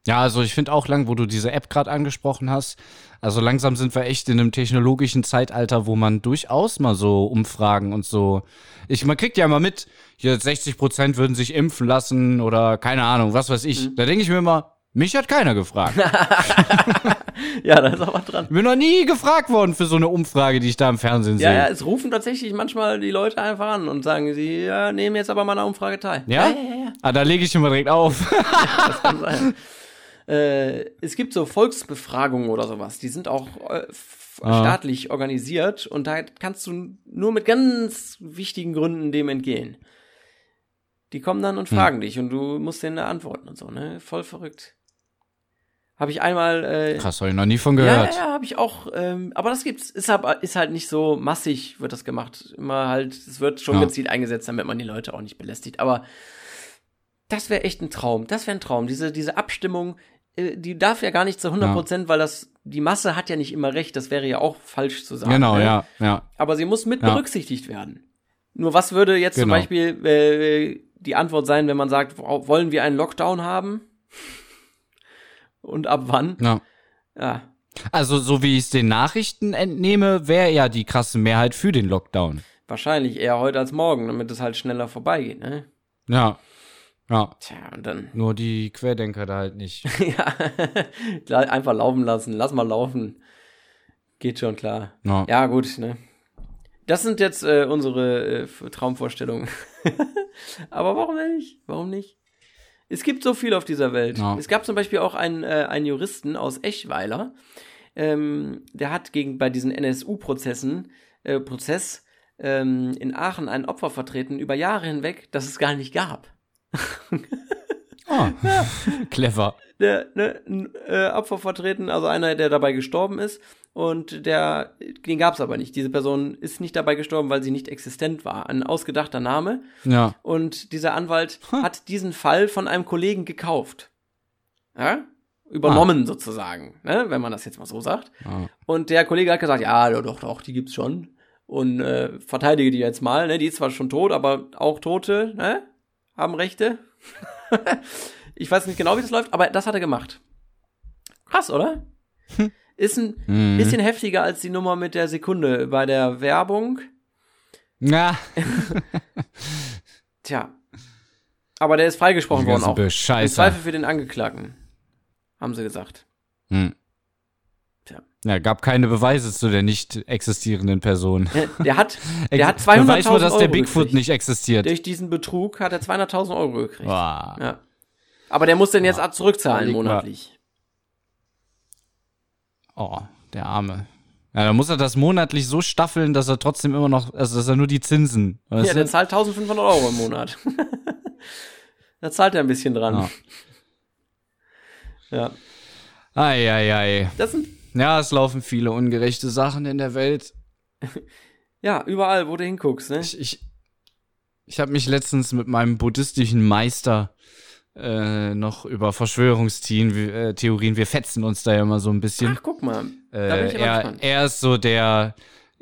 Ja, also ich finde auch lang, wo du diese App gerade angesprochen hast, also langsam sind wir echt in einem technologischen Zeitalter, wo man durchaus mal so Umfragen und so. Ich, man kriegt ja mal mit, hier 60 Prozent würden sich impfen lassen oder keine Ahnung, was weiß ich. Mhm. Da denke ich mir immer, mich hat keiner gefragt. Ja, da ist auch was dran. Ich bin noch nie gefragt worden für so eine Umfrage, die ich da im Fernsehen Ja, sehe. ja, es rufen tatsächlich manchmal die Leute einfach an und sagen, sie ja, nehmen jetzt aber mal an einer Umfrage teil. Ja? Ja, ja, ja. Ah, da lege ich immer direkt auf. Das kann sein. äh, es gibt so Volksbefragungen oder sowas, die sind auch äh, Ah. staatlich organisiert und da kannst du nur mit ganz wichtigen Gründen dem entgehen. Die kommen dann Hm. und fragen dich und du musst denen antworten und so, ne? Voll verrückt. Habe ich einmal äh, Krass, habe ich noch nie von Ja, gehört. ja, habe ich auch. Ähm, aber das gibt's. Ist, aber, ist halt nicht so massig, wird das gemacht. Immer halt, es wird schon Ja. gezielt eingesetzt, damit man die Leute auch nicht belästigt. Aber das wäre echt ein Traum. Das wäre ein Traum. Diese, diese Abstimmung, äh, die darf ja gar nicht zu 100 Prozent, weil das, die Masse hat ja nicht immer recht. Das wäre ja auch falsch zu sagen. Genau, ne? ja, ja. Aber sie muss mit Ja. berücksichtigt werden. Nur was würde jetzt zum Genau. Beispiel äh, die Antwort sein, wenn man sagt, wo- wollen wir einen Lockdown haben? Und ab wann? ja. Ja, Also, so wie ich es den Nachrichten entnehme, wäre ja die krasse Mehrheit für den Lockdown. Wahrscheinlich eher heute als morgen, damit es halt schneller vorbeigeht, ne? Ja. Ja. Tja, und dann, Nur die Querdenker da halt nicht. ja, einfach laufen lassen, lass mal laufen. Geht schon klar. Ja. Ja, gut, ne? Das sind jetzt äh, unsere äh, Traumvorstellungen. Aber warum nicht? Warum nicht? Es gibt so viel auf dieser Welt. Ja. Es gab zum Beispiel auch einen, äh, einen Juristen aus Eschweiler, ähm, der hat gegen bei diesen NSU-Prozessen, äh, Prozess ähm, in Aachen ein Opfer vertreten über Jahre hinweg, das es gar nicht gab. Ah. Clever. Der, ne, ein äh, Opfer vertreten, also einer, der dabei gestorben ist. Und der, den gab es aber nicht. Diese Person ist nicht dabei gestorben, weil sie nicht existent war. Ein ausgedachter Name. Ja. Und dieser Anwalt hat diesen Fall von einem Kollegen gekauft. Ja? Übernommen sozusagen, ne? wenn man das jetzt mal so sagt. Ah. Und der Kollege hat gesagt, ja, doch, doch, die gibt's schon. Und äh, verteidige die jetzt mal, ne? Die ist zwar schon tot, aber auch Tote, ne? Haben Rechte. ich weiß nicht genau, wie das läuft, aber das hat er gemacht. Krass, oder? Ist ein Mhm. bisschen heftiger als die Nummer mit der Sekunde bei der Werbung. Ja. Tja. Aber der ist freigesprochen worden auch. Im Bescheißer. Zweifel für den Angeklagten. Haben sie gesagt. Hm. Tja. Ja, gab keine Beweise zu der nicht existierenden Person. Der, der hat, der hat 200.000 Beweis nur, dass der Euro Bigfoot gekriegt. nicht existiert. Durch diesen Betrug hat er 200.000 Euro gekriegt. Boah. Ja. Aber der muss den jetzt zurückzahlen Überleg mal. monatlich. Oh, der Arme. Ja, dann muss er das monatlich so staffeln, dass er trotzdem immer noch, also dass er nur die Zinsen. Ja, der zahlt 1500 Euro im Monat. da zahlt er ein bisschen dran. Ja. Eieiei. Das sind, Ja, es laufen viele ungerechte Sachen in der Welt. ja, überall, wo du hinguckst, ne? Ich, ich, ich habe mich letztens mit meinem buddhistischen Meister äh, noch über Verschwörungstheorien, äh, wir fetzen uns da ja immer so ein bisschen. Ach, guck mal. Da bin ich Äh, er, er ist so der,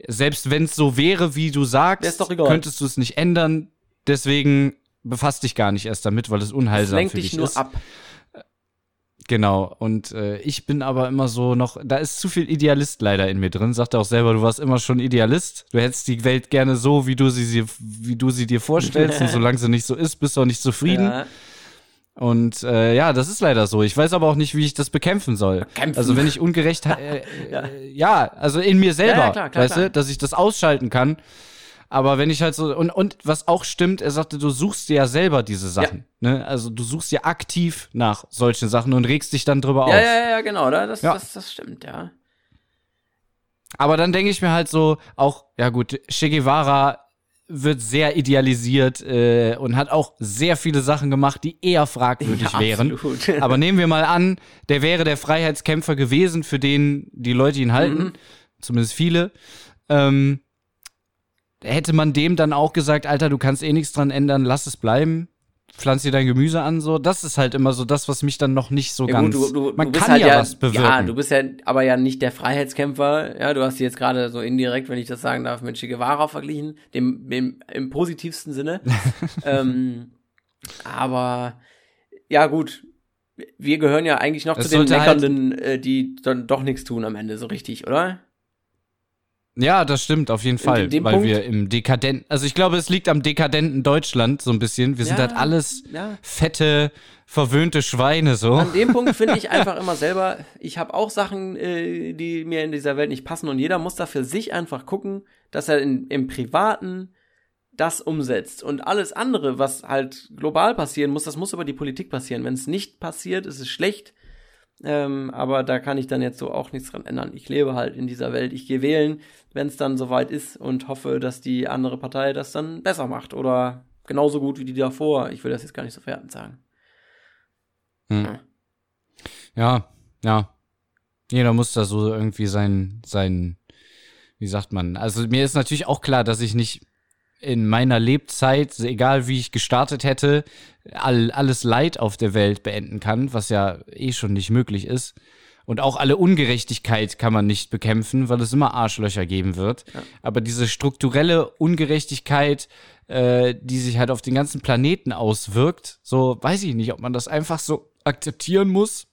selbst wenn es so wäre, wie du sagst, könntest du es nicht ändern. Deswegen befasst dich gar nicht erst damit, weil es Das unheilsam lenkt für dich dich nur ist. ab. Genau. Und äh, ich bin aber immer so noch, da ist zu viel Idealist leider in mir drin. Sagt er auch selber, du warst immer schon Idealist. Du hättest die Welt gerne so, wie du sie, sie wie du sie dir vorstellst. und solange sie nicht so ist, bist du auch nicht zufrieden. Ja. Und äh, ja, das ist leider so. Ich weiß aber auch nicht, wie ich das bekämpfen soll. Kämpfen. Also wenn ich ungerecht, äh, Ja. äh, ja. also in mir selber, Ja, ja, klar, klar, weißt klar. du, dass ich das ausschalten kann. Aber wenn ich halt so und und was auch stimmt, er sagte, du suchst dir ja selber diese Sachen. Ne? Also du suchst ja aktiv nach solchen Sachen und regst dich dann drüber Ja, auf. ja, ja, genau, da- das, Ja. Das, das stimmt, ja. Aber dann denke ich mir halt so, auch, ja gut, Che Guevara wird sehr idealisiert äh, und hat auch sehr viele Sachen gemacht, die eher fragwürdig Ja, wären. Aber nehmen wir mal an, der wäre der Freiheitskämpfer gewesen, für den die Leute ihn halten, Mhm. zumindest viele. Ähm, hätte man dem dann auch gesagt, Alter, du kannst eh nichts dran ändern, lass es bleiben, pflanz dir dein Gemüse an, so. Das ist halt immer so das, was mich dann noch nicht so Ja, ganz. gut, du, du, man du bist kann halt ja, ja was bewirken. Ja, du bist ja aber ja nicht der Freiheitskämpfer. Ja, du hast sie jetzt gerade so indirekt, wenn ich das sagen darf, mit Che Guevara verglichen, dem, dem im positivsten Sinne. ähm, aber ja, gut. wir gehören ja eigentlich noch Es zu den halt- Meckernden, äh, die dann doch nichts tun am Ende, so richtig, oder? Ja, das stimmt, auf jeden Fall. weil Punkt- wir im dekadenten, also ich glaube, es liegt am dekadenten Deutschland so ein bisschen. Wir sind Ja, halt alles ja. fette, verwöhnte Schweine so. An dem Punkt finde ich einfach immer selber, ich habe auch Sachen, äh, die mir in dieser Welt nicht passen und jeder muss da für sich einfach gucken, dass er in, im Privaten das umsetzt. Und alles andere, was halt global passieren muss, das muss über die Politik passieren. Wenn es nicht passiert, ist es schlecht. Ähm, aber da kann ich dann jetzt so auch nichts dran ändern. Ich lebe halt in dieser Welt. Ich gehe wählen, wenn es dann soweit ist und hoffe, dass die andere Partei das dann besser macht oder genauso gut wie die davor. Ich will das jetzt gar nicht so wertend sagen. Hm. Ja, ja. Jeder muss da so irgendwie sein, sein, wie sagt man? Also mir ist natürlich auch klar, dass ich nicht in meiner Lebzeit, egal wie ich gestartet hätte, all, alles Leid auf der Welt beenden kann, was ja eh schon nicht möglich ist. Und auch alle Ungerechtigkeit kann man nicht bekämpfen, weil es immer Arschlöcher geben wird. Aber diese strukturelle Ungerechtigkeit, äh, die sich halt auf den ganzen Planeten auswirkt, so weiß ich nicht, ob man das einfach so akzeptieren muss.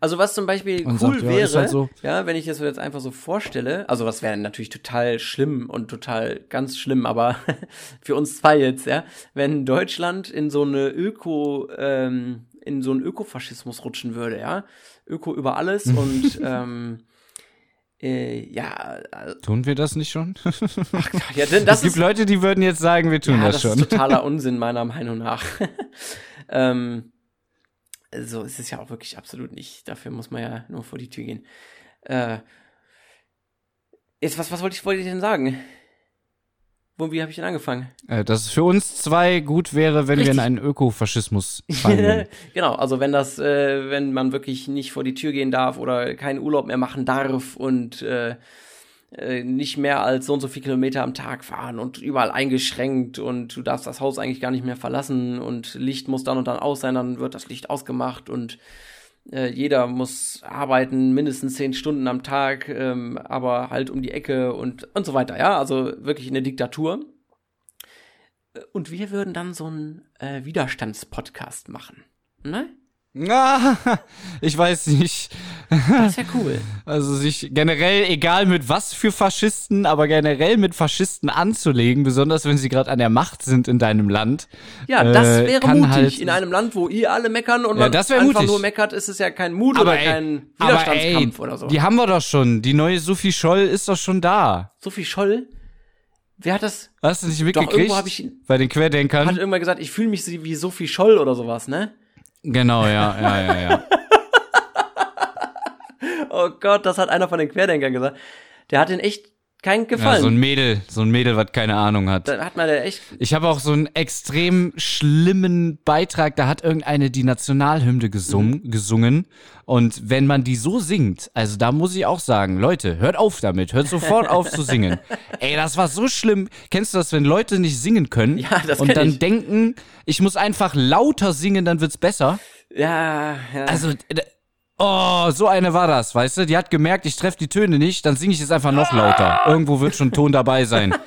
Also was zum Beispiel Und cool sagt, ja, wäre, halt so. ja, wenn ich das jetzt einfach so vorstelle, also was wäre natürlich total schlimm und total ganz schlimm, aber für uns zwei jetzt, ja, wenn Deutschland in so eine Öko, ähm, in so einen Ökofaschismus rutschen würde, ja, Öko über alles und ähm, äh, ja, äh, Tun wir das nicht schon? ja, denn das es gibt ist, Leute, die würden jetzt sagen, wir tun ja, das, das schon. ist totaler Unsinn meiner Meinung nach. ähm, so ist es ja auch wirklich absolut nicht. Dafür muss man ja nur vor die Tür gehen. Äh, jetzt, was, was wollte ich, wollte ich denn sagen? Wo, wie habe ich denn angefangen? Äh, dass es für uns zwei gut wäre, wenn wir in Richtig. einen Ökofaschismus fallen würden. genau, also wenn das, äh, wenn man wirklich nicht vor die Tür gehen darf oder keinen Urlaub mehr machen darf und äh, äh, nicht mehr als so und so viel Kilometer am Tag fahren und überall eingeschränkt und du darfst das Haus eigentlich gar nicht mehr verlassen und Licht muss dann und dann aus sein, dann wird das Licht ausgemacht und äh, jeder muss arbeiten, mindestens zehn Stunden am Tag, ähm, aber halt um die Ecke und, und so weiter, ja, also wirklich eine Diktatur. Äh, Und wir würden dann so einen äh, Widerstandspodcast machen. Ne? Ah, ich weiß nicht. Das wäre cool. Also sich generell, egal mit was für Faschisten, aber generell mit Faschisten anzulegen, besonders wenn sie gerade an der Macht sind in deinem Land. Ja, das äh, wäre mutig. halt- In einem Land, wo ihr alle meckern und Ja, man einfach mutig. nur meckert, ist es ja kein Mut Aber oder ey, kein aber Widerstandskampf ey, oder so. Die haben wir doch schon. Die neue Sophie Scholl ist doch schon da. Sophie Scholl, wer hat das? Hast du nicht Doch, mitgekriegt? irgendwo hab ich- Bei den Querdenkern? Hat irgendwann gesagt, ich fühle mich so wie Sophie Scholl oder sowas, ne? Genau, ja, ja, ja, ja. Oh Gott, das hat einer von den Querdenkern gesagt. Der hat den echt keinen ja gefallen. so ein Mädel, so ein Mädel, was keine Ahnung hat. da hat man der echt. Ich habe auch so einen extrem schlimmen Beitrag, da hat irgendeine die Nationalhymne gesungen, Mhm. gesungen. Und wenn man die so singt, also da muss ich auch sagen, Leute, hört auf damit, hört sofort auf zu singen. Ey, das war so schlimm. Kennst du das, wenn Leute nicht singen können Ja, das und dann ich. denken, ich muss einfach lauter singen, dann wird's besser? Ja, ja. Also, oh, so eine war das, weißt du? Die hat gemerkt, ich treffe die Töne nicht, dann singe ich jetzt einfach noch lauter. Irgendwo wird schon Ton dabei sein.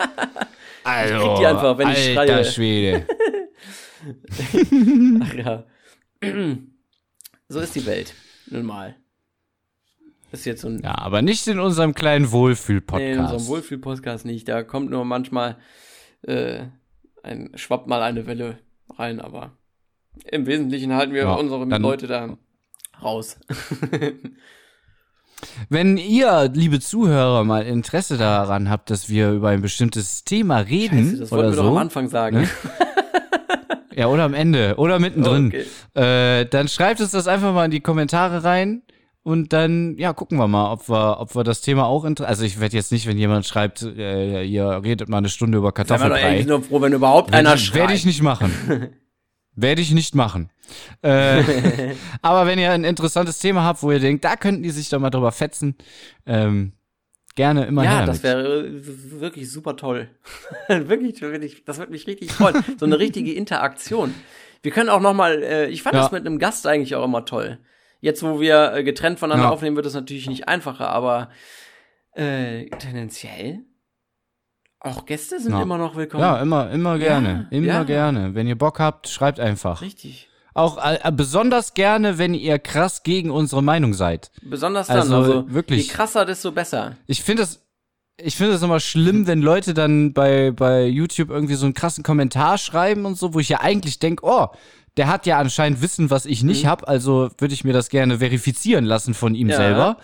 Also, krieg die einfach, wenn ich alter schreie. Schwede. Ach ja. So ist die Welt. Nun mal. Ist jetzt so ein. Ja, aber nicht in unserem kleinen Nee, in Wohlfühl-Podcast. so einem Wohlfühl-Podcast nicht. Da kommt nur manchmal äh, ein, schwappt mal eine Welle rein, aber im Wesentlichen halten wir Ja, unsere Leute da raus. Wenn ihr, liebe Zuhörer, mal Interesse daran habt, dass wir über ein bestimmtes Thema reden Scheiße, das wollten oder wir doch am so, Anfang sagen. ja, oder am Ende oder mittendrin, Okay. äh, dann schreibt uns das einfach mal in die Kommentare rein und dann, ja, gucken wir mal, ob wir, ob wir das Thema auch interessieren. Also ich werde jetzt nicht, wenn jemand schreibt, äh, ihr redet mal eine Stunde über Kartoffelbrei. eigentlich nur froh, wenn überhaupt einer Werde schreit. ich nicht machen. Werde ich nicht machen. Äh, aber wenn ihr ein interessantes Thema habt, wo ihr denkt, da könnten die sich doch mal drüber fetzen, ähm, gerne immer ja, das wäre äh, wirklich super toll. wirklich, wirklich, das würde mich richtig freuen. So eine richtige Interaktion. Wir können auch noch mal, äh, ich fand Ja. das mit einem Gast eigentlich auch immer toll. Jetzt, wo wir äh, getrennt voneinander Ja. aufnehmen, wird es natürlich nicht einfacher, aber äh, tendenziell auch Gäste sind Ja. immer noch willkommen. Ja, immer, immer gerne. Ja, immer ja. gerne. Wenn ihr Bock habt, schreibt einfach. Richtig. Auch äh, besonders gerne, wenn ihr krass gegen unsere Meinung seid. Besonders dann, Also, also, wirklich. je krasser, desto besser. Ich finde das, ich finde es immer schlimm, wenn Leute dann bei, bei YouTube irgendwie so einen krassen Kommentar schreiben und so, wo ich ja eigentlich denke, oh, der hat ja anscheinend Wissen, was ich nicht hab, also würde ich mir das gerne verifizieren lassen von ihm Ja. selber.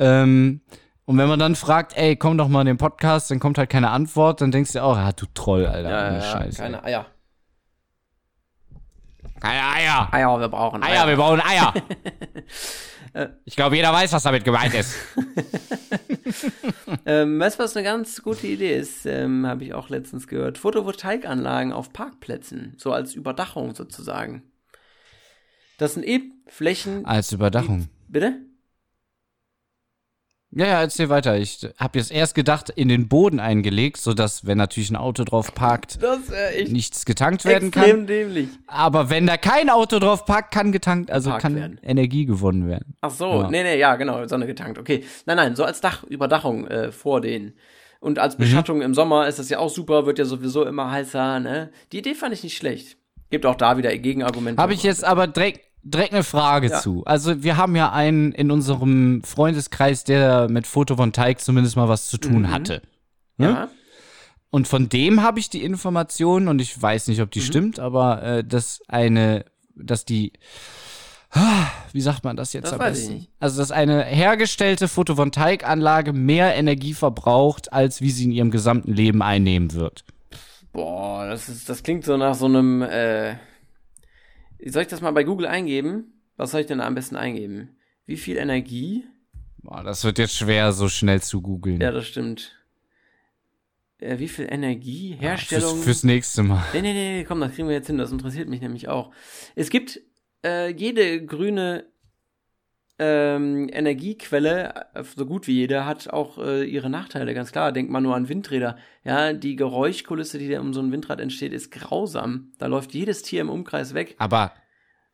Ähm, und wenn man dann fragt, ey, komm doch mal in den Podcast, dann kommt halt keine Antwort, dann denkst du auch, ah, du Troll, Alter. Ja, ja, Scheiße. keine Eier. keine Eier. Eier, wir brauchen Eier, wir bauen Eier. Ich glaube, jeder weiß, was damit gemeint ist. Ähm, weißt du, was eine ganz gute Idee ist? Ähm, Habe ich auch letztens gehört. Photovoltaikanlagen auf Parkplätzen, so als Überdachung sozusagen. Das sind eh Flächen. Als Überdachung. Bitte? Ja, ja, erzähl weiter. Ich habe jetzt erst gedacht, in den Boden eingelegt, sodass, wenn natürlich ein Auto drauf parkt, nichts getankt werden extrem kann. dämlich. Aber wenn da kein Auto drauf parkt, kann getankt, also Geparkt kann werden. Energie gewonnen werden. Ach so, Ja. nee, nee, ja, genau, Sonne getankt. Okay. Nein, nein, so als Dachüberdachung äh, vor denen. Und als Mhm. Beschattung im Sommer ist das ja auch super, wird ja sowieso immer heißer, ne? Die Idee fand ich nicht schlecht. Gibt auch da wieder Gegenargumente. Habe ich jetzt aber direkt, direkt eine Frage Ja. zu. Also wir haben ja einen in unserem Freundeskreis, der mit Photovoltaik zumindest mal was zu tun Mhm. hatte. Ja. Und von dem habe ich die Information, und ich weiß nicht, ob Mhm. die stimmt, aber äh, dass eine, dass die, Ah, wie sagt man das jetzt Das am besten? nicht. Also, dass eine hergestellte Photovoltaikanlage mehr Energie verbraucht, als wie sie in ihrem gesamten Leben einnehmen wird. Boah, das ist, das klingt so nach so einem, äh, soll ich das mal bei Google eingeben? Was soll ich denn da am besten eingeben? Wie viel Energie? Boah, das wird jetzt schwer, so schnell zu googeln. Ja, das stimmt. Äh, wie viel Energie? Herstellung? Fürs, fürs nächste Mal. Nee, nee, nee, komm, das kriegen wir jetzt hin, das interessiert mich nämlich auch. Es gibt äh, jede grüne ähm, Energiequelle, äh, so gut wie jede, hat auch äh, ihre Nachteile, ganz klar. Denkt man nur an Windräder. Ja, die Geräuschkulisse, die da um so ein Windrad entsteht, ist grausam. Da läuft jedes Tier im Umkreis weg. Aber,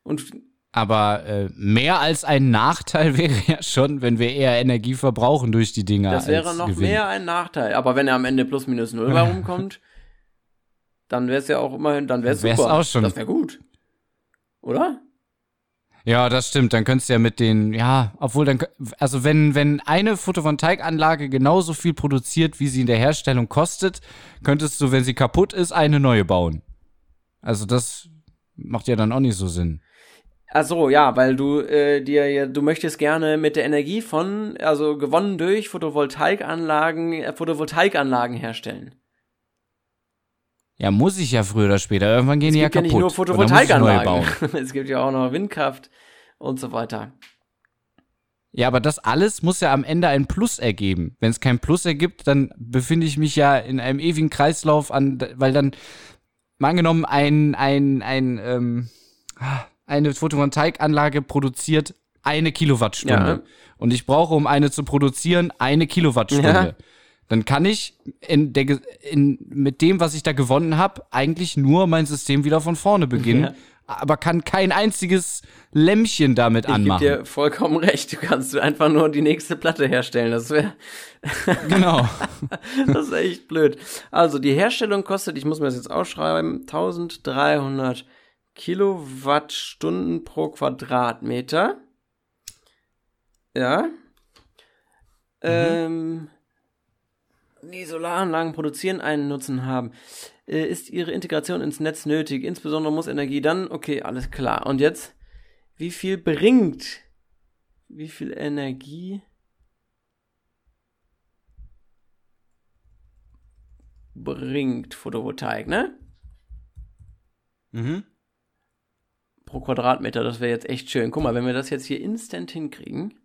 Und aber äh, mehr als ein Nachteil wäre ja schon, wenn wir eher Energie verbrauchen durch die Dinger. das wäre noch Gewinn. mehr ein Nachteil. Aber wenn er am Ende plus minus null herumkommt, dann wäre es ja auch immerhin, dann wäre es Wär's super. auch schon. Das wäre gut. Oder? Ja, das stimmt. Dann könntest du ja mit den, ja, obwohl dann, also wenn, wenn eine Photovoltaikanlage genauso viel produziert, wie sie in der Herstellung kostet, könntest du, wenn sie kaputt ist, eine neue bauen. Also das macht ja dann auch nicht so Sinn. Ach so, ja, weil du äh, dir du möchtest gerne mit der Energie von, also gewonnen durch Photovoltaikanlagen, äh, Photovoltaikanlagen herstellen. Ja, muss ich ja früher oder später. Irgendwann gehen Es die ja gibt ja kaputt. nicht nur. Photovoltaikanlagen. es gibt ja auch noch Windkraft und so weiter. Ja, aber das alles muss ja am Ende ein Plus ergeben. Wenn es kein Plus ergibt, dann befinde ich mich ja in einem ewigen Kreislauf an, weil dann, mal angenommen, ein, ein, ein, ähm, eine Photovoltaikanlage produziert eine Kilowattstunde. Ja. Und ich brauche, um eine zu produzieren, eine Kilowattstunde. Ja. Dann kann ich in der, in, mit dem, was ich da gewonnen habe, eigentlich nur mein System wieder von vorne beginnen. Ja. Aber kann kein einziges Lämpchen damit Ich gebe anmachen. dir vollkommen recht. Du kannst einfach nur die nächste Platte herstellen. Das wäre Genau. das ist echt blöd. Also die Herstellung kostet, ich muss mir das jetzt ausschreiben, 1300 Kilowattstunden pro Quadratmeter. Ja. Ähm, die Solaranlagen produzieren einen Nutzen haben. Äh, ist ihre Integration ins Netz nötig? Insbesondere muss Energie dann, okay, alles klar. Und jetzt, wie viel bringt, wie viel Energie bringt Photovoltaik, ne? Mhm. Pro Quadratmeter, das wäre jetzt echt schön. Guck mal, wenn wir das jetzt hier instant hinkriegen,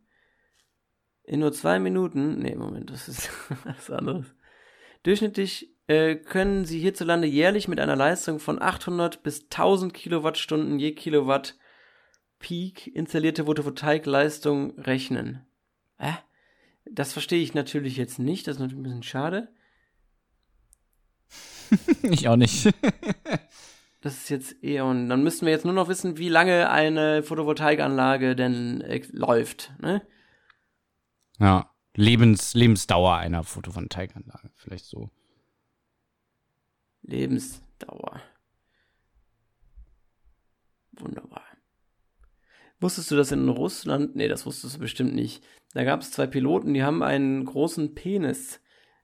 in nur zwei Minuten, nee, Moment, das ist was anderes. Durchschnittlich äh, können Sie hierzulande jährlich mit einer Leistung von 800 bis 1000 Kilowattstunden je Kilowatt Peak installierte Photovoltaikleistung rechnen. Hä? Das verstehe ich natürlich jetzt nicht, das ist natürlich ein bisschen schade. Ich auch nicht. Das ist jetzt eher, und dann müssten wir jetzt nur noch wissen, wie lange eine Photovoltaikanlage denn äh, läuft, ne? Ja. Lebens, Lebensdauer einer Photovoltaikanlage. Vielleicht so. Lebensdauer. Wunderbar. Wusstest du, dass in Russland, nee, das wusstest du bestimmt nicht, da gab es zwei Piloten, die haben einen großen Penis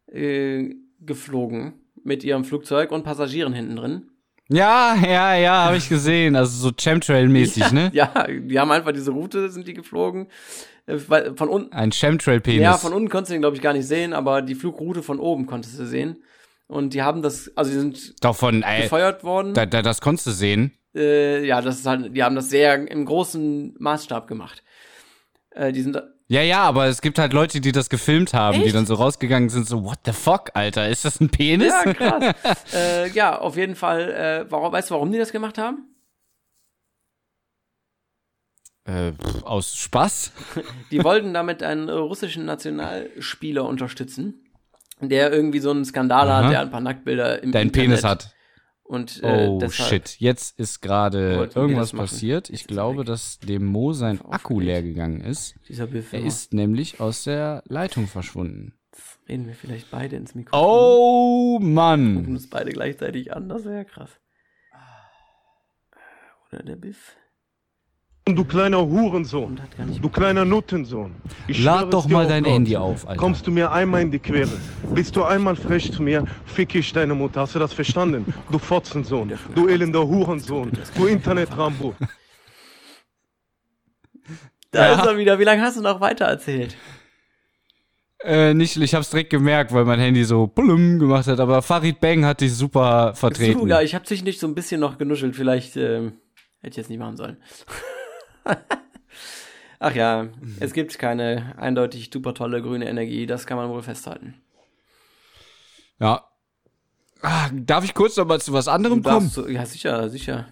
äh, geflogen mit ihrem Flugzeug und Passagieren hinten drin. Ja, ja, ja, habe ich gesehen. Also so Chemtrail-mäßig, ne? Ja, die haben einfach diese Route, sind die geflogen. Äh, Von unten, Ein Chemtrail-Penis. ja, von unten konntest du den, glaube ich, gar nicht sehen, aber die Flugroute von oben konntest du sehen. Und die haben das, also die sind Davon, ey, gefeuert worden. da, da, das konntest du sehen. Äh, ja, das ist halt, die haben das sehr im großen Maßstab gemacht. Äh, die sind, Ja, ja, aber es gibt halt Leute, die das gefilmt haben, die Echt? dann so rausgegangen sind, so, what the fuck, Alter, ist das ein Penis? ja, krass. äh, ja, auf jeden Fall, äh, warum, weißt du, warum die das gemacht haben? Äh, aus Spaß? Die wollten damit einen äh, russischen Nationalspieler unterstützen, der irgendwie so einen Skandal Aha. hat, der ein paar Nacktbilder im Dein Internet Penis hat. Und äh, Oh shit, jetzt ist gerade irgendwas passiert. Ich Jetzt glaube, dass dem Mo sein Akku leer gegangen ist. Dieser Biff, Er ist nämlich aus der Leitung verschwunden. reden wir vielleicht beide ins Mikrofon. Oh Gucken Mann. uns beide gleichzeitig an, das wäre krass. Oder der Biff. Du kleiner Hurensohn. Nicht Du kleiner Nuttensohn. Ich Lad doch mal dein Gott. Handy auf, Alter. Kommst du mir einmal in die Quere? Bist du einmal frech zu mir? Fick ich deine Mutter. Hast du das verstanden? Du Fotzensohn. Du elender Hurensohn. Du Internet-Rambo. Da Ja. ist er wieder. Wie lange hast du noch weiter erzählt? Äh, nicht, ich hab's direkt gemerkt, weil mein Handy so blum gemacht hat, aber Farid Bang hat dich super vertreten. Ja, ich habe zwischendurch so ein bisschen noch genuschelt. Vielleicht ähm, hätte ich jetzt nicht machen sollen. Ach ja, es gibt keine eindeutig super tolle grüne Energie. Das kann man wohl festhalten. Ja. Ah, darf ich kurz noch mal zu was anderem Du kommen? so, ja, sicher, sicher.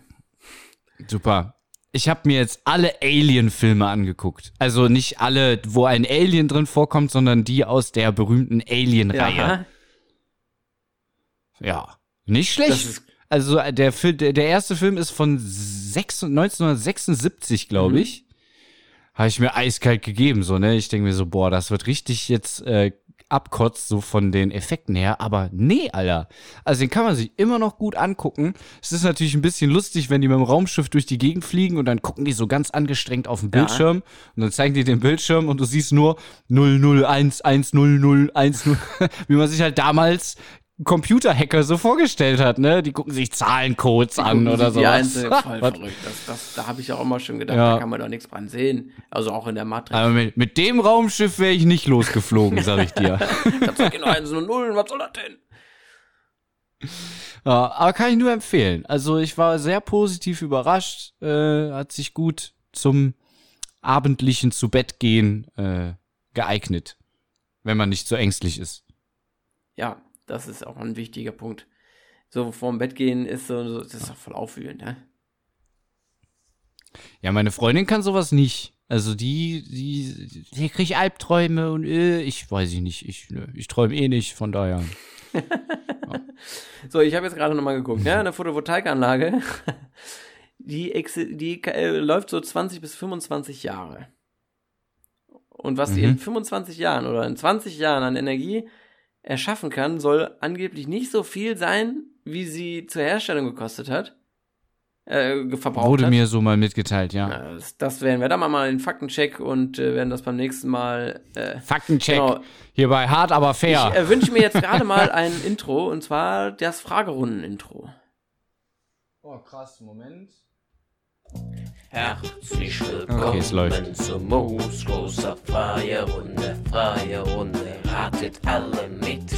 Super. Ich habe mir jetzt alle Alien-Filme angeguckt. Also nicht alle, wo ein Alien drin vorkommt, sondern die aus der berühmten Alien-Reihe. Ja, Ja. Nicht das schlecht. ist, Also äh, der, der, der erste Film ist von sechs- 1976, glaube Mhm. ich. Habe ich mir eiskalt gegeben, so, ne? Ich denke mir so, boah, das wird richtig jetzt äh, abkotzt, so von den Effekten her. Aber nee, Alter. Also den kann man sich immer noch gut angucken. Es ist natürlich ein bisschen lustig, wenn die mit dem Raumschiff durch die Gegend fliegen und dann gucken die so ganz angestrengt auf den Ja. Bildschirm und dann zeigen die den Bildschirm und du siehst nur 001100010, wie man sich halt damals Computerhacker so vorgestellt hat, ne? Die gucken sich Zahlencodes an gucken oder so. Die einzelne voll verrückt. Das, das, da habe ich auch immer schon gedacht, Ja. da kann man doch nichts dran sehen. Also auch in der Matrix. Aber mit, mit dem Raumschiff wäre ich nicht losgeflogen, sag ich dir. Da zeigt genau eins und Nullen, was soll das denn? Ja, aber kann ich nur empfehlen. Also ich war sehr positiv überrascht, äh, hat sich gut zum abendlichen zu Bett gehen äh, geeignet, wenn man nicht so ängstlich ist. Ja, das ist auch ein wichtiger Punkt. So vorm Bett gehen ist so, das ist doch voll aufwühlend, ne? Ja, meine Freundin kann sowas nicht. Also die, die, die kriegt Albträume und äh, ich weiß ich nicht, ich, ich träume eh nicht, von daher. So, ich habe jetzt gerade nochmal geguckt, ne? Eine Photovoltaikanlage, die, die äh, läuft so 20 bis 25 Jahre. Und was die Mhm. in 25 Jahren oder in 20 Jahren an Energie erschaffen kann, soll angeblich nicht so viel sein, wie sie zur Herstellung gekostet hat. Äh, verbraucht Wurde hat. mir so mal mitgeteilt, ja. Ja, das, das werden wir dann mal einen Faktencheck und äh, werden das beim nächsten Mal. Äh, Faktencheck. Genau. Hier bei Hart aber fair. Ich äh, wünsche mir jetzt gerade mal ein Intro und zwar das Fragerunden-Intro. oh, krass, Moment. Herzlich willkommen Okay, es läuft. zur Moos großer freie Runde, freie Runde. Ratet alle mit,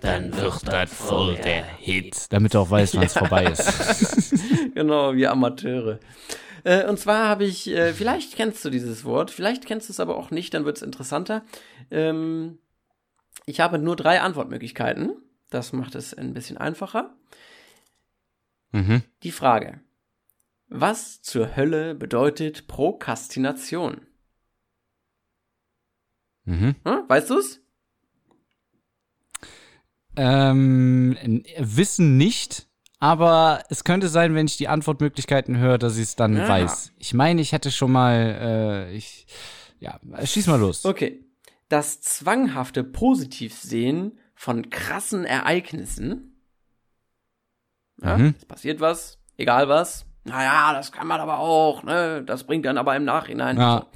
dann wird das voll der Hit. Damit du auch weißt, wann es vorbei ist. Genau, wir Amateure. Äh, und zwar habe ich, äh, vielleicht kennst du dieses Wort, vielleicht kennst du es aber auch nicht, dann wird es interessanter. Ähm, ich habe nur drei Antwortmöglichkeiten. Das macht es ein bisschen einfacher. mhm. Die Frage. Was zur Hölle bedeutet Prokrastination? Mhm. Hm? Weißt du's? Ähm, Wissen nicht, aber es könnte sein, wenn ich die Antwortmöglichkeiten höre, dass ich es dann Ja. weiß. Ich meine, ich hätte schon mal, äh, ich, ja, schieß mal los. Okay. Das zwanghafte Positivsehen von krassen Ereignissen. Ja, Mhm. es passiert was, egal was, Naja, das kann man aber auch, ne? Das bringt dann aber im Nachhinein. Ja.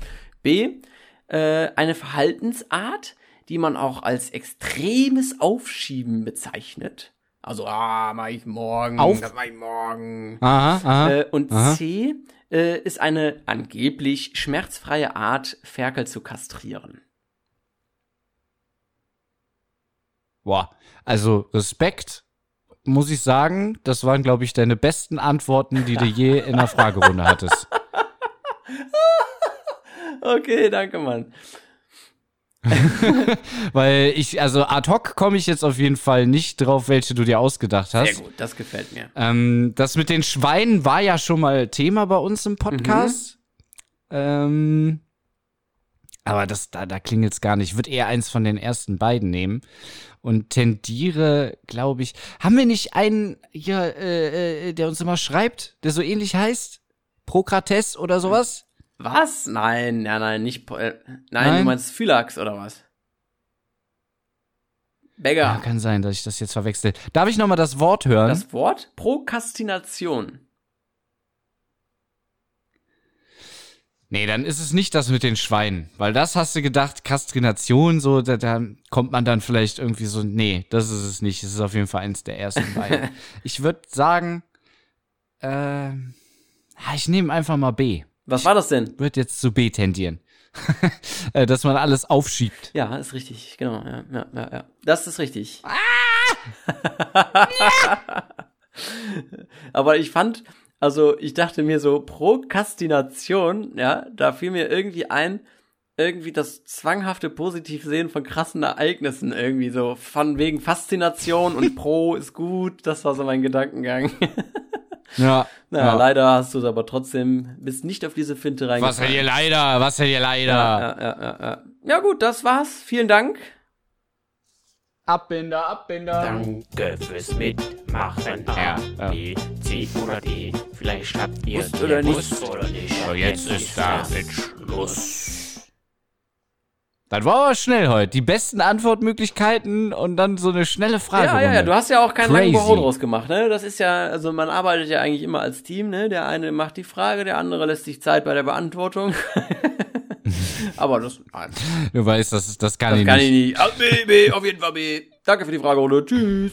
B, äh, eine Verhaltensart, die man auch als extremes Aufschieben bezeichnet. Also, ah, mach ich morgen, Auf- das mach ich morgen. Aha, aha. Äh, und aha. C äh, ist eine angeblich schmerzfreie Art, Ferkel zu kastrieren. Boah, also Respekt, muss ich sagen, das waren, glaube ich, deine besten Antworten, die du je in einer Fragerunde hattest. Okay, danke, Mann. Weil ich, also ad hoc komme ich jetzt auf jeden Fall nicht drauf, welche du dir ausgedacht hast. Sehr gut, das gefällt mir. Ähm, das mit den Schweinen war ja schon mal Thema bei uns im Podcast. Ähm, aber das, da, da klingelt's gar nicht. Ich würde eher eins von den ersten beiden nehmen. Und tendiere, glaube ich. Haben wir nicht einen hier, äh, äh, der uns immer schreibt, der so ähnlich heißt? Prokrates oder sowas? Was? Nein, nein, nein, nicht. Äh, nein, Nein? du meinst Phylax oder was? Ja, Beggar. kann sein, dass ich das jetzt verwechsel. Darf ich nochmal das Wort hören? Das Wort Prokrastination. Nee, dann ist es nicht das mit den Schweinen. Weil das hast du gedacht, Kastrination, so, da, da kommt man dann vielleicht irgendwie so, nee, das ist es nicht. Es ist auf jeden Fall eins der ersten beiden. ich würde sagen, äh, ah, ich nehme einfach mal B. Was war das denn? Wird jetzt zu B tendieren. Äh, Dass man alles aufschiebt. Ja, ist richtig, genau. Ja, ja, ja, ja. Das ist richtig. Aber ich fand, also ich dachte mir so, Prokrastination, ja, da fiel mir irgendwie ein, irgendwie das zwanghafte Positivsehen von krassen Ereignissen irgendwie so, von wegen Faszination und Pro ist gut, das war so mein Gedankengang. Ja. naja, ja. leider hast du es aber trotzdem, bist nicht auf diese Finte reingefallen. Was hält ihr leider? Was hält ihr leider? ja, ja, ja, ja, ja. ja gut, das war's. Vielen Dank. Abbinder, Abbinder. Danke fürs Mitmachen. Ja, A, B, C oder D. Vielleicht habt ihr Wusst oder nicht. oder nicht. So, jetzt ist damit Schluss. Das war aber schnell heute. Die besten Antwortmöglichkeiten und dann so eine schnelle Frage. Ja, ja, ja, du hast ja auch keinen langen Crazy. Bohau draus gemacht, ne? Das ist ja, also man arbeitet ja eigentlich immer als Team, ne? Der eine macht die Frage, der andere lässt sich Zeit bei der Beantwortung. Aber das, nein, Du weißt, das, das kann das ich kann nicht. ich nicht. Ah, B, B, auf jeden Fall B. Danke für die Fragerunde. Tschüss.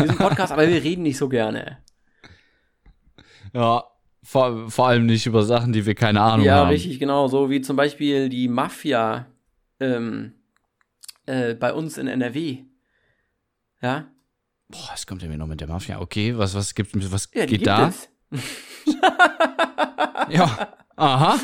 Diesen Podcast, aber wir reden nicht so gerne. Ja, vor, vor allem nicht über Sachen, die wir keine Ahnung Ja, haben. richtig, genau. So wie zum Beispiel die Mafia ähm, äh, bei uns in NRW. Ja? Boah, was kommt denn mir noch mit der Mafia? Okay, was, was gibt was Ja, geht da? es. Ja. Aha.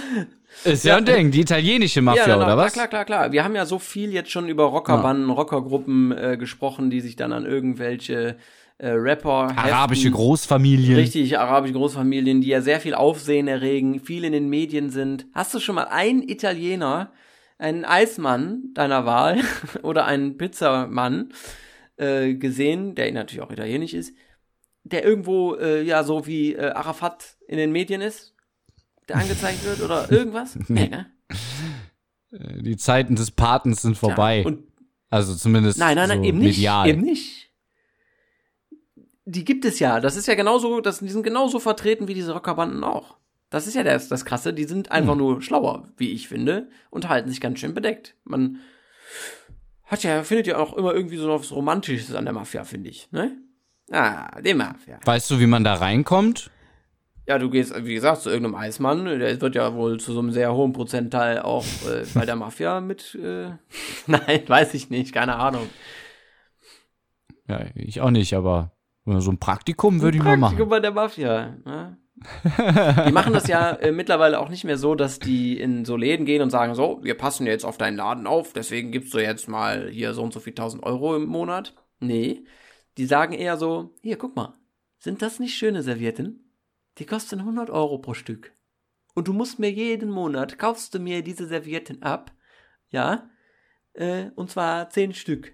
Ist ja, ein Ding. Die italienische Mafia, ja, na, oder na, was? Klar, klar, klar. Wir haben ja so viel jetzt schon über Rockerbanden, Rockergruppen äh, gesprochen, die sich dann an irgendwelche äh, Rapper Arabische. Großfamilien. Richtig, arabische Großfamilien, die ja sehr viel Aufsehen erregen, viel in den Medien sind. Hast du schon mal einen Italiener, einen Eismann deiner Wahl oder einen Pizzamann äh, gesehen, der natürlich auch italienisch ist, der irgendwo äh, ja so wie äh, Arafat in den Medien ist, der angezeigt wird oder irgendwas? nee, ne? Die Zeiten des Patens sind vorbei. Ja, also zumindest Nein, nein, nein, so eben nicht. medial. Eben nicht. Die gibt es ja. Das ist ja genauso, das, die sind genauso vertreten wie diese Rockerbanden auch. Das ist ja das, das Krasse. Die sind einfach Hm. nur schlauer, wie ich finde, und halten sich ganz schön bedeckt. Man hat ja, findet ja auch immer irgendwie so was Romantisches an der Mafia, finde ich, ne? Ah, die Mafia. Weißt du, wie man da reinkommt? Ja, du gehst, wie gesagt, zu irgendeinem Eismann, der wird ja wohl zu so einem sehr hohen Prozentteil auch äh, bei der Mafia mit, äh, nein, weiß ich nicht, keine Ahnung. Ja, ich auch nicht, aber so ein Praktikum würde ich mal Praktikum machen. bei der Mafia. Ne? die machen das ja äh, mittlerweile auch nicht mehr so, dass die in so Läden gehen und sagen, so, wir passen jetzt auf deinen Laden auf, deswegen gibst du jetzt mal hier so und so viel tausend Euro im Monat. Nee, die sagen eher so, hier, guck mal, sind das nicht schöne Servietten? Die kosten 100 Euro pro Stück. Und du musst mir jeden Monat, kaufst du mir diese Servietten ab, ja, äh, und zwar 10 Stück.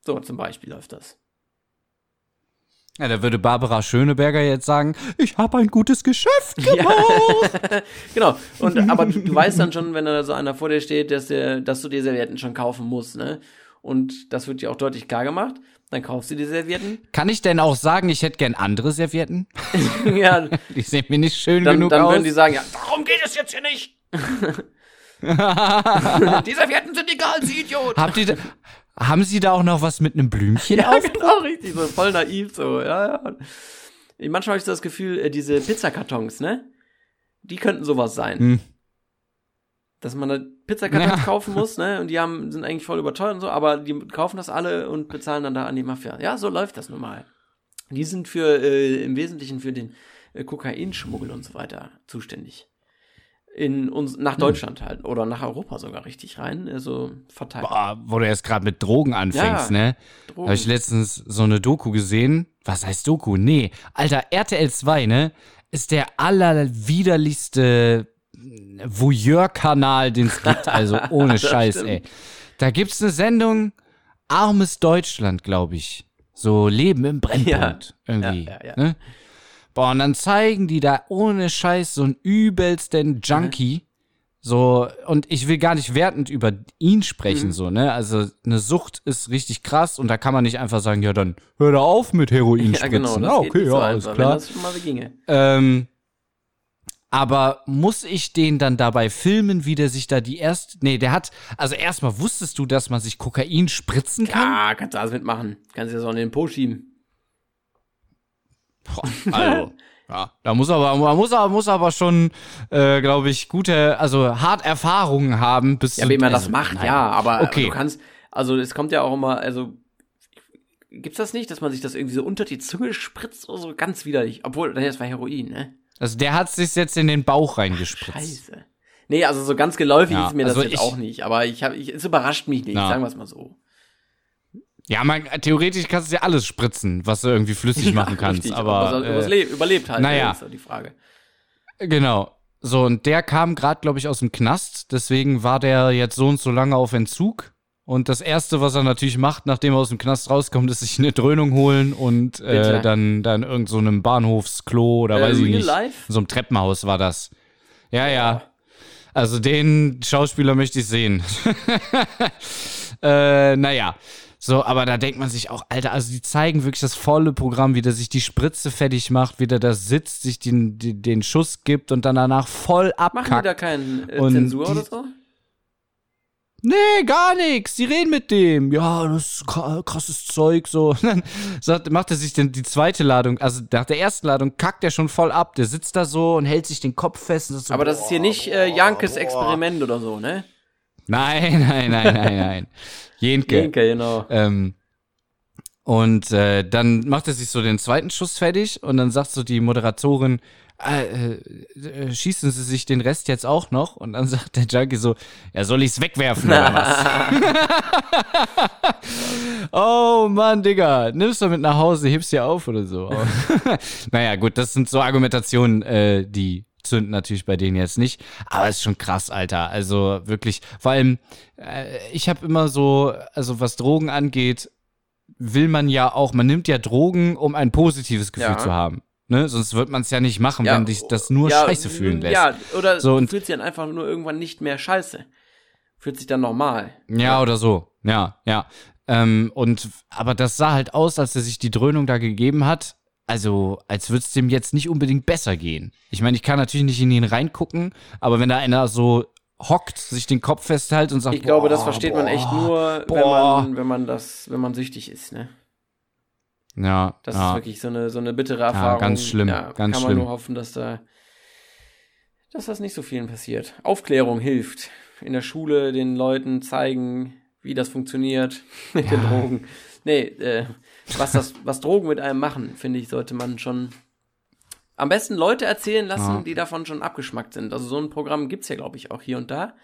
So zum Beispiel läuft das. Ja, da würde Barbara Schöneberger jetzt sagen, ich habe ein gutes Geschäft Ja. gemacht. genau. Und aber du, du weißt dann schon, wenn da so einer vor dir steht, dass, der, dass du dir Servietten schon kaufen musst, ne? Und das wird dir auch deutlich klar gemacht. Dann kaufst du die Servietten. Kann ich denn auch sagen, ich hätte gern andere Servietten? ja, Die sehen mir nicht schön dann, genug dann aus. würden die sagen, ja, darum geht es jetzt hier nicht. die Servietten sind egal, Sie Idiot. Habt ihr da, haben Sie da auch noch was mit einem Blümchen Ja, auf? genau, richtig, so voll naiv, so, ja, ja. Manchmal habe ich so das Gefühl, äh, diese Pizzakartons, ne? Die könnten sowas sein. Hm. Dass man da Pizzakartons Ja. kaufen muss, ne? Und die haben, sind eigentlich voll überteuert und so, aber die kaufen das alle und bezahlen dann da an die Mafia. Ja, so läuft das nun mal. Die sind für, äh, im Wesentlichen für den äh, Kokainschmuggel und so weiter zuständig. In uns, Hm. nach Deutschland halt. Oder nach Europa sogar richtig rein. Also verteilt. Boah, wo du jetzt gerade mit Drogen anfängst, Ja. ne? Drogen. Habe ich letztens so eine Doku gesehen. Was heißt Doku? Nee, Alter, RTL 2, ne? Ist der allerwiderlichste Voyeur-Kanal, den es gibt. Also ohne Scheiß, stimmt. ey. Da gibt's eine Sendung, Armes Deutschland, glaube ich. So Leben im Brennpunkt. irgendwie. ja, ja. Ne? Boah, und dann zeigen die da ohne Scheiß so einen übelsten Junkie. So, und ich will gar nicht wertend über ihn sprechen, Mhm. so, ne? Also, eine Sucht ist richtig krass und da kann man nicht einfach sagen, ja, dann hör da auf mit Heroin ja, genau. Das ah, okay, nicht so ja, alles einfach, klar. Wenn das schon mal ginge. Ähm, aber muss ich den dann dabei filmen, wie der sich da die erst. Nee, der hat. Also erstmal wusstest du, dass man sich Kokain spritzen kann? Ja, kannst du alles mitmachen. Kannst du das auch in den Po schieben. Also. Ja, da muss aber, man muss aber, muss aber schon, äh, glaube ich, gute, also hart Erfahrungen haben, bis Ja, wie man das macht, nein. ja, aber Okay. du kannst, also es kommt ja auch immer, also gibt's das nicht, dass man sich das irgendwie so unter die Zunge spritzt oder so ganz widerlich, obwohl, das war Heroin, ne? Also der hat sich jetzt in den Bauch reingespritzt. Scheiße. Nee, also so ganz geläufig Ja, ist mir das also jetzt ich- auch nicht, aber ich habe, ich, es überrascht mich nicht, Ja. sagen wir es mal so. Ja, man, theoretisch kannst du ja alles spritzen, was du irgendwie flüssig machen kannst. richtig, aber ob er äh, überlebt, überlebt halt, naja. ne, ist so die Frage. Genau. So, und der kam gerade, glaube ich, aus dem Knast. Deswegen war der jetzt so und so lange auf Entzug. Und das Erste, was er natürlich macht, nachdem er aus dem Knast rauskommt, ist sich eine Dröhnung holen und äh, dann, dann irgend so einem Bahnhofsklo oder Äh, weiß ich nicht. life? So einem Treppenhaus war das. Ja, ja. Also den Schauspieler möchte ich sehen. äh, naja. So, aber da denkt man sich auch, Alter, also die zeigen wirklich das volle Programm, wie der sich die Spritze fertig macht, wie der da sitzt, sich den, den, den Schuss gibt und dann danach voll Machen die da abkackt. keine äh, Zensur die- oder so? Nee, gar nix. Die reden mit dem. Ja, das ist kra- krasses Zeug, so. Dann sagt, macht er sich denn die zweite Ladung, also nach der ersten Ladung kackt er schon voll ab. Der sitzt da so und hält sich den Kopf fest. So, Aber das ist hier nicht äh, Jankes Experiment oder so, ne? Nein, nein, nein, nein, nein. Jenke. Jenke, genau. Ähm, und äh, dann macht er sich so den zweiten Schuss fertig und dann sagt so die Moderatorin, äh, äh, schießen Sie sich den Rest jetzt auch noch? Und dann sagt der Junkie so, ja, soll ich's wegwerfen oder was? oh Mann, Digga, nimmst du mit nach Hause, hebst dir auf oder so. naja, gut, das sind so Argumentationen, äh, die zünden natürlich bei denen jetzt nicht. Aber es ist schon krass, Alter. Also wirklich, vor allem, äh, ich habe immer so, also was Drogen angeht, will man ja auch, man nimmt ja Drogen, um ein positives Gefühl Ja. zu haben. Ne? Sonst wird man es ja nicht machen, Ja, wenn dich das nur ja, scheiße fühlen lässt. Ja, oder So, und- fühlst dich dann einfach nur irgendwann nicht mehr scheiße. Fühlt sich dann normal. Ja, oder so. Ja, ja. Ähm, und aber das sah halt aus, als er sich die Dröhnung da gegeben hat. Also, als würde es dem jetzt nicht unbedingt besser gehen. Ich meine, ich kann natürlich nicht in ihn reingucken, aber wenn da einer so hockt, sich den Kopf festhält und sagt, Ich glaube, das boah, versteht man echt boah, nur, wenn boah. man, wenn man das, wenn man süchtig ist, ne? Ja, Das ja. ist wirklich so eine, so eine bittere Erfahrung. ganz schlimm, Ja, ganz kann schlimm. man nur hoffen, dass da, dass das nicht so vielen passiert. Aufklärung hilft. In der Schule den Leuten zeigen, wie das funktioniert mit den Drogen. Nee, äh, was das, was Drogen mit einem machen, finde ich, sollte man schon am besten Leute erzählen lassen, Ja. die davon schon abgeschmackt sind. Also so ein Programm gibt's ja, glaube ich, auch hier und da.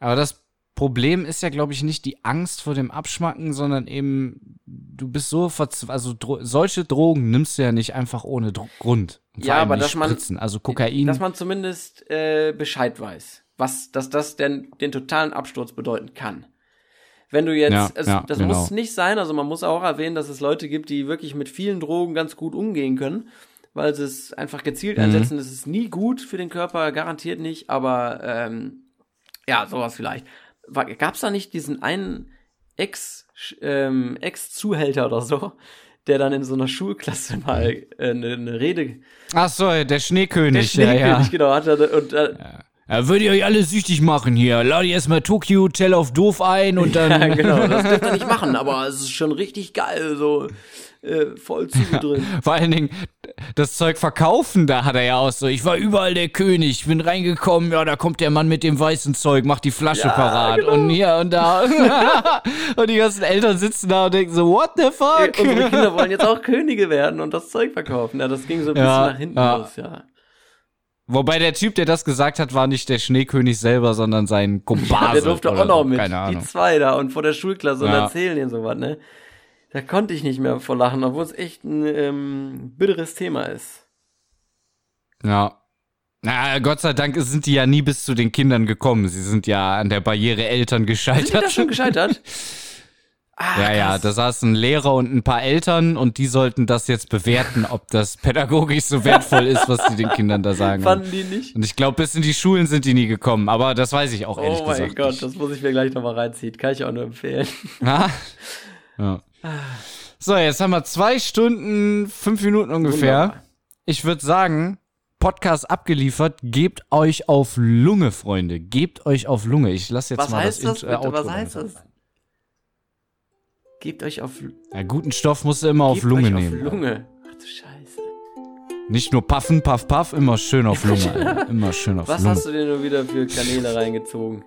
Aber das Problem ist ja, glaube ich, nicht die Angst vor dem Abschmacken, sondern eben, du bist so verzweifelt. Also Dro solche Drogen nimmst du ja nicht einfach ohne Dro Grund. Ja, aber dass man- Spritzen. Also Kokain. Dass man zumindest äh, Bescheid weiß, was, dass das denn den totalen Absturz bedeuten kann. Wenn du jetzt, Ja, es, ja, das genau. muss nicht sein, also man muss auch erwähnen, dass es Leute gibt, die wirklich mit vielen Drogen ganz gut umgehen können, weil sie es einfach gezielt Mhm. einsetzen. Das ist nie gut für den Körper, garantiert nicht, aber ähm, ja, sowas vielleicht. Gab es da nicht diesen einen Ex, ähm, Ex-Zuhälter oder so, der dann in so einer Schulklasse mal äh, eine, eine Rede. Ach so, der Der Schneekönig, Schneekönig, ja, ja. genau, hat er, und, äh, Ja, würde ich euch alle süchtig machen hier. Lade ich erstmal Tokyo Hotel auf doof ein und dann. ja, genau, das dürft ihr nicht machen, aber es ist schon richtig geil, so äh, voll zu drin. Vor allen Dingen, das Zeug verkaufen, da hat er ja auch so, ich war überall der König, ich bin reingekommen, ja, da kommt der Mann mit dem weißen Zeug, macht die Flasche Ja, parat genau. und hier und da. und die ganzen Eltern sitzen da und denken so, what the fuck? Unsere Kinder wollen jetzt auch Könige werden und das Zeug verkaufen. Ja, das ging so ein bisschen Ja, nach hinten ja. los, ja. Wobei der Typ, der das gesagt hat, war nicht der Schneekönig selber, sondern sein Komparse. der durfte auch noch so. mit. Die zwei da und vor der Schulklasse und Ja. erzählen ihnen sowas, ne? Da konnte ich nicht mehr vor lachen, obwohl es echt ein ähm, bitteres Thema ist. Ja. Na, Gott sei Dank sind die ja nie bis zu den Kindern gekommen. Sie sind ja an der Barriere Eltern Sind die gescheitert. da schon gescheitert? Ah, Ja, ja, da saßen ein Lehrer und ein paar Eltern und die sollten das jetzt bewerten, ob das pädagogisch so wertvoll ist, was die den Kindern da sagen. fanden die nicht. Und ich glaube, bis in die Schulen sind die nie gekommen, aber das weiß ich auch ehrlich Oh mein gesagt Gott, nicht. das muss ich mir gleich nochmal reinziehen. Kann ich auch nur empfehlen. Ah. Ja. So, jetzt haben wir zwei Stunden, fünf Minuten ungefähr. Wunderbar. Ich würde sagen, Podcast abgeliefert, gebt euch auf Lunge, Freunde. Gebt euch auf Lunge. Ich lasse jetzt Was mal heißt das das, bitte? Was heißt das? Gebt euch auf, Ja, guten Stoff musst du immer auf Lunge euch nehmen. Auf Lunge. Ach du Scheiße. Nicht nur puffen, puff, puff, immer schön auf Lunge. Alter. Immer schön auf Was Lunge. hast du denn nur wieder für Kanäle reingezogen?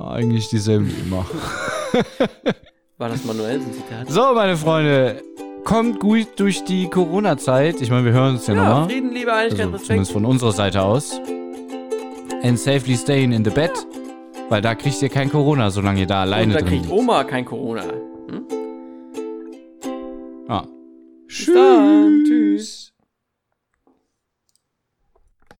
Eigentlich dieselben wie immer. War das manuell so ein Zitat? So, meine Freunde, kommt gut durch die Corona-Zeit. Ich meine, wir hören uns ja, Ja, nochmal. Frieden, Liebe, Einigkeit, Also, zumindest von unserer Seite aus. And safely staying in the bed. Weil da kriegt ihr kein Corona, solange ihr da Und alleine da drin kriegt liegt. Oma kein Corona. Hm? Ah. Dann. Tschüss.